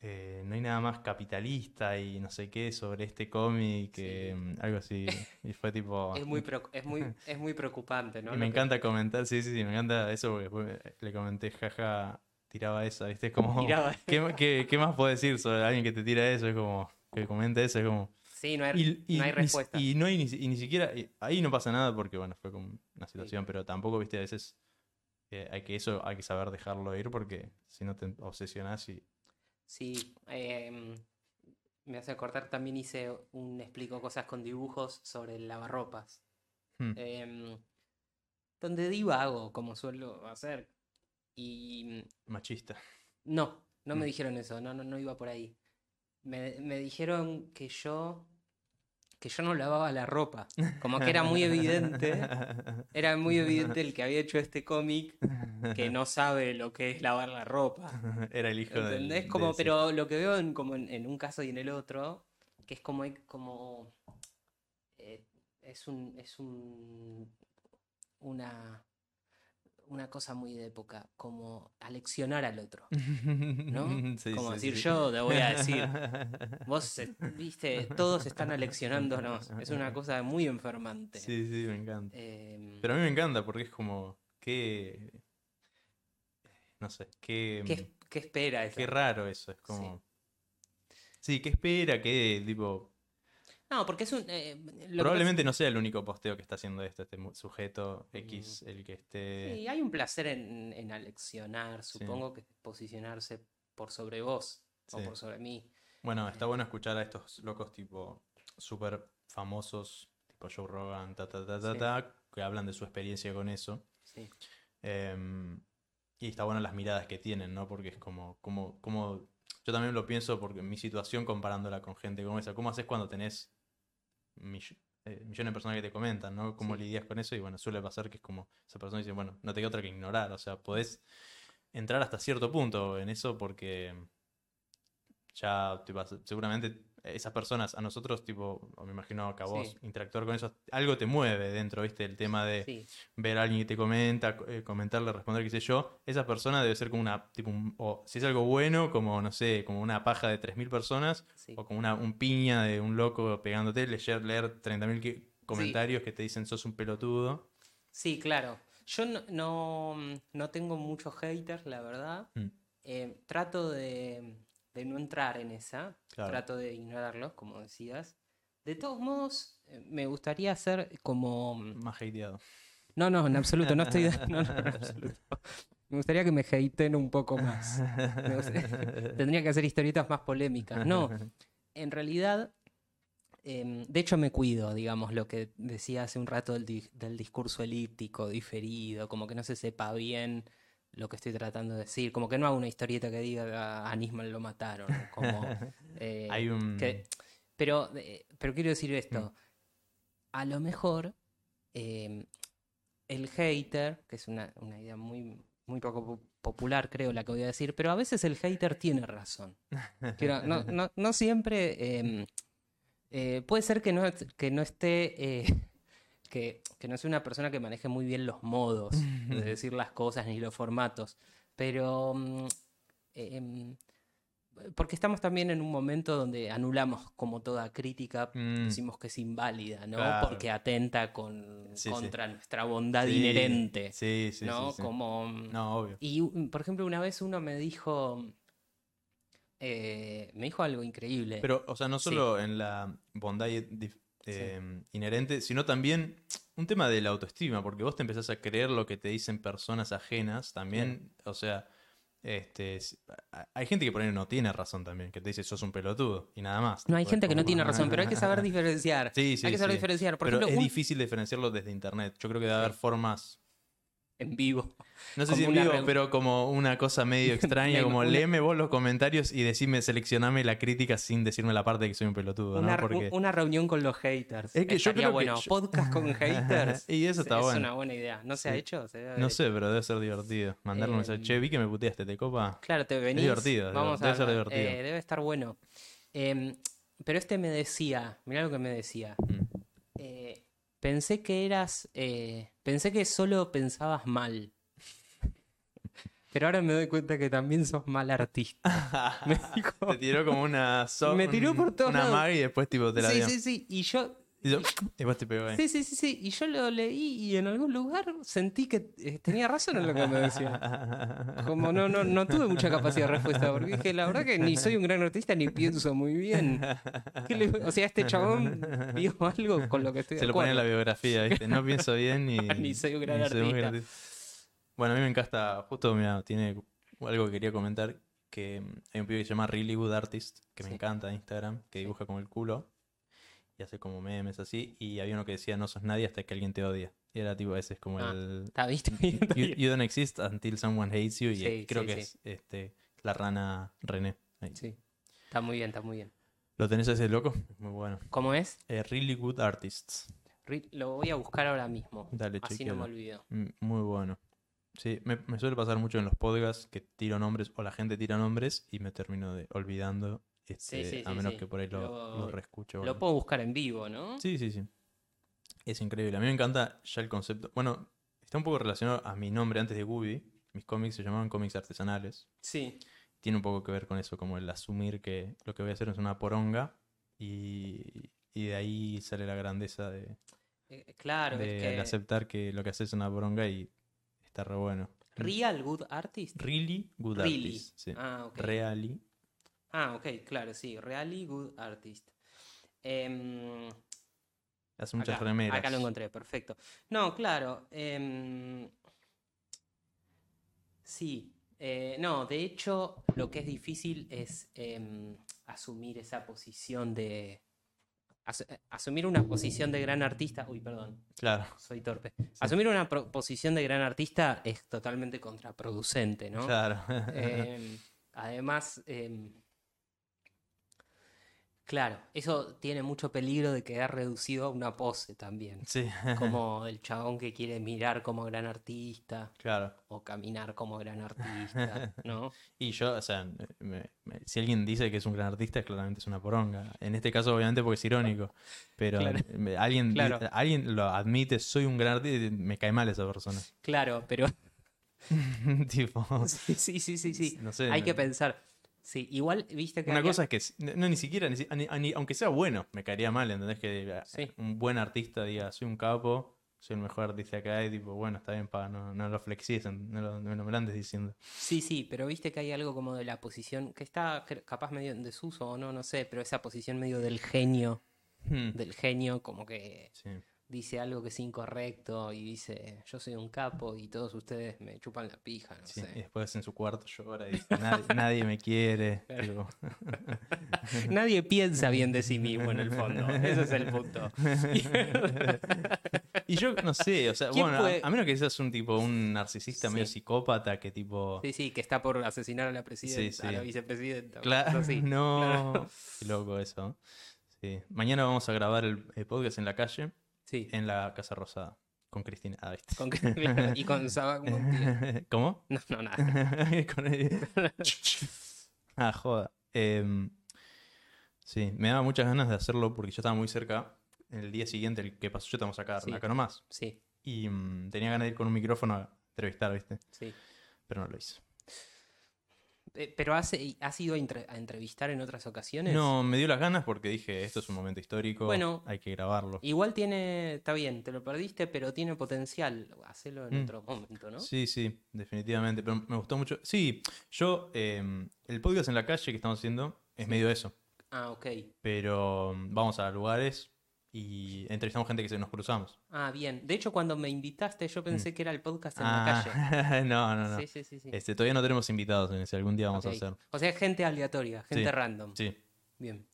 eh, no hay nada más capitalista y no sé qué sobre este cómic, que mm, algo así. Y fue tipo... Es muy, es muy, es muy preocupante, ¿no? Y me que- encanta comentar, sí, sí, sí, me encanta eso porque después le comenté, jaja, tiraba esa, ¿viste? Es como, Tiraba- ¿qué, qué, qué más puedo decir sobre alguien que te tira eso? Es como, que comenta eso, es como... Sí, no hay, Y, y no hay respuesta. y no hay ni, y ni siquiera, y ahí no pasa nada porque, bueno, fue como una situación, pero tampoco, viste, a veces eh, hay que eso, hay que saber dejarlo ir porque si no te obsesionas y... Sí, em, me hace acordar, también hice un explico cosas con dibujos sobre el lavarropas. Hmm. em, donde divago, como suelo hacer. Y Machista. no, no me Mm. dijeron eso, no, no, no iba por ahí. Me, me dijeron que yo, que yo no lavaba la ropa. Como que era muy evidente, era muy evidente el que había hecho este cómic que no sabe lo que es lavar la ropa. Era el hijo del- ¿Entendés? de Como, ese- pero lo que veo en, como en, en un caso y en el otro, que es como, como eh, es un, es un una, una cosa muy de época, como aleccionar al otro. ¿no? Sí, Como sí, decir, sí. yo te voy a decir, Vos, eh, viste, todos están aleccionándonos. Es una cosa muy enfermante. Sí, sí, me encanta. Em, Pero a mí me encanta porque es como, qué... No sé, qué... ¿qué, qué espera eso? Qué raro eso, es como... Sí, ¿qué espera? ¿Qué tipo...? No, porque es un... eh, lo que pasa- Probablemente no sea el único posteo que está haciendo esto, este sujeto X, el que esté... Sí, hay un placer en, en aleccionar, supongo que posicionarse por sobre vos o por sobre mí. Bueno, está bueno escuchar a estos locos tipo súper famosos, tipo Joe Rogan, ta, ta, ta, ta, Sí. ta, que hablan de su experiencia con eso. Sí, Em, y está bueno las miradas que tienen, ¿no? Porque es como, como, como, yo también lo pienso porque mi situación comparándola con gente como esa, ¿cómo haces cuando tenés mill- eh, millones de personas que te comentan, ¿no? ¿Cómo Sí. lidias con eso? Y bueno, suele pasar que es como, esa persona dice, bueno, no te queda otra que ignorar, o sea, podés entrar hasta cierto punto en eso porque ya te vas- seguramente esas personas, a nosotros, tipo, o me imagino que a vos, Sí. interactuar con eso, algo te mueve dentro, ¿viste? El tema de sí, ver a alguien que te comenta, co- eh, comentarle, responder, qué sé yo, esa persona debe ser como una, tipo, un- o si es algo bueno, como, no sé, como una paja de 3.000 personas, sí. o como una un piña de un loco pegándote, leer, leer 30.000 que- comentarios que te dicen sos un pelotudo. Sí, claro. Yo no, no, no tengo muchos haters, la verdad. Mm. Eh, trato de, de no entrar en esa. Claro. Trato de ignorarlos, como decías. De todos modos, eh, me gustaría hacer como... Más hateado. No, no, en absoluto, no estoy... No, no, en absoluto. Me gustaría que me hateen un poco más. Gustaría- Tendría que hacer historietas más polémicas. No, en realidad, em, de hecho me cuido, digamos, lo que decía hace un rato del, di- del discurso elíptico, diferido, como que no se sepa bien lo que estoy tratando de decir, como que no hago una historieta que diga a Nisman lo mataron, como... eh, Hay un... que- pero, eh, pero quiero decir esto, Mm. a lo mejor em, el hater, que es una, una idea muy, muy poco po- popular, creo, la que voy a decir, pero a veces el hater tiene razón. Quiero- no, no- no siempre. em, eh, puede ser que no, que no esté. Que, que no sea una persona que maneje muy bien los modos de decir las cosas ni los formatos. Pero. mm, em, porque estamos también en un momento donde anulamos como toda crítica, Mm. decimos que es inválida, ¿no? Claro. Porque atenta con, Sí, sí. contra nuestra bondad Sí, inherente. Sí, sí, ¿no? Como. No, obvio. Y, u- por ejemplo, una vez uno me dijo. eh, me dijo algo increíble. Pero, o sea, no solo en la bondad eh, inherente, sino también un tema de la autoestima, porque vos te empezás a creer lo que te dicen personas ajenas también, o sea, este, hay gente que por ahí no tiene razón también, que te dice sos un pelotudo y nada más. no hay gente que no tiene razón, pero hay que saber diferenciar. Sí, sí, hay que saber sí. diferenciar. Por Pero ejemplo, es un- difícil diferenciarlo desde internet. Yo creo que debe haber formas, en vivo. no sé si en vivo, pero como una cosa medio extraña, como una- léeme vos los comentarios y decime, seleccioname la crítica sin decirme la parte de que soy un pelotudo, Una, ¿no? Porque... una reunión con los haters. Es que yo creo que bueno. yo- Podcast con haters. Y eso está es bueno. una buena idea. ¿No se ha hecho? Se No sé, pero debe ser divertido. Mandar un mensaje, Em, che, vi que me puteaste, ¿te copa? Claro, te venís. divertido, Vamos debe a, ser divertido. eh, debe estar bueno. Em, pero este me decía, mirá lo que me decía. Mm. eh, pensé que eras. eh, pensé que solo pensabas mal. Pero ahora me doy cuenta que también sos mal artista. Me dijo. Te tiró como una so- Me tiró por todos Una lados. y después tipo te la Sí, dio. sí, sí. Y yo. Y, yo- y después te pegó ahí. Sí, sí, sí, sí. Y yo lo leí y en algún lugar sentí que eh, tenía razón en lo que me decía. Como no, no, no tuve mucha capacidad de respuesta, porque dije, la verdad que ni soy un gran artista ni pienso muy bien. ¿Qué le- o sea, este chabón vio algo con lo que estoy de Se lo pone en la biografía, ¿viste? No pienso bien ni... Ni soy un gran ni soy un artista. artista. Bueno, a mí me encanta, justo, mira, tiene algo que quería comentar, que hay un pibe que se llama Really Good Artist, que me encanta de Instagram, que dibuja como el culo y hace como memes así, y había uno que decía no sos nadie hasta que alguien te odia. Y era tipo, ese es como Ah, el... Está visto You, don't exist until someone hates you, y Sí, creo sí, que sí. es este, la rana René. ahí. Sí. Está muy bien, está muy bien. ¿Lo tenés ese loco? Muy bueno. ¿Cómo es? Eh, really Good Artists. Lo voy a buscar ahora mismo. Dale, Así no me olvido. Mm, Muy bueno. Sí, me, me suele pasar mucho en los podcasts que tiro nombres o la gente tira nombres y me termino de, olvidando, este, sí, a sí, menos sí. que por ahí lo, Lo- lo Lo puedo buscar en vivo, ¿no? Sí, sí, sí. Es increíble. A mí me encanta ya el concepto. Bueno, está un poco relacionado a mi nombre antes de Gubi. Mis cómics se llamaban cómics artesanales. Sí. Tiene un poco que ver con eso, como el asumir que lo que voy a hacer es una poronga y, y de ahí sale la grandeza de, Eh, claro, de- es que. aceptar que lo que haces es una poronga y está re bueno. Real Good Artist. Really good Really. artist. Sí. Ah, ok. Really. Ah, ok, claro, sí. Really Good Artist. Em, Hace muchas acá, remeras. acá lo encontré, perfecto. No, claro. em, sí. eh, no, de hecho, lo que es difícil es em, asumir esa posición de. as- eh, asumir una posición de gran artista. Uy, perdón, Claro. soy torpe. Asumir una pro- posición de gran artista es totalmente contraproducente, ¿no? Claro. Em, además, em, claro, eso tiene mucho peligro de quedar reducido a una pose también. sí. Como el chabón que quiere mirar como gran artista claro. o caminar como gran artista, ¿no? Y yo, o sea, me- me- si alguien dice que es un gran artista, claramente es una poronga. En este caso, obviamente, porque es irónico. Pero Claro. me- alguien, di- alguien lo admite, soy un gran artista, me cae mal esa persona. Claro, pero tipo, sí, sí, sí, sí, sí. no sé. Hay que pensar. Sí, igual, viste que Una había- cosa es que, no, ni siquiera, ni aunque sea bueno, me caería mal, ¿entendés? Que Sí. un buen artista diga, soy un capo, soy el mejor artista que hay, tipo, bueno, está bien, pa, no, no lo flexís, no lo, no me lo andes diciendo. Sí, sí, pero viste que hay algo como de la posición que está capaz medio en desuso o no, no sé, pero esa posición medio del genio, Hmm, del genio como que sí. Dice algo que es incorrecto y dice yo soy un capo y todos ustedes me chupan la pija, no Sí, y sé. después en su cuarto llora y dice, nadie, nadie me quiere. Nadie piensa bien de sí mismo en el fondo, ese es el punto. Y yo no sé, o sea, ¿Quién bueno, a- puede- a, menos que seas un tipo, un narcisista medio psicópata que tipo... Sí, sí, que está por asesinar a la presidenta, a la vicepresidenta. Claro, así. no. Claro. Qué loco eso. Sí. Mañana vamos a grabar el, el podcast en la calle, Sí, en la Casa Rosada. Con Cristina, ah, ¿viste? Con- y con Montiel. ¿Cómo? No, no, nada. Con ah, joda. Em, sí, me daba muchas ganas de hacerlo porque yo estaba muy cerca. El día siguiente, el que pasó, yo te vamos a sacar Sí. acá nomás. Sí, Y mm, tenía ganas de ir con un micrófono a entrevistar, ¿viste? sí. Pero no lo hice. Eh, ¿Pero has, has ido a, entre- a entrevistar en otras ocasiones? No, me dio las ganas porque dije, esto es un momento histórico, Bueno. hay que grabarlo. Igual tiene, está bien, te lo perdiste, pero tiene potencial. Hacelo en Mm. otro momento, ¿no? Sí, sí, definitivamente. Pero me gustó mucho. Sí, yo, em, el podcast en la calle que estamos haciendo es Sí. medio eso. Ah, ok. Pero mm, vamos a lugares y entrevistamos gente que se nos cruzamos. Ah, bien. De hecho, cuando me invitaste, yo pensé que era el podcast en Mm. Ah, la calle. no, no, no. Sí, sí, sí, sí. Este, todavía no tenemos invitados en ese, algún día vamos a hacer. O sea, gente aleatoria, gente Sí. random. Sí. Bien.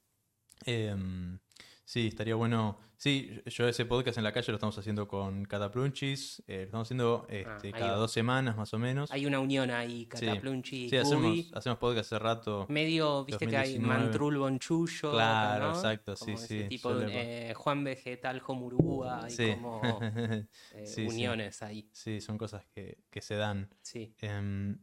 Em, sí, estaría bueno. Sí, yo ese podcast en la calle lo estamos haciendo con Cataplunchis. eh, lo estamos haciendo este, Ah, ahí cada dos semanas más o menos. Hay una unión ahí, Cataplunchi, Sí, hacemos, hacemos podcast hace rato. Medio, viste que hay 2019. Mantrul Bonchullo. Claro, ¿no? exacto, sí, Como ese sí, Tipo, eh, Juan Vegetal Homurúa, hay Sí. como eh, Sí, sí. uniones ahí. sí, son cosas que, que se dan. Sí. Em,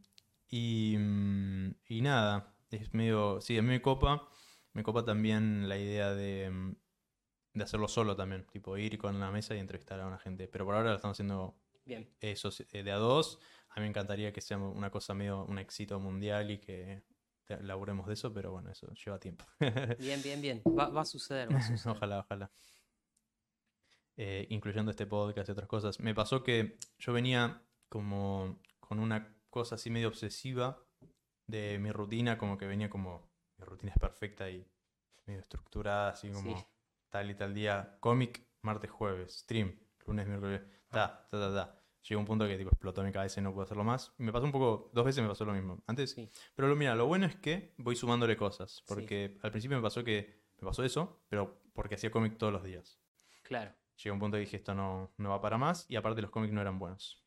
y, mm, y nada, es medio. Sí, a mí me copa. Me copa también la idea de, mm, de hacerlo solo también. Tipo, ir con la mesa y entrevistar a una gente. Pero por ahora lo estamos haciendo Bien. eso eh, de a dos. A mí me encantaría que sea una cosa medio un éxito mundial y que laburemos de eso, pero bueno, eso lleva tiempo. Bien, bien, bien. Va, va a suceder, va a suceder. Ojalá, ojalá. Eh, incluyendo este podcast y otras cosas. Me pasó que yo venía como con una cosa así medio obsesiva de mi rutina, como que venía como, mi rutina es perfecta y medio estructurada, así como Sí. Tal y tal día, cómic, martes, jueves, stream, lunes, miércoles, ta, ta, ta, ta. Llegó un punto que tipo explotó mi cabeza y no puedo hacerlo más. Me pasó un poco, dos veces me pasó lo mismo. Antes, Sí. pero lo, mira, lo bueno es que voy sumándole cosas. Porque al principio me pasó que me pasó eso, pero porque hacía cómic todos los días. Claro. Llegó un punto que dije esto no, no va para más. Y aparte los cómics no eran buenos.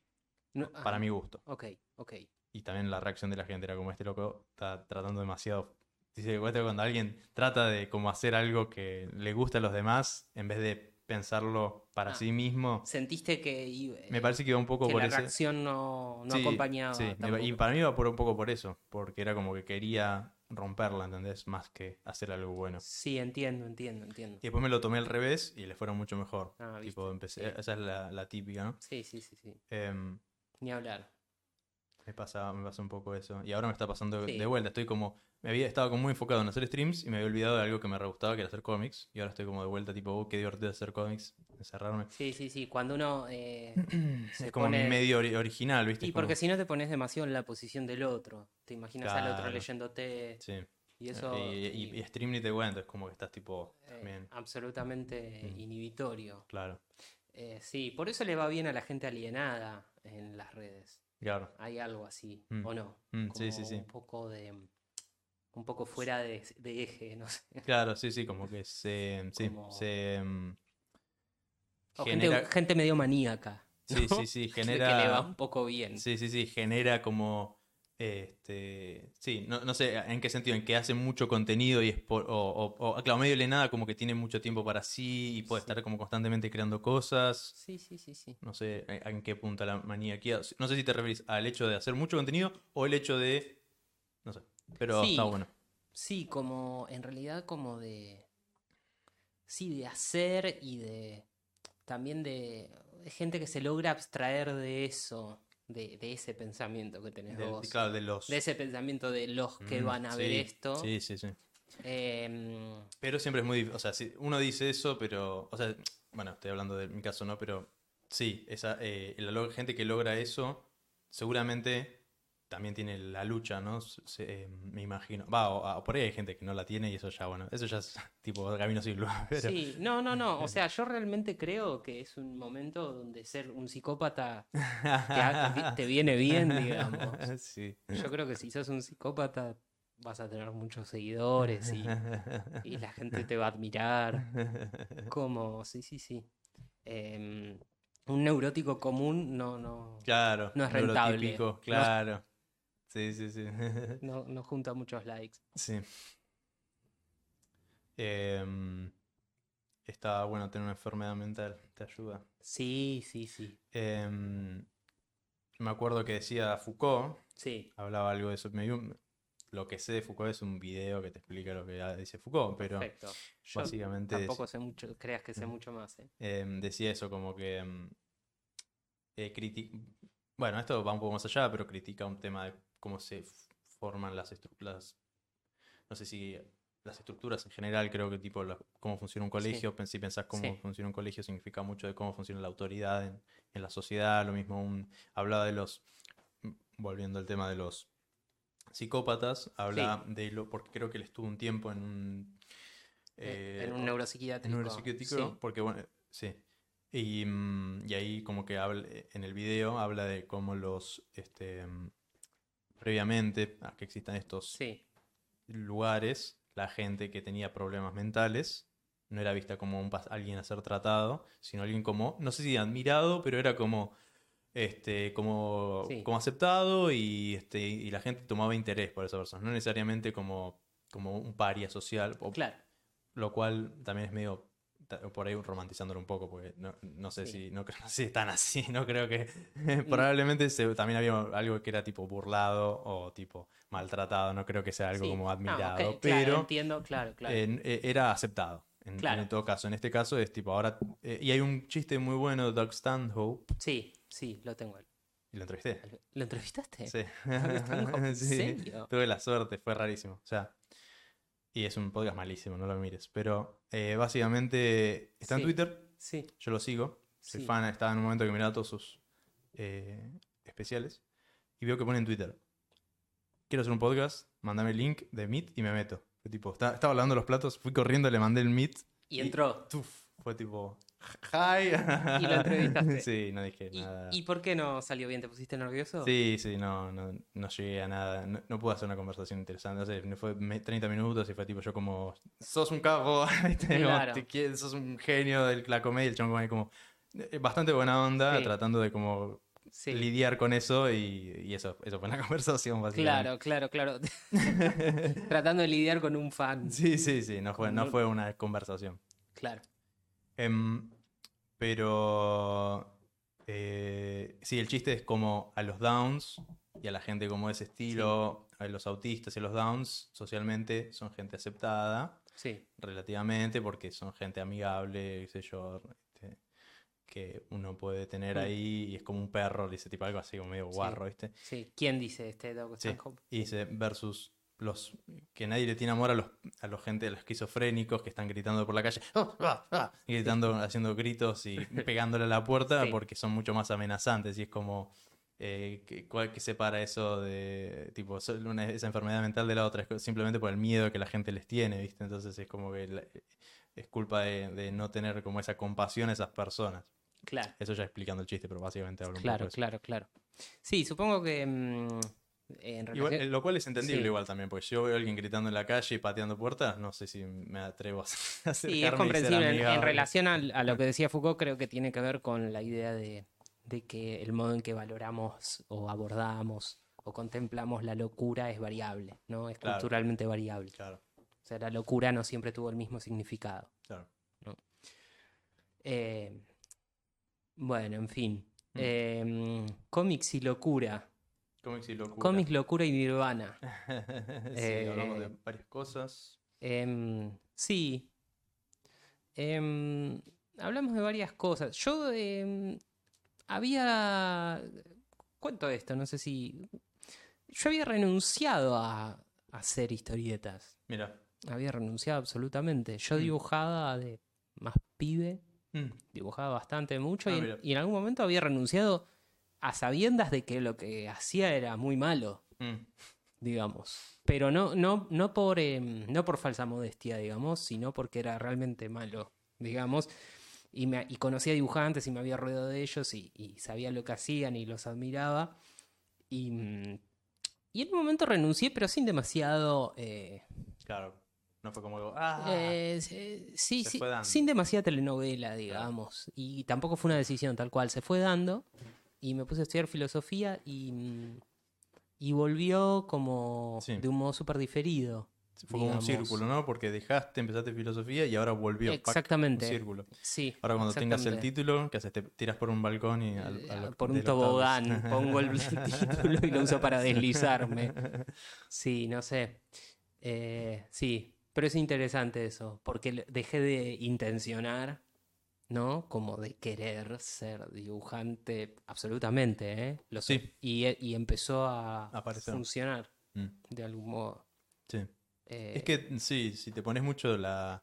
No- Para ah, mi gusto. Ok, ok. Y también la reacción de la gente era como este loco está tratando demasiado. Dice que cuando alguien trata de como hacer algo que le gusta a los demás, en vez de pensarlo para Ah. sí mismo, ¿Sentiste que, i- me parece que iba un poco que por la ese. reacción no, no Sí, acompañaba? sí, iba- y para mí iba por un poco por eso, porque era como que quería romperla, ¿entendés? Más que hacer algo bueno. Sí, entiendo, entiendo, entiendo. Y después me lo tomé al revés y le fueron mucho mejor. Ah, tipo, empecé, sí. esa es la, la típica, ¿no? Sí, sí, sí, sí. Em, Ni hablar. me pasa, me pasa un poco eso. Y ahora me está pasando Sí. de vuelta. Estoy como, me había estado como muy enfocado en hacer streams y me había olvidado de algo que me re gustaba, que era hacer cómics. Y ahora estoy como de vuelta, tipo, oh, qué divertido hacer cómics, encerrarme. Sí, sí, sí. Cuando uno eh, se es como pone- medio ori- original, ¿viste? Y como- porque si no te pones demasiado en la posición del otro. Te imaginas al otro leyéndote Sí. y eso... y, y- y stream ni te cuento, es como que estás tipo, eh, absolutamente Mm. inhibitorio. claro, Eh, sí, por eso le va bien a la gente alienada en las redes. claro. Hay algo así, Mm. ¿o no? Mm, sí, sí, Como sí. Un poco de... Un poco fuera de, de eje, no sé. Claro, sí, sí, como que se, sí, Como- se mm, O genera, gente, gente medio maníaca. sí, ¿no? sí, sí, Que- Que le va genera, un poco bien. sí, sí, sí, genera como, este, sí, no, no sé en qué sentido, en que hace mucho contenido y es por, o, o, o, claro, medio de nada, como que tiene mucho tiempo para sí y puede Sí. estar como constantemente creando cosas. Sí, sí, sí, sí. No sé en en qué punta la maníaca. No sé si te referís al hecho de hacer mucho contenido o el hecho de, pero Sí. está bueno. Sí, como en realidad como de... Sí, de hacer y de... También de, de gente que se logra abstraer de eso, de, de ese pensamiento que tenés Del- vos. claro, de los... De ese pensamiento de los que Mm, van a ver esto. Sí, sí, sí. Em, Pero siempre es muy difícil. O sea, si uno dice eso, pero. O sea, bueno, estoy hablando de mi caso, ¿no? Pero sí, esa, eh, la gente que logra eso, seguramente también tiene la lucha, ¿no? Se- eh, me imagino. Va, o, o por ahí hay gente que no la tiene y eso ya, bueno, eso ya es tipo camino sin luz. Pero, Sí, no, no, no. O sea, yo realmente creo que es un momento donde ser un psicópata te, ha- te viene bien, digamos. sí. Yo creo que si sos un psicópata vas a tener muchos seguidores y, y la gente te va a admirar. Como, sí, sí, sí. Em, un neurótico común no, no, Claro, No es rentable. No- claro. Sí, sí, sí. no, no junta muchos likes. Sí. Em, está bueno tener una enfermedad mental, te ayuda. Sí, sí, sí. Em, me acuerdo que decía Foucault, Sí. hablaba algo de eso. lo que sé de Foucault es un video que te explica lo que dice Foucault, pero Perfecto. Yo básicamente tampoco sé mucho, creas que sé mucho más, ¿eh? em, decía eso, como que eh, criti- Bueno, esto va un poco más allá, pero critica un tema de cómo se forman las estructuras. No sé si las estructuras en general, creo que tipo la- cómo funciona un colegio, pen- si pensás cómo Sí. funciona un colegio, significa mucho de cómo funciona la autoridad en, en la sociedad. Lo mismo un, hablaba de los, volviendo al tema de los psicópatas, habla de lo, porque creo que él estuvo un tiempo en un... Eh, eh, en un en neuropsiquiátrico. un neuropsiquiátrico, Sí. porque bueno, sí. Y, mm, y ahí como que habla, en el video habla de cómo los, este, mm, previamente a que existan estos Sí, lugares, la gente que tenía problemas mentales no era vista como un, alguien a ser tratado, sino alguien como, no sé si admirado, pero era como, este, como, Sí. como aceptado y, este, y la gente tomaba interés por esa persona, no necesariamente como, como un paria social, o- claro. lo cual también es medio por ahí romantizándolo un poco, porque no, no sé Sí. si no, creo- no sé si tan así, no creo que probablemente se- también había algo que era tipo burlado o tipo maltratado, no creo que sea algo Sí. como Ah, admirado, ok, claro, pero entiendo, claro, claro. e- era aceptado. En, en Claro. todo caso, en este caso es tipo ahora. eh, y hay un chiste muy bueno de Doug Stanhope, Sí, sí, lo tengo. y lo entrevisté. ¿Lo entrevistaste? Sí. ¿En Sí? Tuve la suerte, fue rarísimo. O sea, y es un podcast malísimo, no lo mires. Pero eh, básicamente está en. Twitter, Sí, yo lo sigo. Soy Sí. fan, estaba en un momento que miraba todos sus eh, especiales. Y veo que pone en Twitter: Quiero hacer un podcast, mandame el link de Meet y me meto. Fue tipo, está- estaba lavando los platos, fui corriendo, le mandé el Meet. y entró. Tuf, fue tipo, hi. Y lo entrevistaste. sí, no dije ¿Y, nada. y por qué no salió bien? ¿Te pusiste nervioso? Sí, sí, no, no, no llegué a nada. No, no pude hacer una conversación interesante. No sé, fue me- 30 minutos y fue tipo yo como, sos un capo, Claro. te sos un genio de la comedia. El chabón como, ahí como eh, bastante buena onda, Sí. tratando de como Sí. lidiar con eso y, y eso, eso fue una conversación básicamente. Claro, claro, claro. Tratando de lidiar con un fan. Sí, sí, sí, no fue, No- fue una conversación. Claro. Em, pero eh, sí, el chiste es como a los downs y a la gente como de ese estilo, a los autistas y a los downs, socialmente son gente aceptada Sí, relativamente porque son gente amigable, qué sé yo, este, que uno puede tener Mm. ahí y es como un perro, dice tipo algo así como medio Sí. guarro, ¿viste? sí. ¿Quién dice este Sí. Y dice versus los que nadie le tiene amor a los a los gente, a los esquizofrénicos que están gritando por la calle, "Ah, ah, ah", y gritando, haciendo gritos y pegándole a la puerta Sí. porque son mucho más amenazantes y es como eh, que, ¿cuál que separa eso de tipo una- esa enfermedad mental de la otra? Es simplemente por el miedo que la gente les tiene, ¿viste? Entonces es como que la- es culpa de, de no tener como esa compasión a esas personas. Claro, Eso ya explicando el chiste, pero básicamente hablo un claro, poco de eso. claro, claro. Sí, supongo que mm, en Igual, relación... eh, lo cual es entendible Sí. igual también, porque yo veo a alguien gritando en la calle y pateando puertas, no sé si me atrevo a acercarme Sí, es comprensible. En- relación a, lo que decía Foucault, creo que tiene que ver con la idea de, de que el modo en que valoramos o abordamos o contemplamos la locura es variable, ¿no? Es Claro. culturalmente variable. Claro, O sea, la locura no siempre tuvo el mismo significado. claro. Eh, bueno, en fin. Mm. Eh, cómics y locura. Cómics y locura. Cómics, locura y nirvana. sí, hablamos de Eh, varias cosas. Em, sí. Em, hablamos de varias cosas. Yo em, había... Cuento esto, no sé si... Yo había renunciado a, a hacer historietas. Mira. Había renunciado absolutamente. Yo Mm. dibujaba de más pibe, Mm, dibujaba bastante mucho Ah, y en algún momento había renunciado a sabiendas de que lo que hacía era muy malo mm, digamos. Pero no, no, no por em, no por falsa modestia, digamos, sino porque era realmente malo, digamos. Y, me, y conocía dibujantes y me había rodeado de ellos y, y sabía lo que hacían y los admiraba. Y, mm, y en un momento renuncié, pero sin demasiado. eh, Claro. No fue como. Ah, eh, sí, sí, fue dando. sin demasiada telenovela, digamos. Y tampoco fue una decisión tal cual, se fue dando. Y me puse a estudiar filosofía y, mm, y volvió como Sí. de un modo súper diferido. fue como un círculo, ¿no? Porque dejaste, empezaste filosofía y ahora volvió. Exactamente. un círculo. Sí. Ahora cuando tengas el título, ¿qué haces? Te tiras por un balcón y al, a lo- por un tobogán, pongo el, título y lo uso para deslizarme. Sí, no sé. Eh, sí, pero es interesante eso, porque dejé de intencionar, ¿no? Como de querer ser dibujante, absolutamente, ¿eh? Lo sé. Sí. Y, e- y empezó a Aparecer. funcionar Mm, de algún modo. sí. Eh, Es que sí, si te pones mucho la.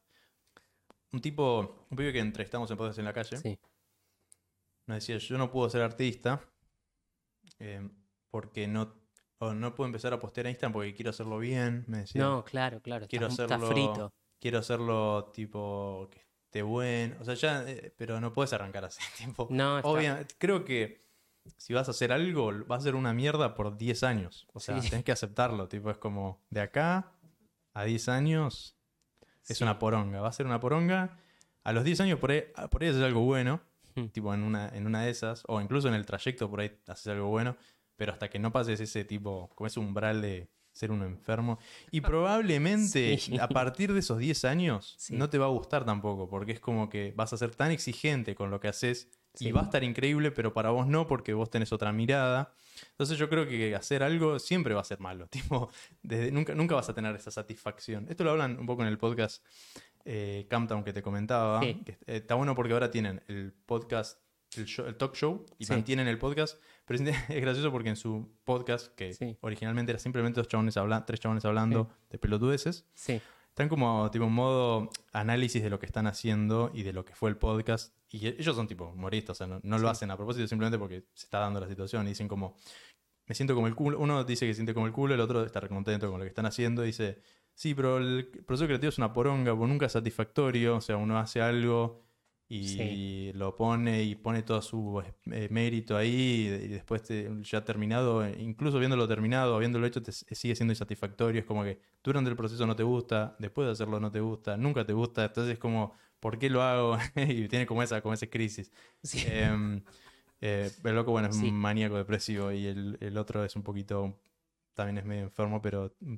Un tipo, un pibe que entrevistamos en Podcast en la calle, sí, nos decía: Yo no puedo ser artista eh, porque no, o no puedo empezar a postear a Instagram porque quiero hacerlo bien. Me decía: no, claro, claro, quiero está, está hacerlo. frito. Quiero hacerlo tipo que esté bueno. O sea, ya, eh, pero no puedes arrancar así. Tipo, No, está- Obviamente, creo que si vas a hacer algo, va a ser una mierda por 10 años. O sea, Sí. tenés que aceptarlo. Tipo, es como de acá a 10 años es Sí. una poronga. Va a ser una poronga. A los 10 años por ahí, ah, por ahí haces algo bueno. Hmm. Tipo en una, en una de esas. O incluso en el trayecto por ahí haces algo bueno. Pero hasta que no pases ese tipo, como ese umbral de ser un enfermo. Y probablemente Sí. a partir de esos 10 años Sí. no te va a gustar tampoco. Porque es como que vas a ser tan exigente con lo que haces. Sí. Y va a estar increíble, pero para vos no, porque vos tenés otra mirada. Entonces yo creo que hacer algo siempre va a ser malo. Tipo, desde, nunca, nunca vas a tener esa satisfacción. Esto lo hablan un poco en el podcast eh, Camptown que te comentaba. Que, eh, está bueno porque ahora tienen el podcast, el, show- el talk show, y Sí. mantienen el podcast. Pero es, gracioso porque en su podcast, que Sí. originalmente era simplemente dos chabones tres chabones hablando de pelotudeces, Sí, están como tipo en modo análisis de lo que están haciendo y de lo que fue el podcast. Y e- ellos son tipo humoristas, o sea, no, no lo Sí. hacen a propósito, simplemente porque se está dando la situación. Y dicen como, me siento como el culo. Uno dice que se siente como el culo, el otro está recontento con lo que están haciendo. Dice, sí, pero el proceso creativo es una poronga, porque nunca es satisfactorio. O sea, uno hace algo y Sí. lo pone y pone todo su eh, mérito ahí. Y, después te- ya terminado, eh, incluso viéndolo terminado, habiéndolo hecho, te s- sigue siendo insatisfactorio. Es como que durante el proceso no te gusta, después de hacerlo no te gusta, nunca te gusta. Entonces es como, ¿por qué lo hago? y tiene como esa, como esa crisis. sí. Em, eh, el loco, bueno, es Sí. un maníaco depresivo y el, el otro es un poquito, también es medio enfermo, pero mm,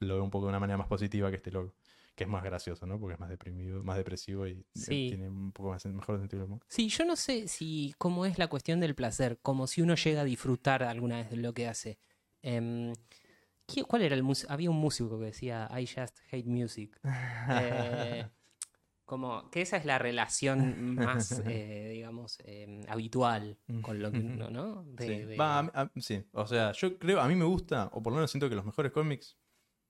lo veo un poco de una manera más positiva que este loco, que es más gracioso, ¿no? Porque es más deprimido, más depresivo y eh, Sí. tiene un poco más, mejor sentido del humor. Sí, yo no sé si cómo es la cuestión del placer, como si uno llega a disfrutar alguna vez de lo que hace. Em, ¿qui- ¿Cuál era el músico? Había un músico que decía I just hate music. Eh, como que esa es la relación más, eh, digamos, em, habitual con lo que uno, ¿no? De- Sí. de- Va, a mí- a- sí, o sea, yo creo, a mí me gusta, o por lo menos siento que los mejores cómics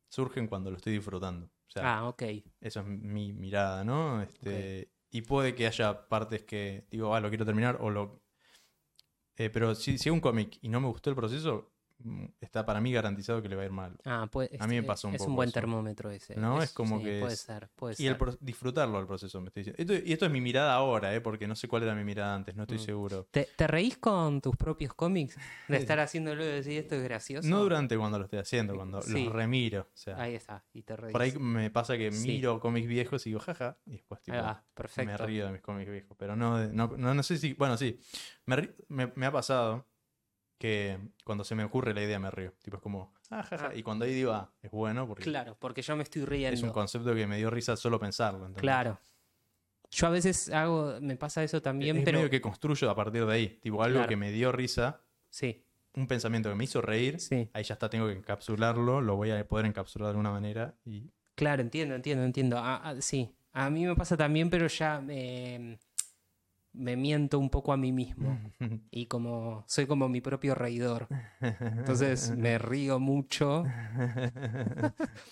surgen cuando lo estoy disfrutando. O sea, Ah, ok. Eso es mi mirada, ¿no? Este, Y puede que haya partes que digo, ah, lo quiero terminar o lo... Eh, pero si, si es un cómic y no me gustó el proceso, está para mí garantizado que le va a ir mal. Ah, puede, A mí me este, pasó un es un poco buen eso. termómetro ese. No, es como sí, que Puede es- ser, puede Y el ser. pro- disfrutarlo el proceso, me estoy diciendo. Esto- y esto es mi mirada ahora, ¿eh? Porque no sé cuál era mi mirada antes, no estoy Mm. seguro. ¿Te, te reís con tus propios cómics? De estar haciéndolo y decir esto es gracioso. No durante cuando lo estoy haciendo, cuando Sí. los remiro. O sea, Ahí está, y te reís. por ahí me pasa que Sí. miro cómics viejos y digo, jaja, y después tipo, va, me río de mis cómics viejos. Pero no, no, no, no sé si. Bueno, sí. Me, ri- me, me ha pasado que cuando se me ocurre la idea me río. Tipo, es como, ah, jaja. Ah. Y cuando ahí digo, ah, es bueno porque Claro, porque yo me estoy es un riendo. concepto que me dio risa solo pensarlo. ¿entendés? Claro. Yo a veces hago, me pasa eso también, es pero medio que construyo a partir de ahí. Tipo, algo Claro. que me dio risa, sí, un pensamiento que me hizo reír. sí. Ahí ya está, tengo que encapsularlo, lo voy a poder encapsular de alguna manera. Y Claro, entiendo, entiendo, entiendo. Ah, ah, sí, a mí me pasa también, pero ya me, me miento un poco a mí mismo. Y como soy como mi propio reidor. Entonces me río mucho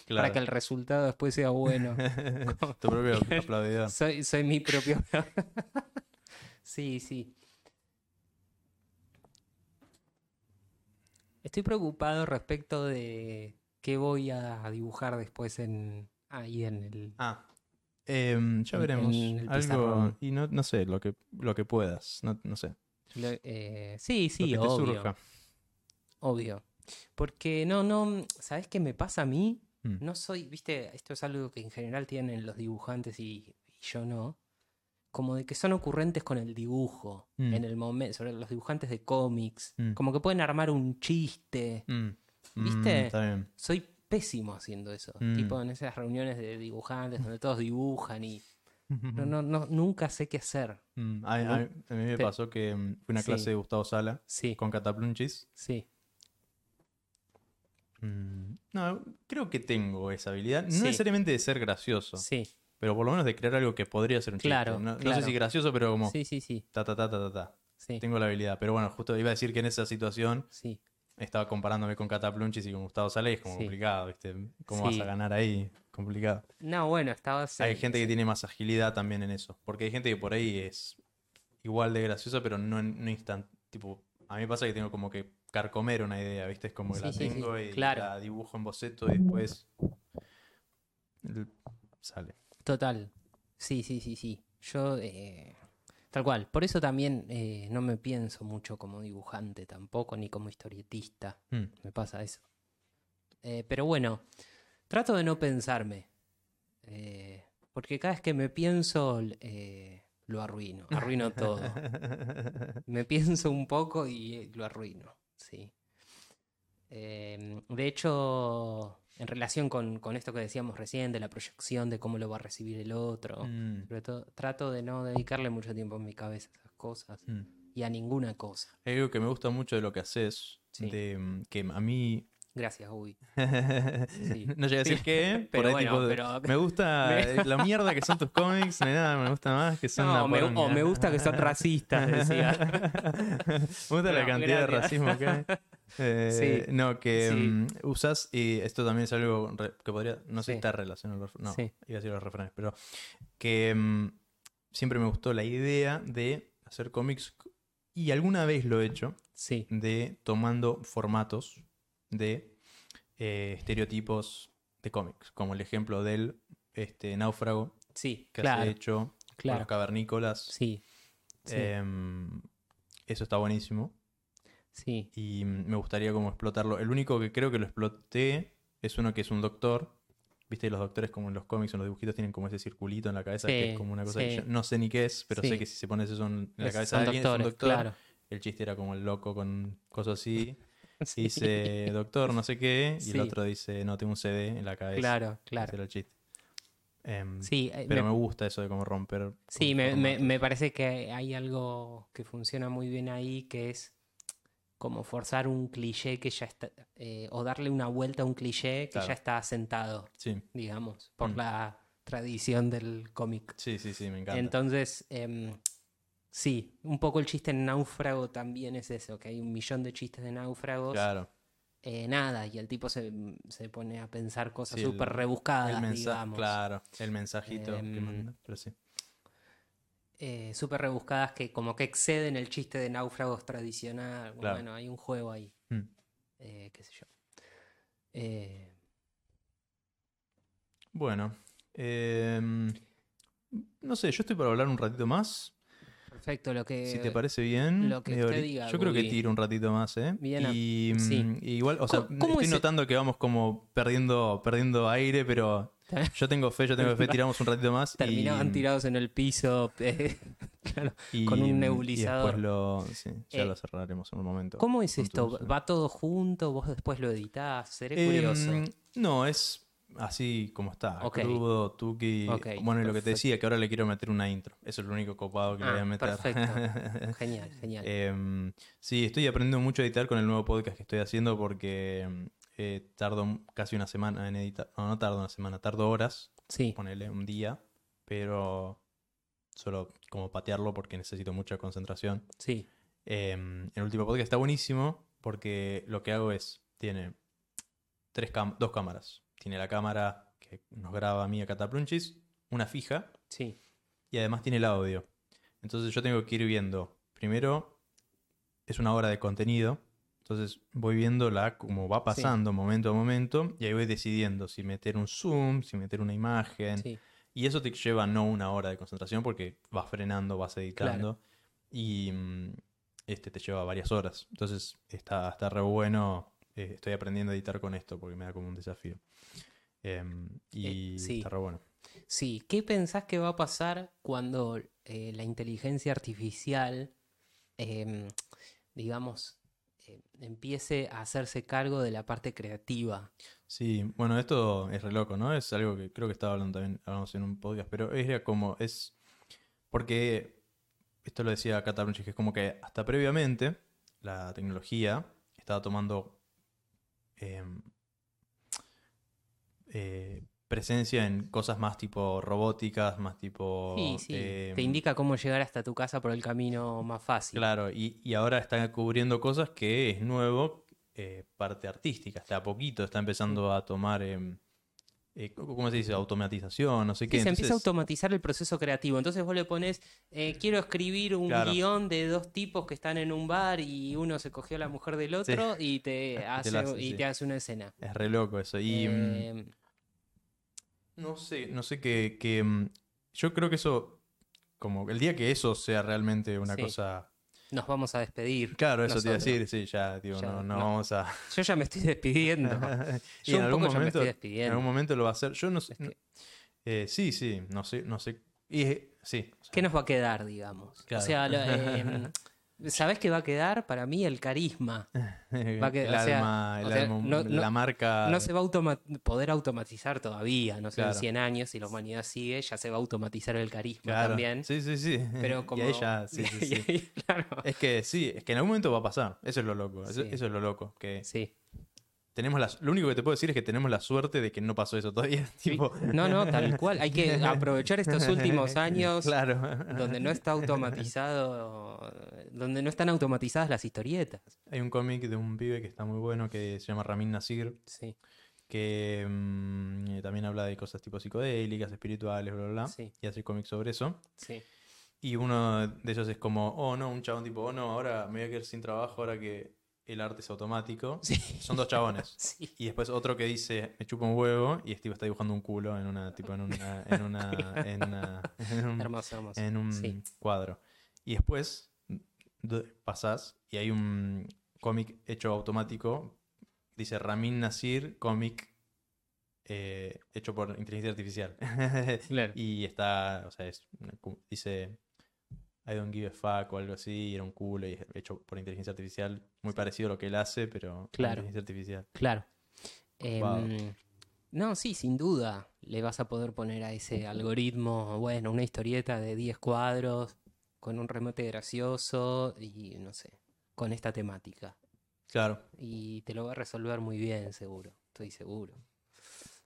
para que el resultado después sea bueno. tu propio aplaudidor. Soy, soy mi propio. sí, sí. Estoy preocupado respecto de qué voy a dibujar después en ahí en el. Ah, em, ya veremos. el Algo, y no, no sé, lo que, lo que puedas. No, no sé. lo- eh, sí, sí, lo que te obvio. surja. Obvio. Porque no, no, ¿sabes qué me pasa a mí? Mm. No soy, viste, esto es algo que en general tienen los dibujantes y, y yo no. Como de que son ocurrentes con el dibujo Mm. en el momento, sobre los dibujantes de cómics. Mm. Como que pueden armar un chiste. ¿Viste? está bien. Soy pésimo haciendo eso. Mm. Tipo en esas reuniones de dibujantes donde todos dibujan y no, no, no, nunca sé qué hacer. Mm, a, a- ¿no? a mí me pasó que mm, fui a una Sí. clase de Gustavo Sala Sí, con Cataplunchis. sí, Mm, No, creo que tengo esa habilidad. No Sí. necesariamente de ser gracioso, sí, pero por lo menos de crear algo que podría ser un. Claro, No, no claro. sé si gracioso, pero como sí, sí, sí, ta ta ta ta ta ta. sí, Tengo la habilidad. Pero bueno, justo iba a decir que en esa situación sí. Estaba comparándome con Cataplunchis y con Gustavo Sala es como Sí. complicado, ¿viste? ¿Cómo Sí. vas a ganar ahí? Complicado. No, bueno, estabas... Hay gente que tiene más agilidad también en eso. Porque hay gente que por ahí es igual de graciosa, pero no, no instant. Tipo, a mí me pasa que tengo como que carcomer una idea, ¿viste? Es como que Sí, la tengo y claro. la dibujo en boceto y después sale. Total. Sí, sí, sí, sí. Yo, eh, tal cual. Por eso también eh, no me pienso mucho como dibujante tampoco, ni como historietista. Mm. Me pasa eso. Eh, pero bueno, trato de no pensarme. eh, porque cada vez que me pienso, lo arruino. Arruino todo. me pienso un poco y lo arruino. Sí. De hecho, en relación con, con esto que decíamos recién, de la proyección de cómo lo va a recibir el otro, Mm, sobre todo, trato de no dedicarle mucho tiempo en mi cabeza a esas cosas mm. y a ninguna cosa. Hay algo que me gusta mucho de lo que haces, Sí. de que a mí Gracias, Uy. no llegué a decir qué, por Pero ahí bueno, tipo de- pero- me gusta me- eh, la mierda que son tus cómics, hay nada, me gusta más que son No, me, o me gusta que son racistas, decía. Me gusta la cantidad de racismo que hay. Eh, Sí. No, que Sí. mm, usas, y esto también es algo que podría, no sé Sí. si está relacionado, no, Sí. iba a decir los refranes, pero que mm, siempre me gustó la idea de hacer cómics, y alguna vez lo he hecho, Sí, de tomando formatos de eh, estereotipos de cómics, como el ejemplo del este, náufrago sí, que claro, has hecho con claro. los cavernícolas. Sí, sí, Em, eso está buenísimo. sí, Y me gustaría como explotarlo. El único que creo que lo exploté es uno que es un doctor. Viste, los doctores como en los cómics, en los dibujitos, tienen como ese circulito en la cabeza que es como una cosa que yo no sé ni qué es, pero sé que si se pones eso en la cabeza de alguien es un doctor. claro. El chiste era como el loco con cosas así. Sí, Dice, doctor, no sé qué. Y el otro dice, no, tengo un CD en la cabeza. Claro, claro. era el chiste. Em, Sí, eh, pero me- me gusta eso de como romper. Sí, me, me- me parece que hay algo que funciona muy bien ahí, que es como forzar un cliché que ya está, eh, o darle una vuelta a un cliché que Claro. ya está asentado, Sí, digamos, por Mm. la tradición del cómic. sí, sí, sí, me encanta. Entonces, em, sí, un poco el chiste en náufrago también es eso, que hay un millón de chistes de náufragos. claro. eh, nada, y el tipo se, se pone a pensar cosas Sí, súper rebuscadas, el digamos. claro, el mensajito que Em, manda, pero sí. eh, súper rebuscadas que como que exceden el chiste de náufragos tradicional. Claro. Bueno, hay un juego ahí, Mm. eh, qué sé yo. Eh, Bueno, em, no sé, yo estoy para hablar un ratito más. Perfecto, lo que... si te parece bien. lo que usted hori- diga, Yo creo que tiro un ratito más, ¿eh? Bien, y, mm, sí. y igual, o sea, ¿Cómo- cómo estoy es el- notando que vamos como perdiendo, perdiendo aire, pero yo tengo fe, yo tengo fe, tiramos un ratito más. y- Terminaban tirados en el piso eh, claro, y- con un y nebulizador. después lo, sí, ya Eh, lo cerraremos en un momento. ¿Cómo es esto? ¿Va todo junto? ¿Vos después lo editás? Seré Em, curioso. no, es así como está, Ok. crudo, tuki. Bueno, y lo que te decía, que ahora le quiero meter una intro. Eso es lo único copado que le voy a Ah, meter. perfecto. Genial, genial. Em, sí, estoy aprendiendo mucho a editar con el nuevo podcast que estoy haciendo porque eh, tardo casi una semana en editar. No, no tardo una semana, tardo horas, sí, ponele un día, pero solo como patearlo porque necesito mucha concentración. sí, Em, el último podcast está buenísimo porque lo que hago es, tiene tres cam- dos cámaras. Tiene la cámara que nos graba a mí a Cataplunchis, una fija, sí, y además tiene el audio. Entonces yo tengo que ir viendo. Primero, es una hora de contenido. Entonces voy viéndola como va pasando momento a momento y ahí voy decidiendo si meter un zoom, si meter una imagen. sí. Y eso te lleva no una hora de concentración porque vas frenando, vas editando y mm, este te lleva varias horas. Entonces está, está re bueno. Eh, estoy aprendiendo a editar con esto porque me da como un desafío. Em, y Eh, sí. está re bueno. Sí, ¿qué pensás que va a pasar cuando eh, la inteligencia artificial, em, digamos, eh, empiece a hacerse cargo de la parte creativa. Sí, bueno, esto es re loco, ¿no? Es algo que creo que estaba hablando también, hablamos en un podcast, pero era como, es, porque, esto lo decía Brunchis, que es como que hasta previamente la tecnología estaba tomando em, eh, presencia en cosas más tipo robóticas, más tipo... Sí, sí. em, Te indica cómo llegar hasta tu casa por el camino más fácil. Claro, y, y ahora está cubriendo cosas que es nuevo, eh, parte artística, hasta a poquito está empezando a tomar, em, eh, ¿cómo se dice? Automatización, no sé Sí, qué. se empieza a automatizar el proceso creativo. Entonces vos le pones, eh, quiero escribir un Claro. guion de dos tipos que están en un bar y uno se cogió a la mujer del otro y te hace, y sí. te hace una escena. Es re loco eso. Y mm, Eh, no sé, no sé qué, mm, Yo creo que eso, como el día que eso sea realmente una cosa... nos vamos a despedir. Claro, eso te iba a nosotros. decir, sí, ya, Ya, no, no no. vamos a... Yo ya me estoy despidiendo. y Yo en un algún poco ya me momento, estoy en despidiendo. algún momento lo va a hacer. Yo no sé... Es que- eh, sí, sí, no sé, no sé. Y, sí. o sea, ¿Qué nos va a quedar, digamos? Claro. O sea, lo- em, ¿sabés qué va a quedar? Para mí el carisma. va a quedar- el o sea, alma, el o sea, alma, no- no- la marca... No se va a automa- poder automatizar todavía, no sé, en Claro. 100 años, si la humanidad sigue, ya se va a automatizar el carisma Claro, también. Sí, sí, sí. Pero como... Y ahí ya, sí, sí, sí. claro. Es que sí, es que en algún momento va a pasar. Eso es lo loco. Eso, eso es lo loco. Que Sí. Tenemos la, lo único que te puedo decir es que tenemos la suerte de que no pasó eso todavía. tipo, No, no, tal cual. Hay que aprovechar estos últimos años claro. donde no está automatizado, donde no están automatizadas las historietas. Hay un cómic de un pibe que está muy bueno que se llama Ramin Nasir, Sí, que mm, también habla de cosas tipo psicodélicas, espirituales, bla, bla, bla. Sí. Y hace cómics sobre eso. sí. Y uno de ellos es como, oh no, un chabón tipo, oh no, ahora me voy a quedar sin trabajo ahora que el arte es automático. Sí. Son dos chabones. Sí. Y después otro que dice, me chupa un huevo, y Steve está dibujando un culo en una, tipo, en una, en una, en una- en un, Hermoso, hermoso. en un Sí. cuadro. Y después pasás y hay un cómic hecho automático, dice Ramin Nasir, cómic eh, hecho por inteligencia artificial. Claro. y está, o sea, es, dice I don't give a fuck o algo así, y era un culo y hecho por inteligencia artificial, muy parecido a lo que él hace, pero Claro. inteligencia artificial. Claro. Em, Wow. no, sí, sin duda. Le vas a poder poner a ese algoritmo, bueno, una historieta de 10 cuadros, con un remate gracioso y no sé, con esta temática. Claro. Y te lo va a resolver muy bien, seguro. Estoy seguro.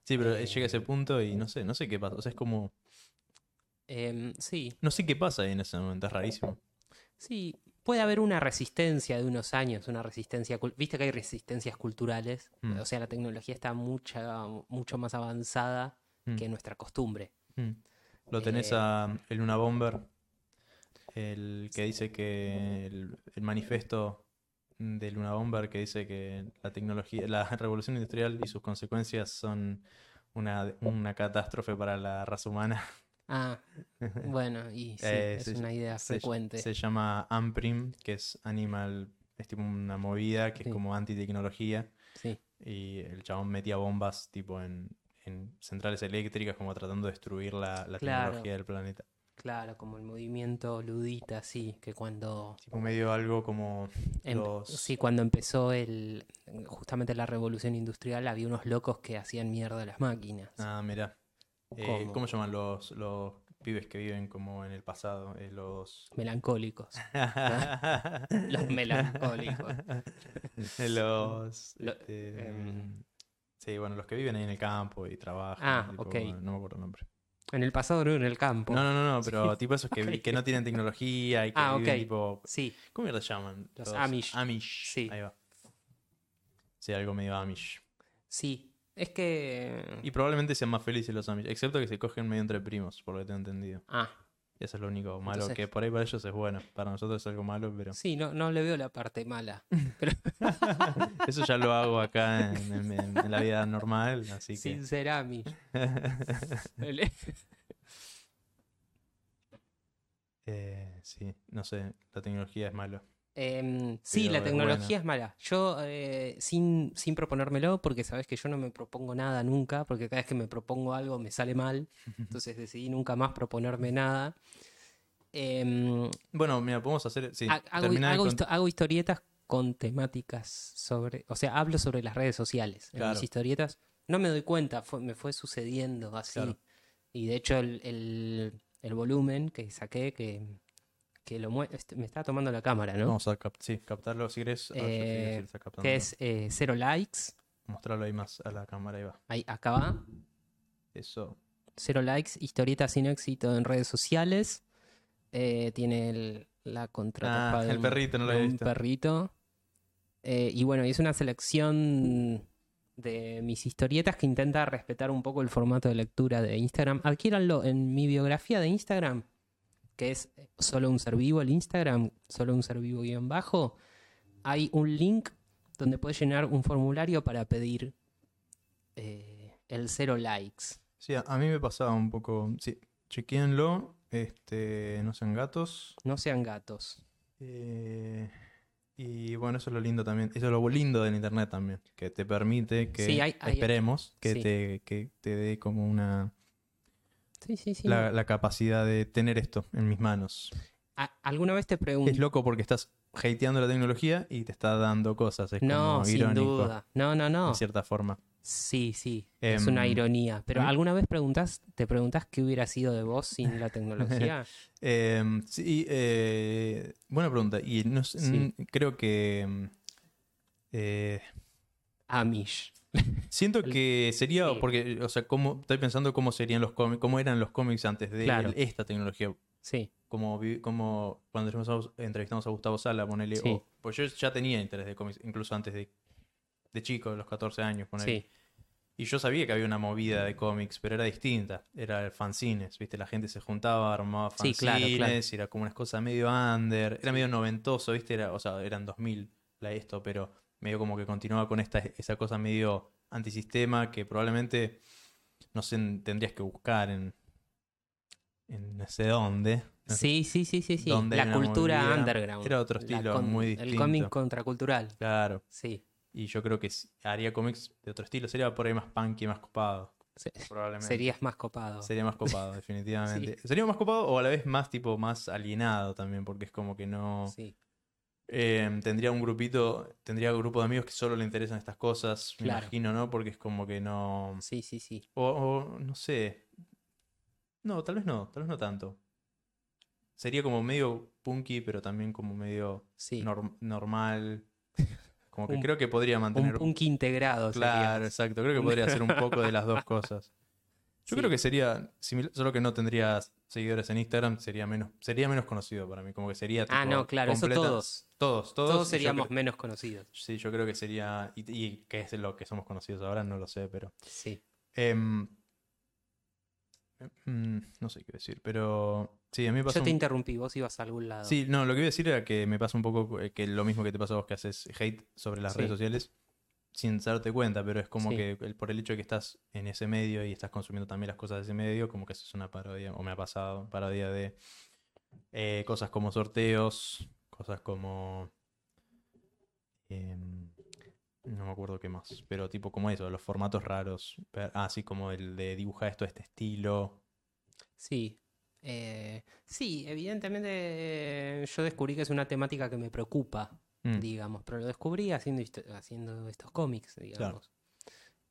Sí, pero Eh, llega ese punto y no sé, no sé qué pasa. O sea, es como. Em, sí, No sé qué pasa ahí en ese momento, es rarísimo. sí. Puede haber una resistencia de unos años, una resistencia. Viste que hay resistencias culturales. Mm. O sea, la tecnología está mucha, mucho más avanzada Mm. que nuestra costumbre. Mm. Lo tenés Eh, a el Luna Bomber, el que dice que el, el manifiesto de Luna Bomber que dice que la tecnología, la revolución industrial y sus consecuencias son una, una catástrofe para la raza humana. Ah, bueno, y sí, Eh, es se- una idea Se, frecuente. se llama Amprim, que es Animal, es tipo una movida que Sí. es como antitecnología. Sí, Y el chabón metía bombas tipo en, en centrales eléctricas como tratando de destruir la, la Claro. tecnología del planeta. claro, como el movimiento ludita, sí, que cuando Tipo medio algo como em- los... sí, cuando empezó el justamente la revolución industrial había unos locos que hacían mierda a las máquinas. Ah, mira. Eh, ¿Cómo? ¿Cómo llaman los, los pibes que viven como en el pasado? Eh, los... Melancólicos. Los melancólicos. los... Lo- este, em. sí, bueno, los que viven ahí en el campo y trabajan. Ah, tipo, ok. No me acuerdo el nombre. En el pasado no en el campo. No, no, no, no, pero tipo esos que, que no tienen tecnología y que Ah, viven tipo... Sí, ¿Cómo se llaman? Los Amish. Amish. Sí. Ahí va. Sí, algo medio Amish. sí. Es que Y probablemente sean más felices los Amish, excepto que se cogen medio entre primos, por lo que tengo entendido. ah, Y eso es lo único malo, Entonces- que por ahí para ellos es bueno. Para nosotros es algo malo, pero sí, no, no le veo la parte mala. Pero eso ya lo hago acá en, en- en- en la vida normal, así que... sin ser Amish. El- Eh, sí, no sé, la tecnología es malo. Em, sí, la tecnología es mala. Yo, eh, sin, sin proponérmelo, porque sabes que yo no me propongo nada nunca, porque cada vez que me propongo algo me sale mal, entonces decidí nunca más proponerme nada. Em, Bueno, mira, podemos hacer... Sí, ha- hago, hago cont- histo- hago historietas con temáticas sobre, o sea, hablo sobre las redes sociales en Claro. mis historietas. No me doy cuenta, fue- me fue sucediendo así. Claro. Y de hecho el, el- el volumen que saqué, que, que lo este, me está tomando la cámara, ¿no? Vamos a cap- sí, captarlo si querés. Eh, si que es eh, cero likes. Mostrarlo ahí más a la cámara, ahí va. Ahí, acá va. Eso. Cero likes, historietas sin éxito en redes sociales. Eh, tiene el- la contratapa Ah, de el un- perrito, no lo había un visto. perrito. Y bueno, es una selección de mis historietas que intenta respetar un poco el formato de lectura de Instagram. Adquiéranlo en mi biografía de Instagram, que es solo un ser vivo el Instagram, solo un ser vivo guion bajo. Hay un link donde puedes llenar un formulario para pedir eh, el cero likes. Sí, a, mí me pasaba un poco. Sí, chequéenlo. Este, no sean gatos. No sean gatos. Eh, y bueno, eso es lo lindo también. Eso es lo lindo del internet también. Que te permite que Sí, hay- hay- esperemos que, sí. te, que te dé como una. Sí, sí, sí. La, la capacidad de tener esto en mis manos. ¿Alguna vez te pregunté? Es loco porque estás hateando la tecnología y te está dando cosas. Es No, como sin irónico. duda. No, no, no. En cierta forma. Sí, sí. es una Em, ironía. Pero mí- ¿alguna vez preguntas, te preguntás qué hubiera sido de vos sin la tecnología? Em, sí, eh, buena pregunta. Y no sé, Sí. creo que. mm, eh, Amish. siento que sería. sí. Porque, o sea, cómo, estoy pensando cómo serían los cómics, cómo eran los cómics antes de Claro. el- esta tecnología. Sí, Como, como cuando entrevistamos, a Gustavo Sala, ponele. Sí. o- pues yo ya tenía interés de cómics, incluso antes de, de chico, de los 14 años, ponele. sí. Y yo sabía que había una movida de cómics, pero era distinta. Era el fanzines, ¿viste? La gente se juntaba, armaba Sí, fanzines, claro, claro. y era como una cosa medio under. Era medio noventoso, ¿viste? Era, o sea, eran 2000 la esto, pero medio como que continuaba con esta, esa cosa medio antisistema que probablemente, no sé, en- tendrías que buscar en, en no sé dónde. No sé, Sí, sí, sí, sí, sí. La cultura underground. Era otro estilo muy El distinto. cómic contracultural. Claro. Sí. Y yo creo que haría cómics de otro estilo. Sería por ahí más punky, más copado. Se- Probablemente. Serías más copado. Sería más copado, definitivamente. Sería más copado o a la vez más tipo más alienado también, porque es como que no. Sí. Eh, tendría un grupito, tendría un grupo de amigos que solo le interesan estas cosas, me Claro. imagino, ¿no? Porque es como que no. Sí, sí, sí. O, o no sé. No, tal vez no, tal vez no tanto. Sería como medio punky, pero también como medio Sí. norm- normal. Como que Un- creo que podría mantener. Un punk integrado. Claro, serías. exacto. Creo que podría hacer un poco de las dos cosas. Yo Sí. creo que sería similar, solo que no tendría seguidores en Instagram, sería menos, sería menos conocido para mí, como que sería Ah, no, claro, eso todos. Todos, todos. Todos seríamos menos conocidos. Sí, yo creo que sería. Y, y qué es lo que somos conocidos ahora, no lo sé, pero. Sí. em, mm, no sé qué decir, pero. Sí, a mí me pasa. Yo te un- interrumpí, vos ibas a algún lado. Sí, no, lo que iba a decir era que me pasa un poco eh, que lo mismo que te pasa a vos que haces hate sobre las Sí. redes sociales sin darte cuenta, pero es como Sí. que el- por el hecho de que estás en ese medio y estás consumiendo también las cosas de ese medio, como que haces una parodia, o me ha pasado, parodia de eh, cosas como sorteos, cosas como... em, no me acuerdo qué más, pero tipo como eso, los formatos raros, per- ah, así como el de dibujar esto de este estilo. Sí. Eh, sí, evidentemente eh, yo descubrí que es una temática que me preocupa, Mm, digamos, pero lo descubrí haciendo, haciendo estos cómics, digamos.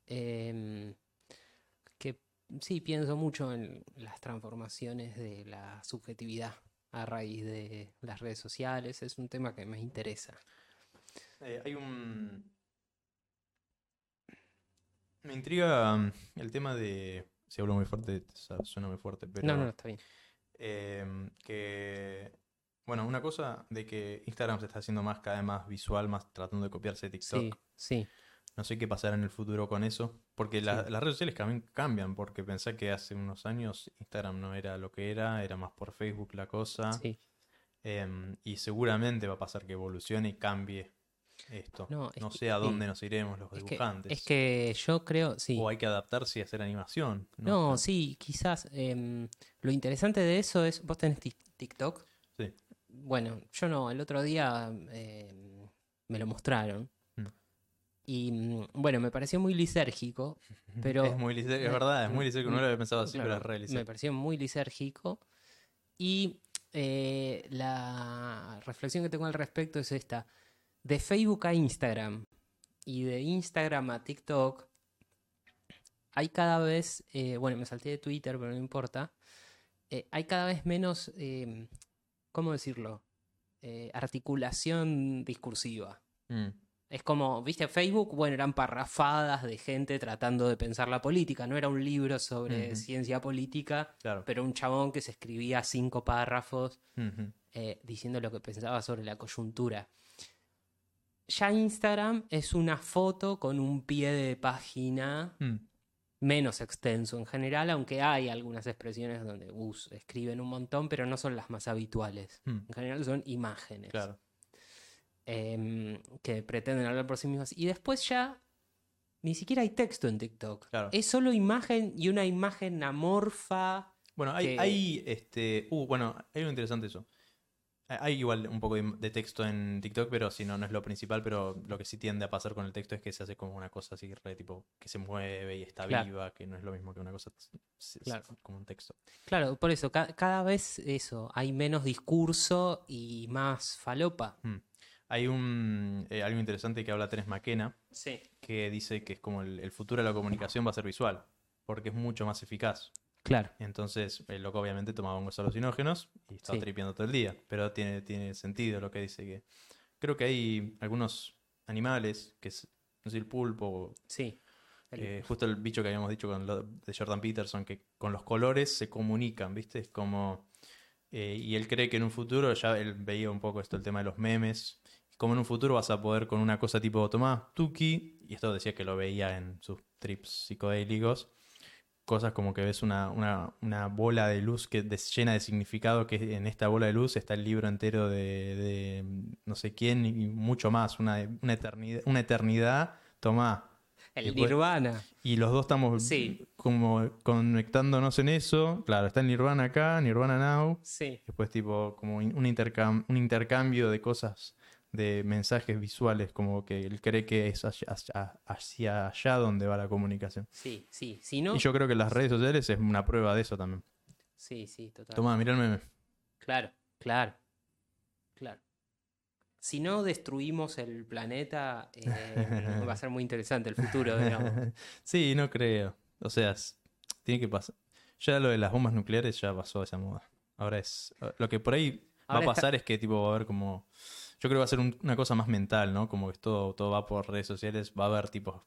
Em, que sí, pienso mucho en las transformaciones de la subjetividad a raíz de las redes sociales, es un tema que me interesa. Eh, hay un. Me intriga mm, el tema de. Si hablo muy fuerte, suena muy fuerte, pero. No, no, está bien. em, que. Bueno, una cosa de que Instagram se está haciendo más, cada vez más visual, más tratando de copiarse de TikTok. Sí, sí, No sé qué pasará en el futuro con eso. Porque la- las redes sociales también cambian. Porque pensé que hace unos años Instagram no era lo que era, era más por Facebook la cosa. sí. Em, y seguramente va a pasar que evolucione y cambie esto. No, No, que- sé a dónde nos iremos los Es que, dibujantes. es que yo creo, sí. O hay que adaptarse y hacer animación. No, sé. sí, quizás. em, lo interesante de eso es, ¿vos tenés Tik- TikTok? Bueno, yo no, el otro día em, me lo mostraron. Mm. Y mm, bueno, me pareció muy lisérgico, pero... Es muy lisérgico, es eh, verdad, es muy mm, lisérgico. No lo había pensado así, claro, pero es re Me pareció muy lisérgico. Y eh, la reflexión que tengo al respecto es esta. de Facebook a Instagram y de Instagram a TikTok, hay cada vez, eh, bueno, me salté de Twitter, pero no importa, eh, hay cada vez menos, eh, ¿cómo decirlo? Eh, articulación discursiva. Mm, Es como, viste, Facebook, bueno, eran parrafadas de gente tratando de pensar la política, no era un libro sobre ciencia política, claro. pero un chabón que se escribía cinco párrafos eh, diciendo lo que pensaba sobre la coyuntura. Ya Instagram es una foto con un pie de página Mm, menos extenso en general, aunque hay algunas expresiones donde us, escriben un montón, pero no son las más habituales. mm, En general son imágenes claro. em, que pretenden hablar por sí mismas. Y después ya ni siquiera hay texto en TikTok. Claro. Es solo imagen y una imagen amorfa. Bueno, hay, que- hay este. Uh, bueno, hay algo interesante eso. Hay- Hay igual un poco de, texto en TikTok, pero si no, no es lo principal, pero lo que sí tiende a pasar con el texto es que se hace como una cosa así, re tipo, que se mueve y está Claro. viva, que no es lo mismo que una cosa Claro. como un texto. Claro, por eso, ca- cada vez eso, hay menos discurso y más falopa. Mm. Hay un eh, algo interesante que habla Teres McKenna, Sí. que dice que es como el, el futuro de la comunicación va a ser visual, porque es mucho más eficaz. Claro. Entonces, el loco obviamente tomaba hongos alucinógenos y estaba Sí. tripeando todo el día. Pero tiene, tiene sentido lo que dice que. Creo que hay algunos animales, que es, no sé, el pulpo, Sí. El- eh, justo el bicho que habíamos dicho con lo de Jordan Peterson, que con los colores se comunican, ¿viste? Es como. eh, y él cree que en un futuro, ya él veía un poco esto, el tema de los memes. Como en un futuro vas a poder con una cosa tipo, tomá, Tuki, y esto decía que lo veía en sus trips psicodélicos, cosas como que ves una, una- una bola de luz que des- llena de significado, que en esta bola de luz está el libro entero de, de no sé quién y mucho más, una, una eternidad, una eternidad, tomá. el después- Nirvana. Y los dos estamos Sí. como conectándonos en eso. Claro, está el Nirvana acá, Nirvana Now. Sí. Después tipo como un, intercam- un intercambio de cosas, de mensajes visuales, como que él cree que es hacia, allá donde va la comunicación. Sí, sí. Si no. Y yo creo que las redes sociales es una prueba de eso también. Sí, sí, total. Tomá, mirá el meme. Claro, claro. Claro. Si no destruimos el planeta, eh, va a ser muy interesante el futuro, digamos. sí, no creo. O sea, tiene que pasar. Ya lo de las bombas nucleares ya pasó esa moda. Ahora es. Lo que por ahí va a está- pasar es que tipo va a haber como. Yo creo que va a ser un- una cosa más mental, ¿no? Como que todo, todo va por redes sociales. Va a haber tipo.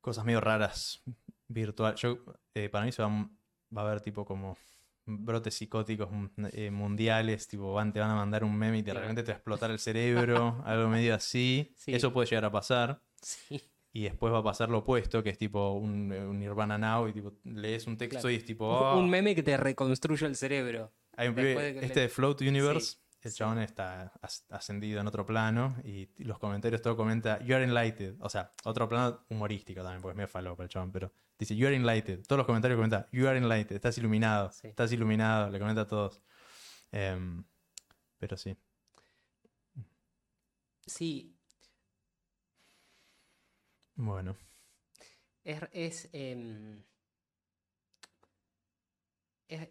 Cosas medio raras. Virtual. Yo, eh, para mí se va, a- va a haber tipo como brotes psicóticos mm, eh, mundiales, tipo van, te van a mandar un meme y de repente te va a explotar el cerebro, algo medio así. Sí. Eso puede llegar a pasar. Sí, Y después va a pasar lo opuesto, que es tipo un, eh, un Nirvana Now y tipo lees un texto Claro. y es tipo... "Oh". Un meme que te reconstruye el cerebro. Hay un pibe- de este le- de Float Universe, el sí. chabón está as- ascendido en otro plano y los comentarios todo comenta You are enlightened. O sea, otro plano humorístico también, porque es medio falopa el chabón, pero dice You are enlightened. Todos los comentarios comentan You are enlightened, estás iluminado, Sí. estás iluminado, le comenta a todos. Em, pero sí. Sí, Bueno. es, es, em, es,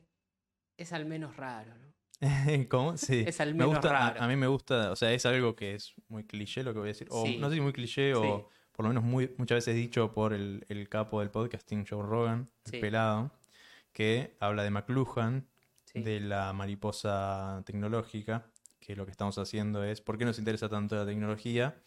es al menos raro, ¿no? ¿Cómo? Sí. Es al me menos gusta, a- raro. A, mí me gusta, o sea, es algo que es muy cliché lo que voy a decir. O Sí. no sé si muy cliché o por lo menos muy, muchas veces dicho por el, el capo del podcasting, Joe Rogan, el Sí. pelado, que habla de McLuhan, de la mariposa tecnológica, que lo que estamos haciendo es, ¿por qué nos interesa tanto la tecnología?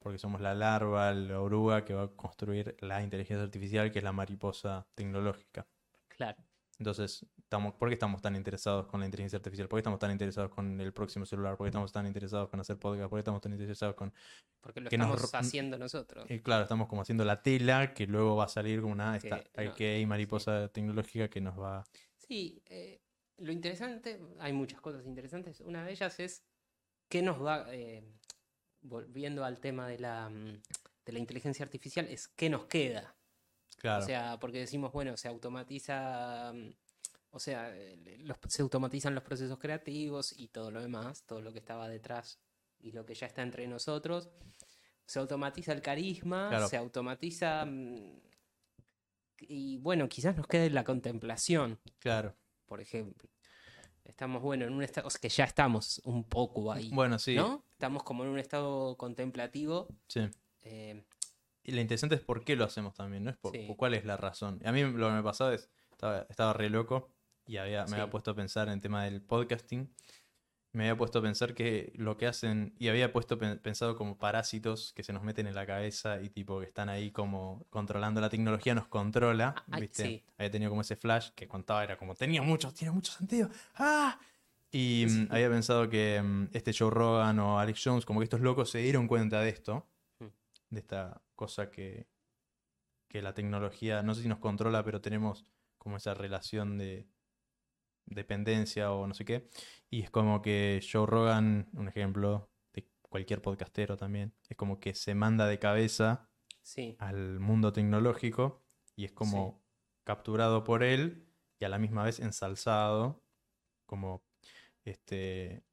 Porque somos la larva, la oruga que va a construir la inteligencia artificial, que es la mariposa tecnológica. Claro. Entonces, estamos, ¿por qué estamos tan interesados con la inteligencia artificial? ¿Por qué estamos tan interesados con el próximo celular? ¿Por qué estamos tan interesados con hacer podcast? ¿Por qué estamos tan interesados con... Porque lo Que estamos haciendo nosotros. Eh, claro, estamos como haciendo la tela que luego va a salir como una... Esta, no, que hay mariposa tecnológica que nos va... Sí, eh, lo interesante, hay muchas cosas interesantes. Una de ellas es qué nos va, eh, volviendo al tema de la, mm, de la inteligencia artificial, es qué nos queda. Claro, O sea, porque decimos, bueno, se automatiza, mm, o sea, eh, los- se automatizan los procesos creativos y todo lo demás, todo lo que estaba detrás y lo que ya está entre nosotros. Se automatiza el carisma, Claro. se automatiza... mm, Y bueno, quizás nos quede la contemplación claro. por ejemplo. Estamos, bueno, en un estado, o sea, que ya estamos un poco ahí. Bueno, sí. ¿No? estamos como en un estado contemplativo. Sí. eh, Y lo interesante es por qué lo hacemos también, ¿no? Es por, Sí. por cuál es la razón. A mí lo que me pasaba es, estaba, estaba re loco y había, me Sí. había puesto a pensar en el tema del podcasting. Me había puesto a pensar que lo que hacen, y había puesto pen- pensado como parásitos que se nos meten en la cabeza y tipo que están ahí como controlando la tecnología, nos controla, Ah, ay, ¿viste? sí. Había tenido como ese flash que contaba, era como, tenía mucho, tiene mucho sentido. ¡Ah! Y mm, Sí. había pensado que mm, este Joe Rogan o Alex Jones, como que estos locos se dieron cuenta de esto. De esta cosa que, que la tecnología, no sé si nos controla, pero tenemos como esa relación de dependencia o no sé qué. Y es como que Joe Rogan, un ejemplo de cualquier podcastero también, es como que se manda de cabeza sí, al mundo tecnológico y es como capturado por él y a la misma vez ensalzado como este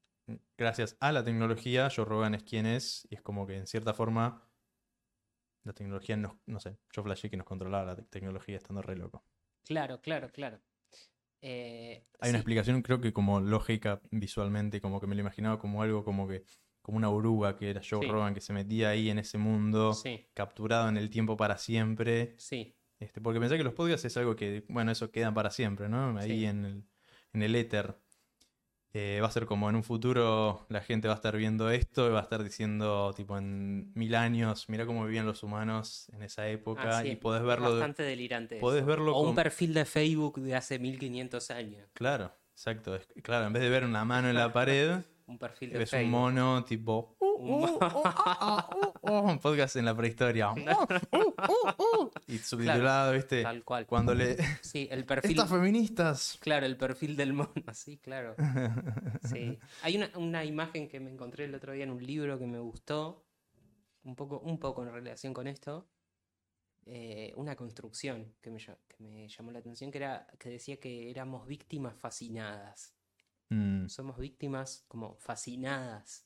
gracias a la tecnología Joe Rogan es quien es y es como que en cierta forma la tecnología nos, no sé, yo flashé que nos controlaba la te- tecnología estando re loco. claro, claro, claro. Eh, Hay una explicación creo que como lógica visualmente, como que me lo imaginaba como algo como que como una oruga que era Joe Sí. Rogan que se metía ahí en ese mundo Sí, capturado en el tiempo para siempre sí, Este, porque pensé que los podcasts es algo que, bueno, eso quedan para siempre, ¿no? Ahí en el, en el éter. Eh, va a ser como en un futuro la gente va a estar viendo esto y va a estar diciendo, tipo, en mil años, mira cómo vivían los humanos en esa época Ah, sí, y podés verlo. bastante delirante. podés eso. verlo o un con- perfil de Facebook de hace 1500 años. Claro, exacto. es- claro, en vez de ver una mano en la pared, Un perfil de ves un mono tipo... "Uh, Un podcast en la prehistoria. y subtitulado, ¿viste? Tal cual. Cuando le... Sí, el perfil. Estas feministas. Claro, el perfil del mono, sí, claro. Sí. Hay una, una imagen que me encontré el otro día en un libro que me gustó, un poco, un poco en relación con esto. eh, una construcción que me, que me llamó la atención, que, era, que decía que éramos víctimas fascinadas. Mm, Somos víctimas como fascinadas,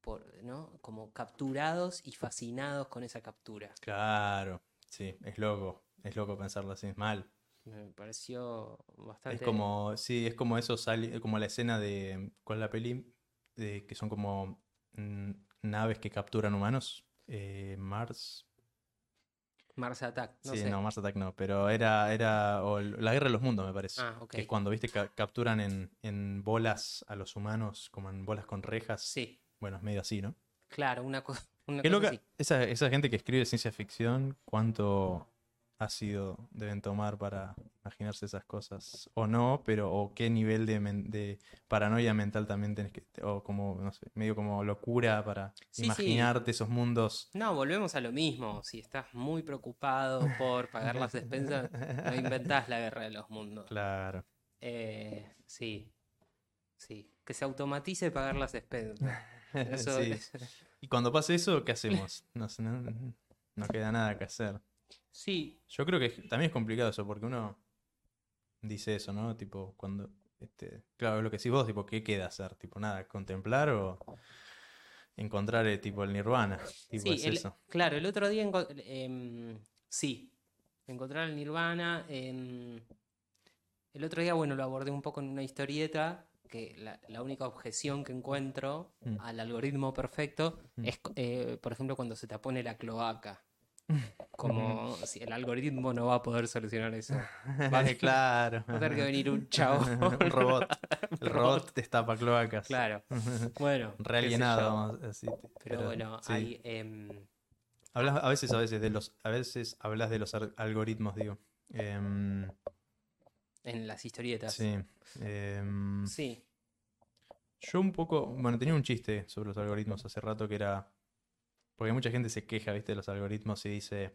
por, ¿no? Como capturados y fascinados con esa captura. Claro, sí, es loco. Es loco pensarlo así, es mal. Me pareció bastante... Es como, sí, es como eso, sale, como la escena de, ¿cuál es la peli? De, que son como mm, naves que capturan humanos. Eh, Mars. Mars Attack, no sí, sé. no, Mars Attack no, pero era, era o la guerra de los mundos, me parece. Ah, ok. Que es cuando, viste, ca- capturan en, en bolas a los humanos, como en bolas con rejas. Sí, Bueno, es medio así, ¿no? claro, una, co- una cosa loca, así. esa, esa gente que escribe ciencia ficción, cuánto ácido deben tomar para imaginarse esas cosas. O no, pero o qué nivel de, men- de paranoia mental también tenés que, o como, no sé, medio como locura para Sí, sí. imaginarte esos mundos. No, volvemos a lo mismo. Si estás muy preocupado por pagar las despensas, no inventás la guerra de los mundos. Claro. Eh, sí, sí. Que se automatice pagar las despensas. Eso Sí. Y cuando pase eso, ¿qué hacemos? No, no, no queda nada que hacer. Sí, Yo creo que también es complicado eso, porque uno dice eso, ¿no? Tipo, cuando. Este, claro, es lo que decís vos, tipo, ¿qué queda hacer? Tipo, nada, contemplar o encontrar eh, tipo el nirvana. Tipo, sí, es el- eso. claro, el otro día, em, sí, encontrar el nirvana. em, el otro día, bueno, lo abordé un poco en una historieta, que la, la única objeción que encuentro Mm. al algoritmo perfecto Mm. es, eh, por ejemplo, cuando se te pone la cloaca. Como si el algoritmo no va a poder solucionar eso. Vale, claro. Va a tener que venir un chavo. un robot. El robot destapa cloacas. Claro. Bueno. Realienado, así. Pero, bueno, sí. hay. em, Hablas a veces, a veces de los, a veces hablas de los algoritmos, digo. Em, en las historietas. sí. em, Sí. Yo un poco, bueno, tenía un chiste sobre los algoritmos hace rato que era, porque mucha gente se queja, viste, de los algoritmos y dice,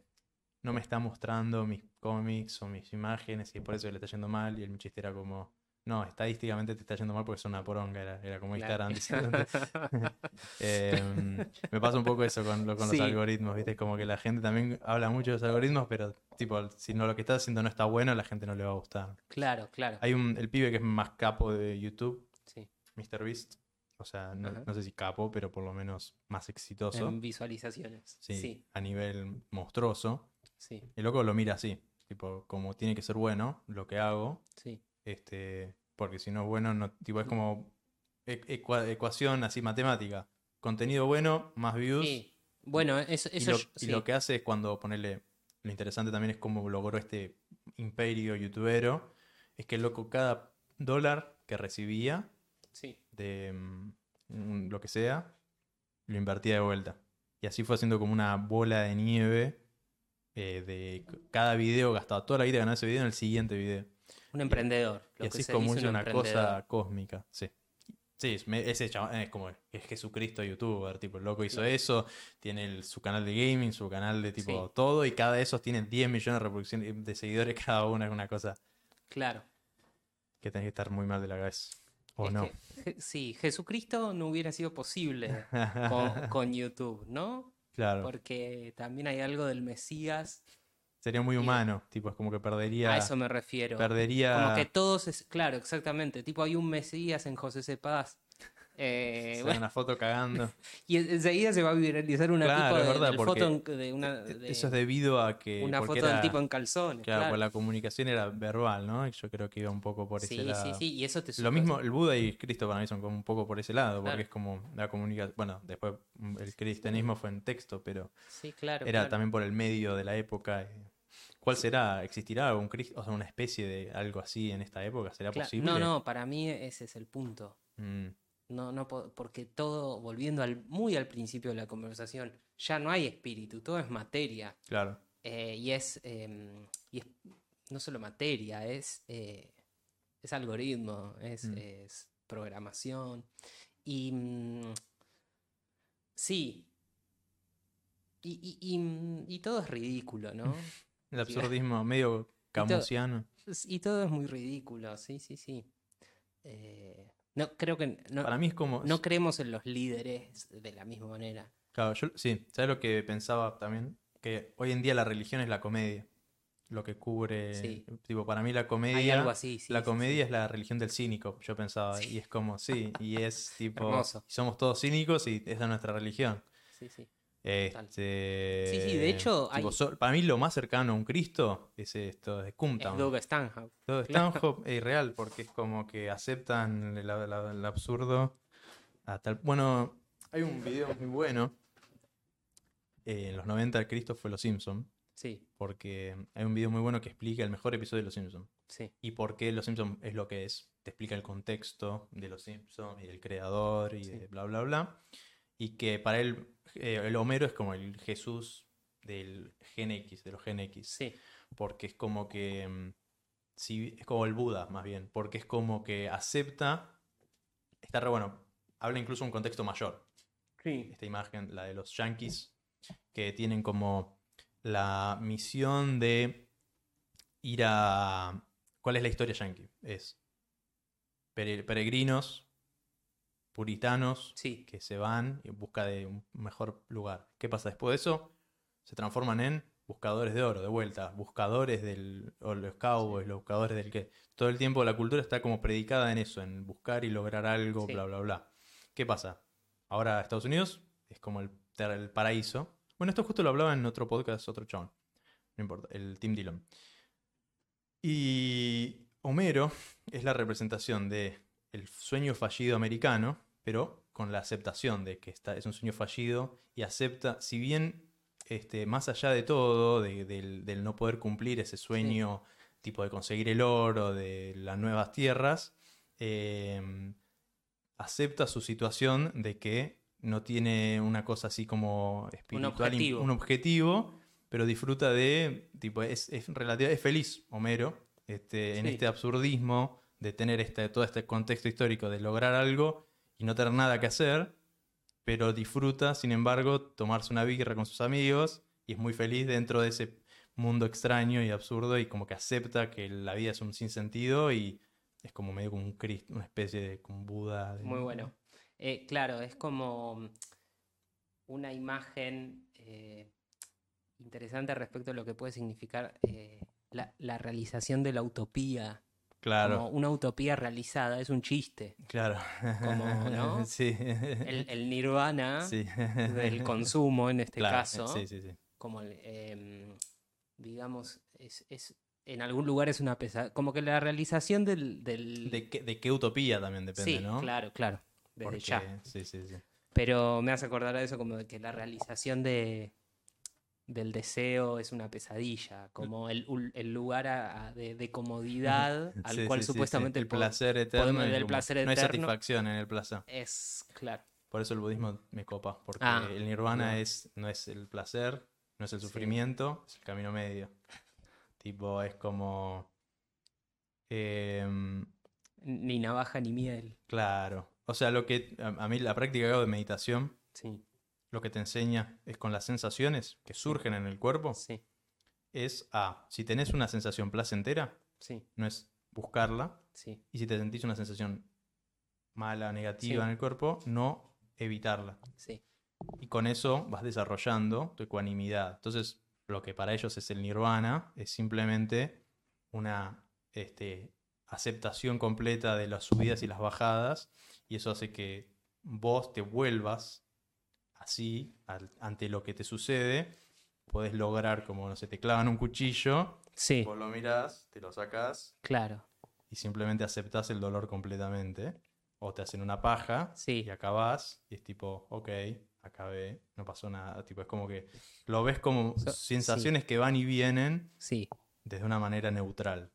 no me está mostrando mis cómics o mis imágenes y es por eso le está yendo mal. Y el chiste era como, no, estadísticamente te está yendo mal porque son una poronga, era, era como Claro. Instagram diciéndote. Em, me pasa un poco eso con, Sí. los algoritmos, viste, como que la gente también habla mucho de los algoritmos, pero tipo, si no lo que estás haciendo no está bueno, la gente no le va a gustar. Claro, claro. Hay un, el pibe que es más capo de YouTube, Sí. MrBeast. O sea, no, no sé si capo, pero por lo menos más exitoso. En visualizaciones. Sí, Sí, a nivel monstruoso. sí, El loco lo mira así. Tipo, como tiene que ser bueno lo que hago. sí. Este, porque si no es bueno, no, tipo, es como e- ecua- ecuación así matemática. contenido bueno, más views. Sí. Bueno, eso, y, eso lo, yo- y sí. lo que hace es cuando ponerle. Lo interesante también es cómo logró este imperio youtubero. Es que el loco, cada dólar que recibía Sí. De mm, lo que sea, lo invertía de vuelta. Y así fue haciendo como una bola de nieve eh, de cada video, gastaba toda la vida ganando ese video en el siguiente video. Un emprendedor. Y lo así que es como un una cosa cósmica, sí. Sí, ese chabón es como es Jesucristo youtuber, tipo, el loco hizo eso, tiene el- su canal de gaming, su canal de tipo Sí. todo, y cada de esos tiene 10 millones de reproducciones de seguidores cada uno, es una cosa Claro. que tenés que estar muy mal de la cabeza. O Es no. que, sí, Jesucristo no hubiera sido posible con, con YouTube, ¿no? claro. Porque también hay algo del Mesías. Sería muy y- humano, tipo, es como que perdería. A eso me refiero. perdería. Como que todos, es, claro, exactamente. Tipo, hay un Mesías en José C. Paz. Eh, bueno, una foto cagando. y en- enseguida se va a viralizar una Claro, tipo de, verdad, foto de una, de Eso es debido a que. una foto era- del tipo en calzones. Claro, Claro, pues la comunicación era verbal, ¿no? Yo creo que iba un poco por ese sí, lado. sí, sí. Y eso te Lo mismo, el Buda y Cristo para mí son como un poco por ese lado, porque Claro. es como la comunicación. Bueno, después el cristianismo fue en texto, pero Sí, claro. era también por el medio de la época. eh. ¿Cuál será? ¿Existirá algún Cristo, o sea, una especie de algo así en esta época? ¿Será posible? No, no, para mí ese es el punto. Mm, No, no, po- porque todo, volviendo al, muy al principio de la conversación, ya no hay espíritu, todo es materia. claro. eh, y, es, em, y es no solo materia, es, eh, es algoritmo, es, Mm. es programación. Y mm, sí. Y, y- y, mm, y todo es ridículo, ¿no? El absurdismo medio camusiano. Y todo es muy ridículo, sí, sí, sí. Eh, no, creo que no, Para mí es como. no creemos en los líderes de la misma manera. Claro, yo sí, ¿sabes lo que pensaba también? Que hoy en día la religión es la comedia. Lo que cubre. Sí. Tipo, para mí la Hay comedia. algo así, sí. la sí, comedia es la religión del cínico, yo pensaba. Y es como, sí, y es tipo. Hermoso. Somos todos cínicos y esa es nuestra religión. Sí, sí. Este, Sí, sí, de hecho, tipo, hay- so- para mí lo más cercano a un Cristo es esto de Es Kumtown. Doug Stanhope. Claro. Stanhope es real porque es como que aceptan el, absurdo. a tal- Bueno, hay un video muy bueno. eh, en los 90 el Cristo fue Los Simpson Sí, Porque hay un video muy bueno que explica el mejor episodio de Los Simpson sí. Y por qué Los Simpson es lo que es. Te explica el contexto de Los Simpson y del creador y Sí. de bla bla bla. Y que para él eh, el Homero es como el Jesús del Gen X, de los Gen X Sí, porque es como que mm, sí, es como el Buda más bien, porque es como que acepta, está re bueno, habla incluso un contexto mayor, sí. esta imagen, la de los yankees, que tienen como la misión de ir a... ¿Cuál es la historia yankee? Es pere- peregrinos, puritanos, Sí, que se van en busca de un mejor lugar. ¿Qué pasa después de eso? Se transforman en buscadores de oro, de vuelta, buscadores del, o los cowboys, los buscadores del que todo el tiempo la cultura está como predicada en eso, en buscar y lograr algo, Sí. bla, bla, bla. ¿Qué pasa? Ahora Estados Unidos es como el paraíso. Bueno, esto justo lo hablaba en otro podcast, otro chabón. No importa, el Tim Dillon. Y Homero es la representación de el sueño fallido americano, pero con la aceptación de que está, es un sueño fallido y acepta, si bien este, más allá de todo, de- del, del no poder cumplir ese sueño tipo de conseguir el oro, de las nuevas tierras, eh, acepta su situación de que no tiene una cosa así como espiritual, im- objetivo. un objetivo, pero disfruta de, tipo, es, es, relativa- es feliz Homero este, en este absurdismo de tener este, todo este contexto histórico, de lograr algo y no tener nada que hacer, pero disfruta, sin embargo, tomarse una birra con sus amigos y es muy feliz dentro de ese mundo extraño y absurdo y como que acepta que la vida es un sinsentido y es como medio como un Cristo, una especie de Buda. muy bueno. Eh, claro, es como mm, una imagen eh, interesante respecto a lo que puede significar eh, la realización de la utopía. Claro, Como una utopía realizada, es un chiste. claro. Como, ¿no? Sí. El, el nirvana sí. del consumo en este Claro, caso. Sí, sí, sí. como em, digamos, es, es- en algún lugar es una pesadilla, como que la realización del... del... De qué, de qué utopía también depende, sí, ¿no? claro, claro, desde Porque- ya. Sí, sí, sí. Pero me hace acordar a eso como de que la realización de, del deseo es una pesadilla, como el, el lugar a- a- de, de comodidad al Sí, cual sí, sí, sí. supuestamente el placer eterno. podemos- del placer No hay eterno. satisfacción en el placer. es, claro, Por eso el budismo me copa, porque Ah, el nirvana claro. es, no es el placer, no es el sufrimiento, es el camino medio. Tipo, es como... em, ni navaja ni miel. claro. O sea, lo que a, a mí la práctica que hago de meditación, Sí, lo que te enseña es con las sensaciones que surgen en el cuerpo, sí, es a, si tenés una sensación placentera, sí, no es buscarla, sí, y si te sentís una sensación mala, negativa en el cuerpo, no evitarla. sí. Y con eso vas desarrollando tu ecuanimidad. Entonces, lo que para ellos es el nirvana es simplemente una este, aceptación completa de las subidas y las bajadas. Y eso hace que vos te vuelvas así al- ante lo que te sucede. Podés lograr, como no sé, te clavan un cuchillo, Sí, vos lo mirás, te lo sacás claro. y simplemente aceptás el dolor completamente. O te hacen una paja Sí. y acabás y es tipo, ok, acabé, no pasó nada. Tipo, es como que lo ves como So- sensaciones que van y vienen Sí. desde una manera neutral.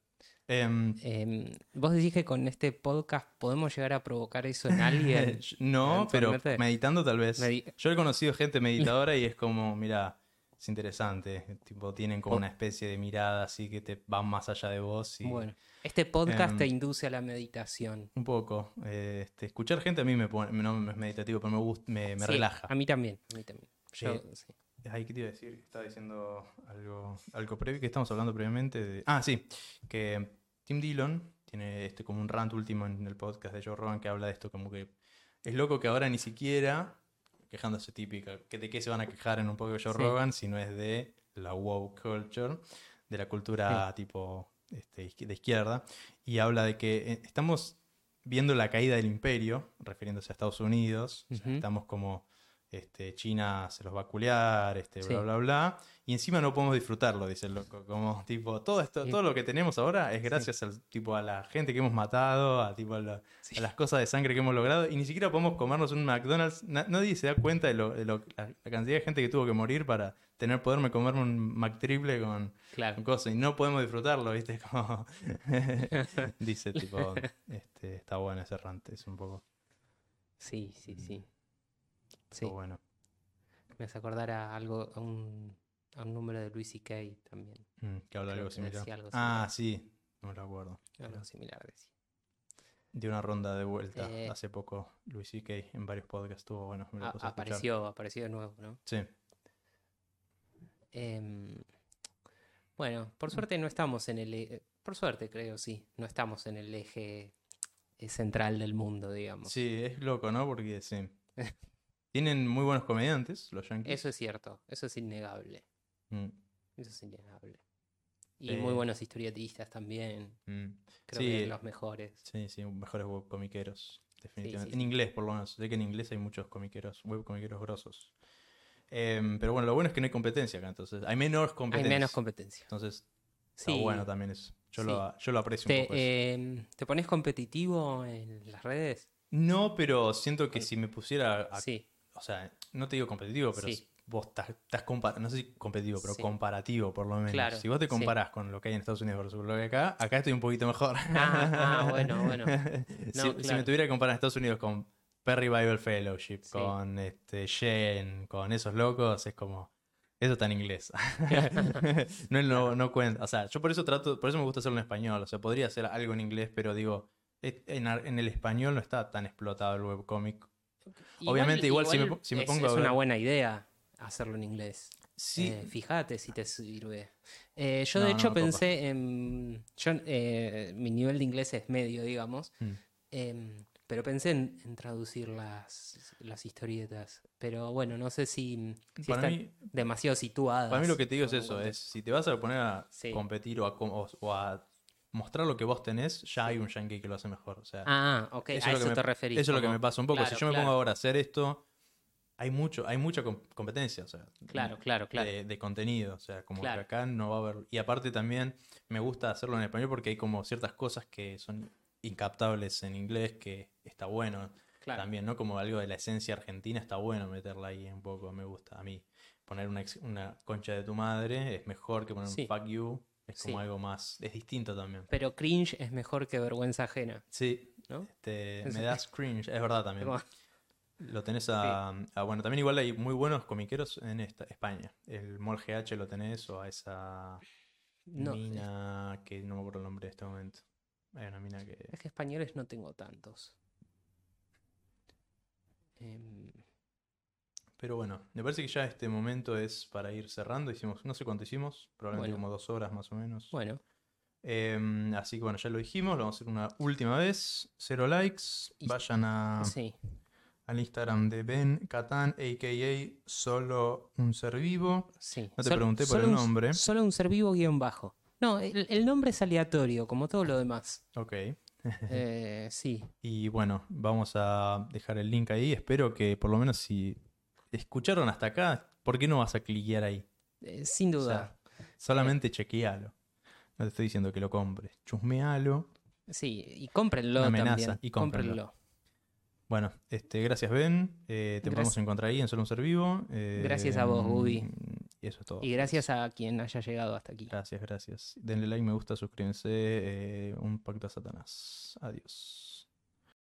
Em, Em, Vos decís que con este podcast podemos llegar a provocar eso en alguien. no, pero meditando tal vez. Medi- Yo he conocido gente meditadora y es como, mira, es interesante. Tipo, tienen como una especie de mirada así que te van más allá de vos. Y... Bueno, este podcast Em, te induce a la meditación. Un poco. eh, este, escuchar gente a mí me pone, no es meditativo, pero me gusta, me, me Sí, relaja. A mí también, a mí también. Yo, sí. Ay, ¿qué te iba a decir? Estaba diciendo algo, algo previo que estamos hablando previamente de. Ah, sí. Que Tim Dillon tiene este como un rant último en el podcast de Joe Rogan que habla de esto, como que es loco que ahora ni siquiera, quejándose típica, que de qué se van a quejar en un poco de Joe Sí. Rogan, si no es de la woke culture, de la cultura tipo este, de izquierda, y habla de que eh, estamos viendo la caída del imperio, refiriéndose a Estados Unidos, o sea, Ujú. estamos como este, China se los va a culear, este, Sí. bla, bla, bla, y encima no podemos disfrutarlo, dice el loco, como tipo, todo esto, Sí. todo lo que tenemos ahora es gracias al, tipo, a la gente que hemos matado, a, tipo, a, la- Sí. a las cosas de sangre que hemos logrado, y ni siquiera podemos comernos un McDonald's, Na- nadie se da cuenta de, lo, de lo- la, la cantidad de gente que tuvo que morir para tener poderme comerme un McTriple con, Claro. con cosas, y no podemos disfrutarlo, ¿viste? Como... dice, tipo, este, está bueno ese rant, es un poco, Sí, sí, sí. Sí, está bueno. me hace acordar a algo, a un, a un número de Louis C.K. también. Mm, que habla algo que similar. algo ah, similar. sí, no me lo acuerdo. Algo similar decía. De una ronda de vuelta Eh, hace poco, Luis C.K. en varios podcasts estuvo bueno. Me lo A- puse a escuchar. apareció, apareció de nuevo, ¿no? Sí, Em, bueno, por suerte no estamos en el... e- Por suerte creo, sí. No estamos en el eje eh, central del mundo, digamos. sí, es loco, ¿no? Porque sí. Tienen muy buenos comediantes, los Yankees. Eso es cierto, eso es innegable. Mm, Eso es innegable. Y Sí. muy buenos historietistas también. mm. Creo Sí, que los mejores. Sí, sí, mejores webcomiqueros, definitivamente. sí, En inglés, por lo menos. Sé que en inglés hay muchos comiqueros, webcomiqueros grosos. Em, pero bueno, lo bueno es que no hay competencia acá, entonces. Hay menos Hay competencia. menos competencia. Entonces, está bueno también eso. Yo, lo, yo lo aprecio un ¿Te, poco. eso. em, ¿Te pones competitivo en las redes? No, pero siento que si me pusiera a Sí, o sea, no te digo competitivo, pero Sí. vos estás, estás no sé si competitivo, pero Sí. comparativo por lo menos. Claro, si vos te sí. comparás con lo que hay en Estados Unidos versus lo que hay acá, acá estoy un poquito mejor. Ah, ah, bueno, bueno. si, No, si claro. me tuviera que comparar en Estados Unidos con Perry Bible Fellowship, con este Shen, con esos locos, es como. Eso está en inglés. no, no, no cuenta. O sea, yo por eso trato, por eso me gusta hacerlo en español. O sea, podría hacer algo en inglés, pero digo, en, en el español no está tan explotado el webcomic. Obviamente, igual si me si me es, pongo a es una buena idea hacerlo en inglés. Sí, Eh, fíjate si te sirve. Eh, yo No, de hecho pensé en... Yo, eh, mi nivel de inglés es medio, digamos. Mm. em, pero pensé en, en traducir las, las historietas. Pero bueno, no sé si, si para están mí, demasiado situadas. Para mí lo que te digo es eso, es si te vas a poner a Sí. competir o a, com- o- o a mostrar lo que vos tenés, ya hay un yankee que lo hace mejor. O sea, Ah, ok, eso a es lo eso que me- te referís. eso es lo que me pasa un poco. si yo me pongo ahora a hacer esto, hay mucho, hay mucha com- competencia, o sea, Claro, claro, claro. De, de contenido. O sea, como Claro. que acá no va a haber. Y aparte también me gusta hacerlo en español porque hay como ciertas cosas que son incaptables en inglés que está bueno. Claro. también, ¿no? Como algo de la esencia argentina, está bueno meterla ahí un poco, me gusta. A mí, poner una, una concha de tu madre es mejor que poner Sí. un fuck you. Es como Sí. algo más, es distinto también. Pero cringe es mejor que vergüenza ajena, Sí, ¿no? este, me das cringe, es verdad también. Lo tenés a, a- Bueno, también igual hay muy buenos comiqueros en esta, España. El Mol GH lo tenés o a esa No, mina que no me acuerdo el nombre en este momento. Hay una mina que... es que españoles no tengo tantos. Em, Pero bueno, me parece que ya este momento es para ir cerrando. Hicimos, no sé cuánto hicimos, probablemente Bueno. como dos horas más o menos. bueno, Em, así que bueno, ya lo dijimos, lo vamos a hacer una última vez. Cero likes. Y- Vayan a, sí. al Instagram de Ben Catán, a.k.a. solo un ser vivo. Sí. No te Sol- pregunté por el un- nombre. Solo un ser vivo guion bajo. No, el, el nombre es aleatorio, como todo lo demás. Ok. Eh, sí. Y bueno, vamos a dejar el link ahí. Espero que por lo menos si escucharon hasta acá, ¿por qué no vas a cliquear ahí? Eh, sin O duda. sea, solamente chequealo. No te estoy diciendo que lo compres. Chusmealo. Sí, y cómprenlo Una amenaza, también. y cómprenlo. cómprenlo. Bueno, este, gracias Ben. Eh, te Gracias. podemos encontrar ahí en Solo un Ser Vivo. Eh, Gracias a vos, Bubi. Y eso es todo. Y gracias a quien haya llegado hasta aquí. Gracias, gracias. Denle like, me gusta, suscríbanse. un pacto a Satanás. Adiós.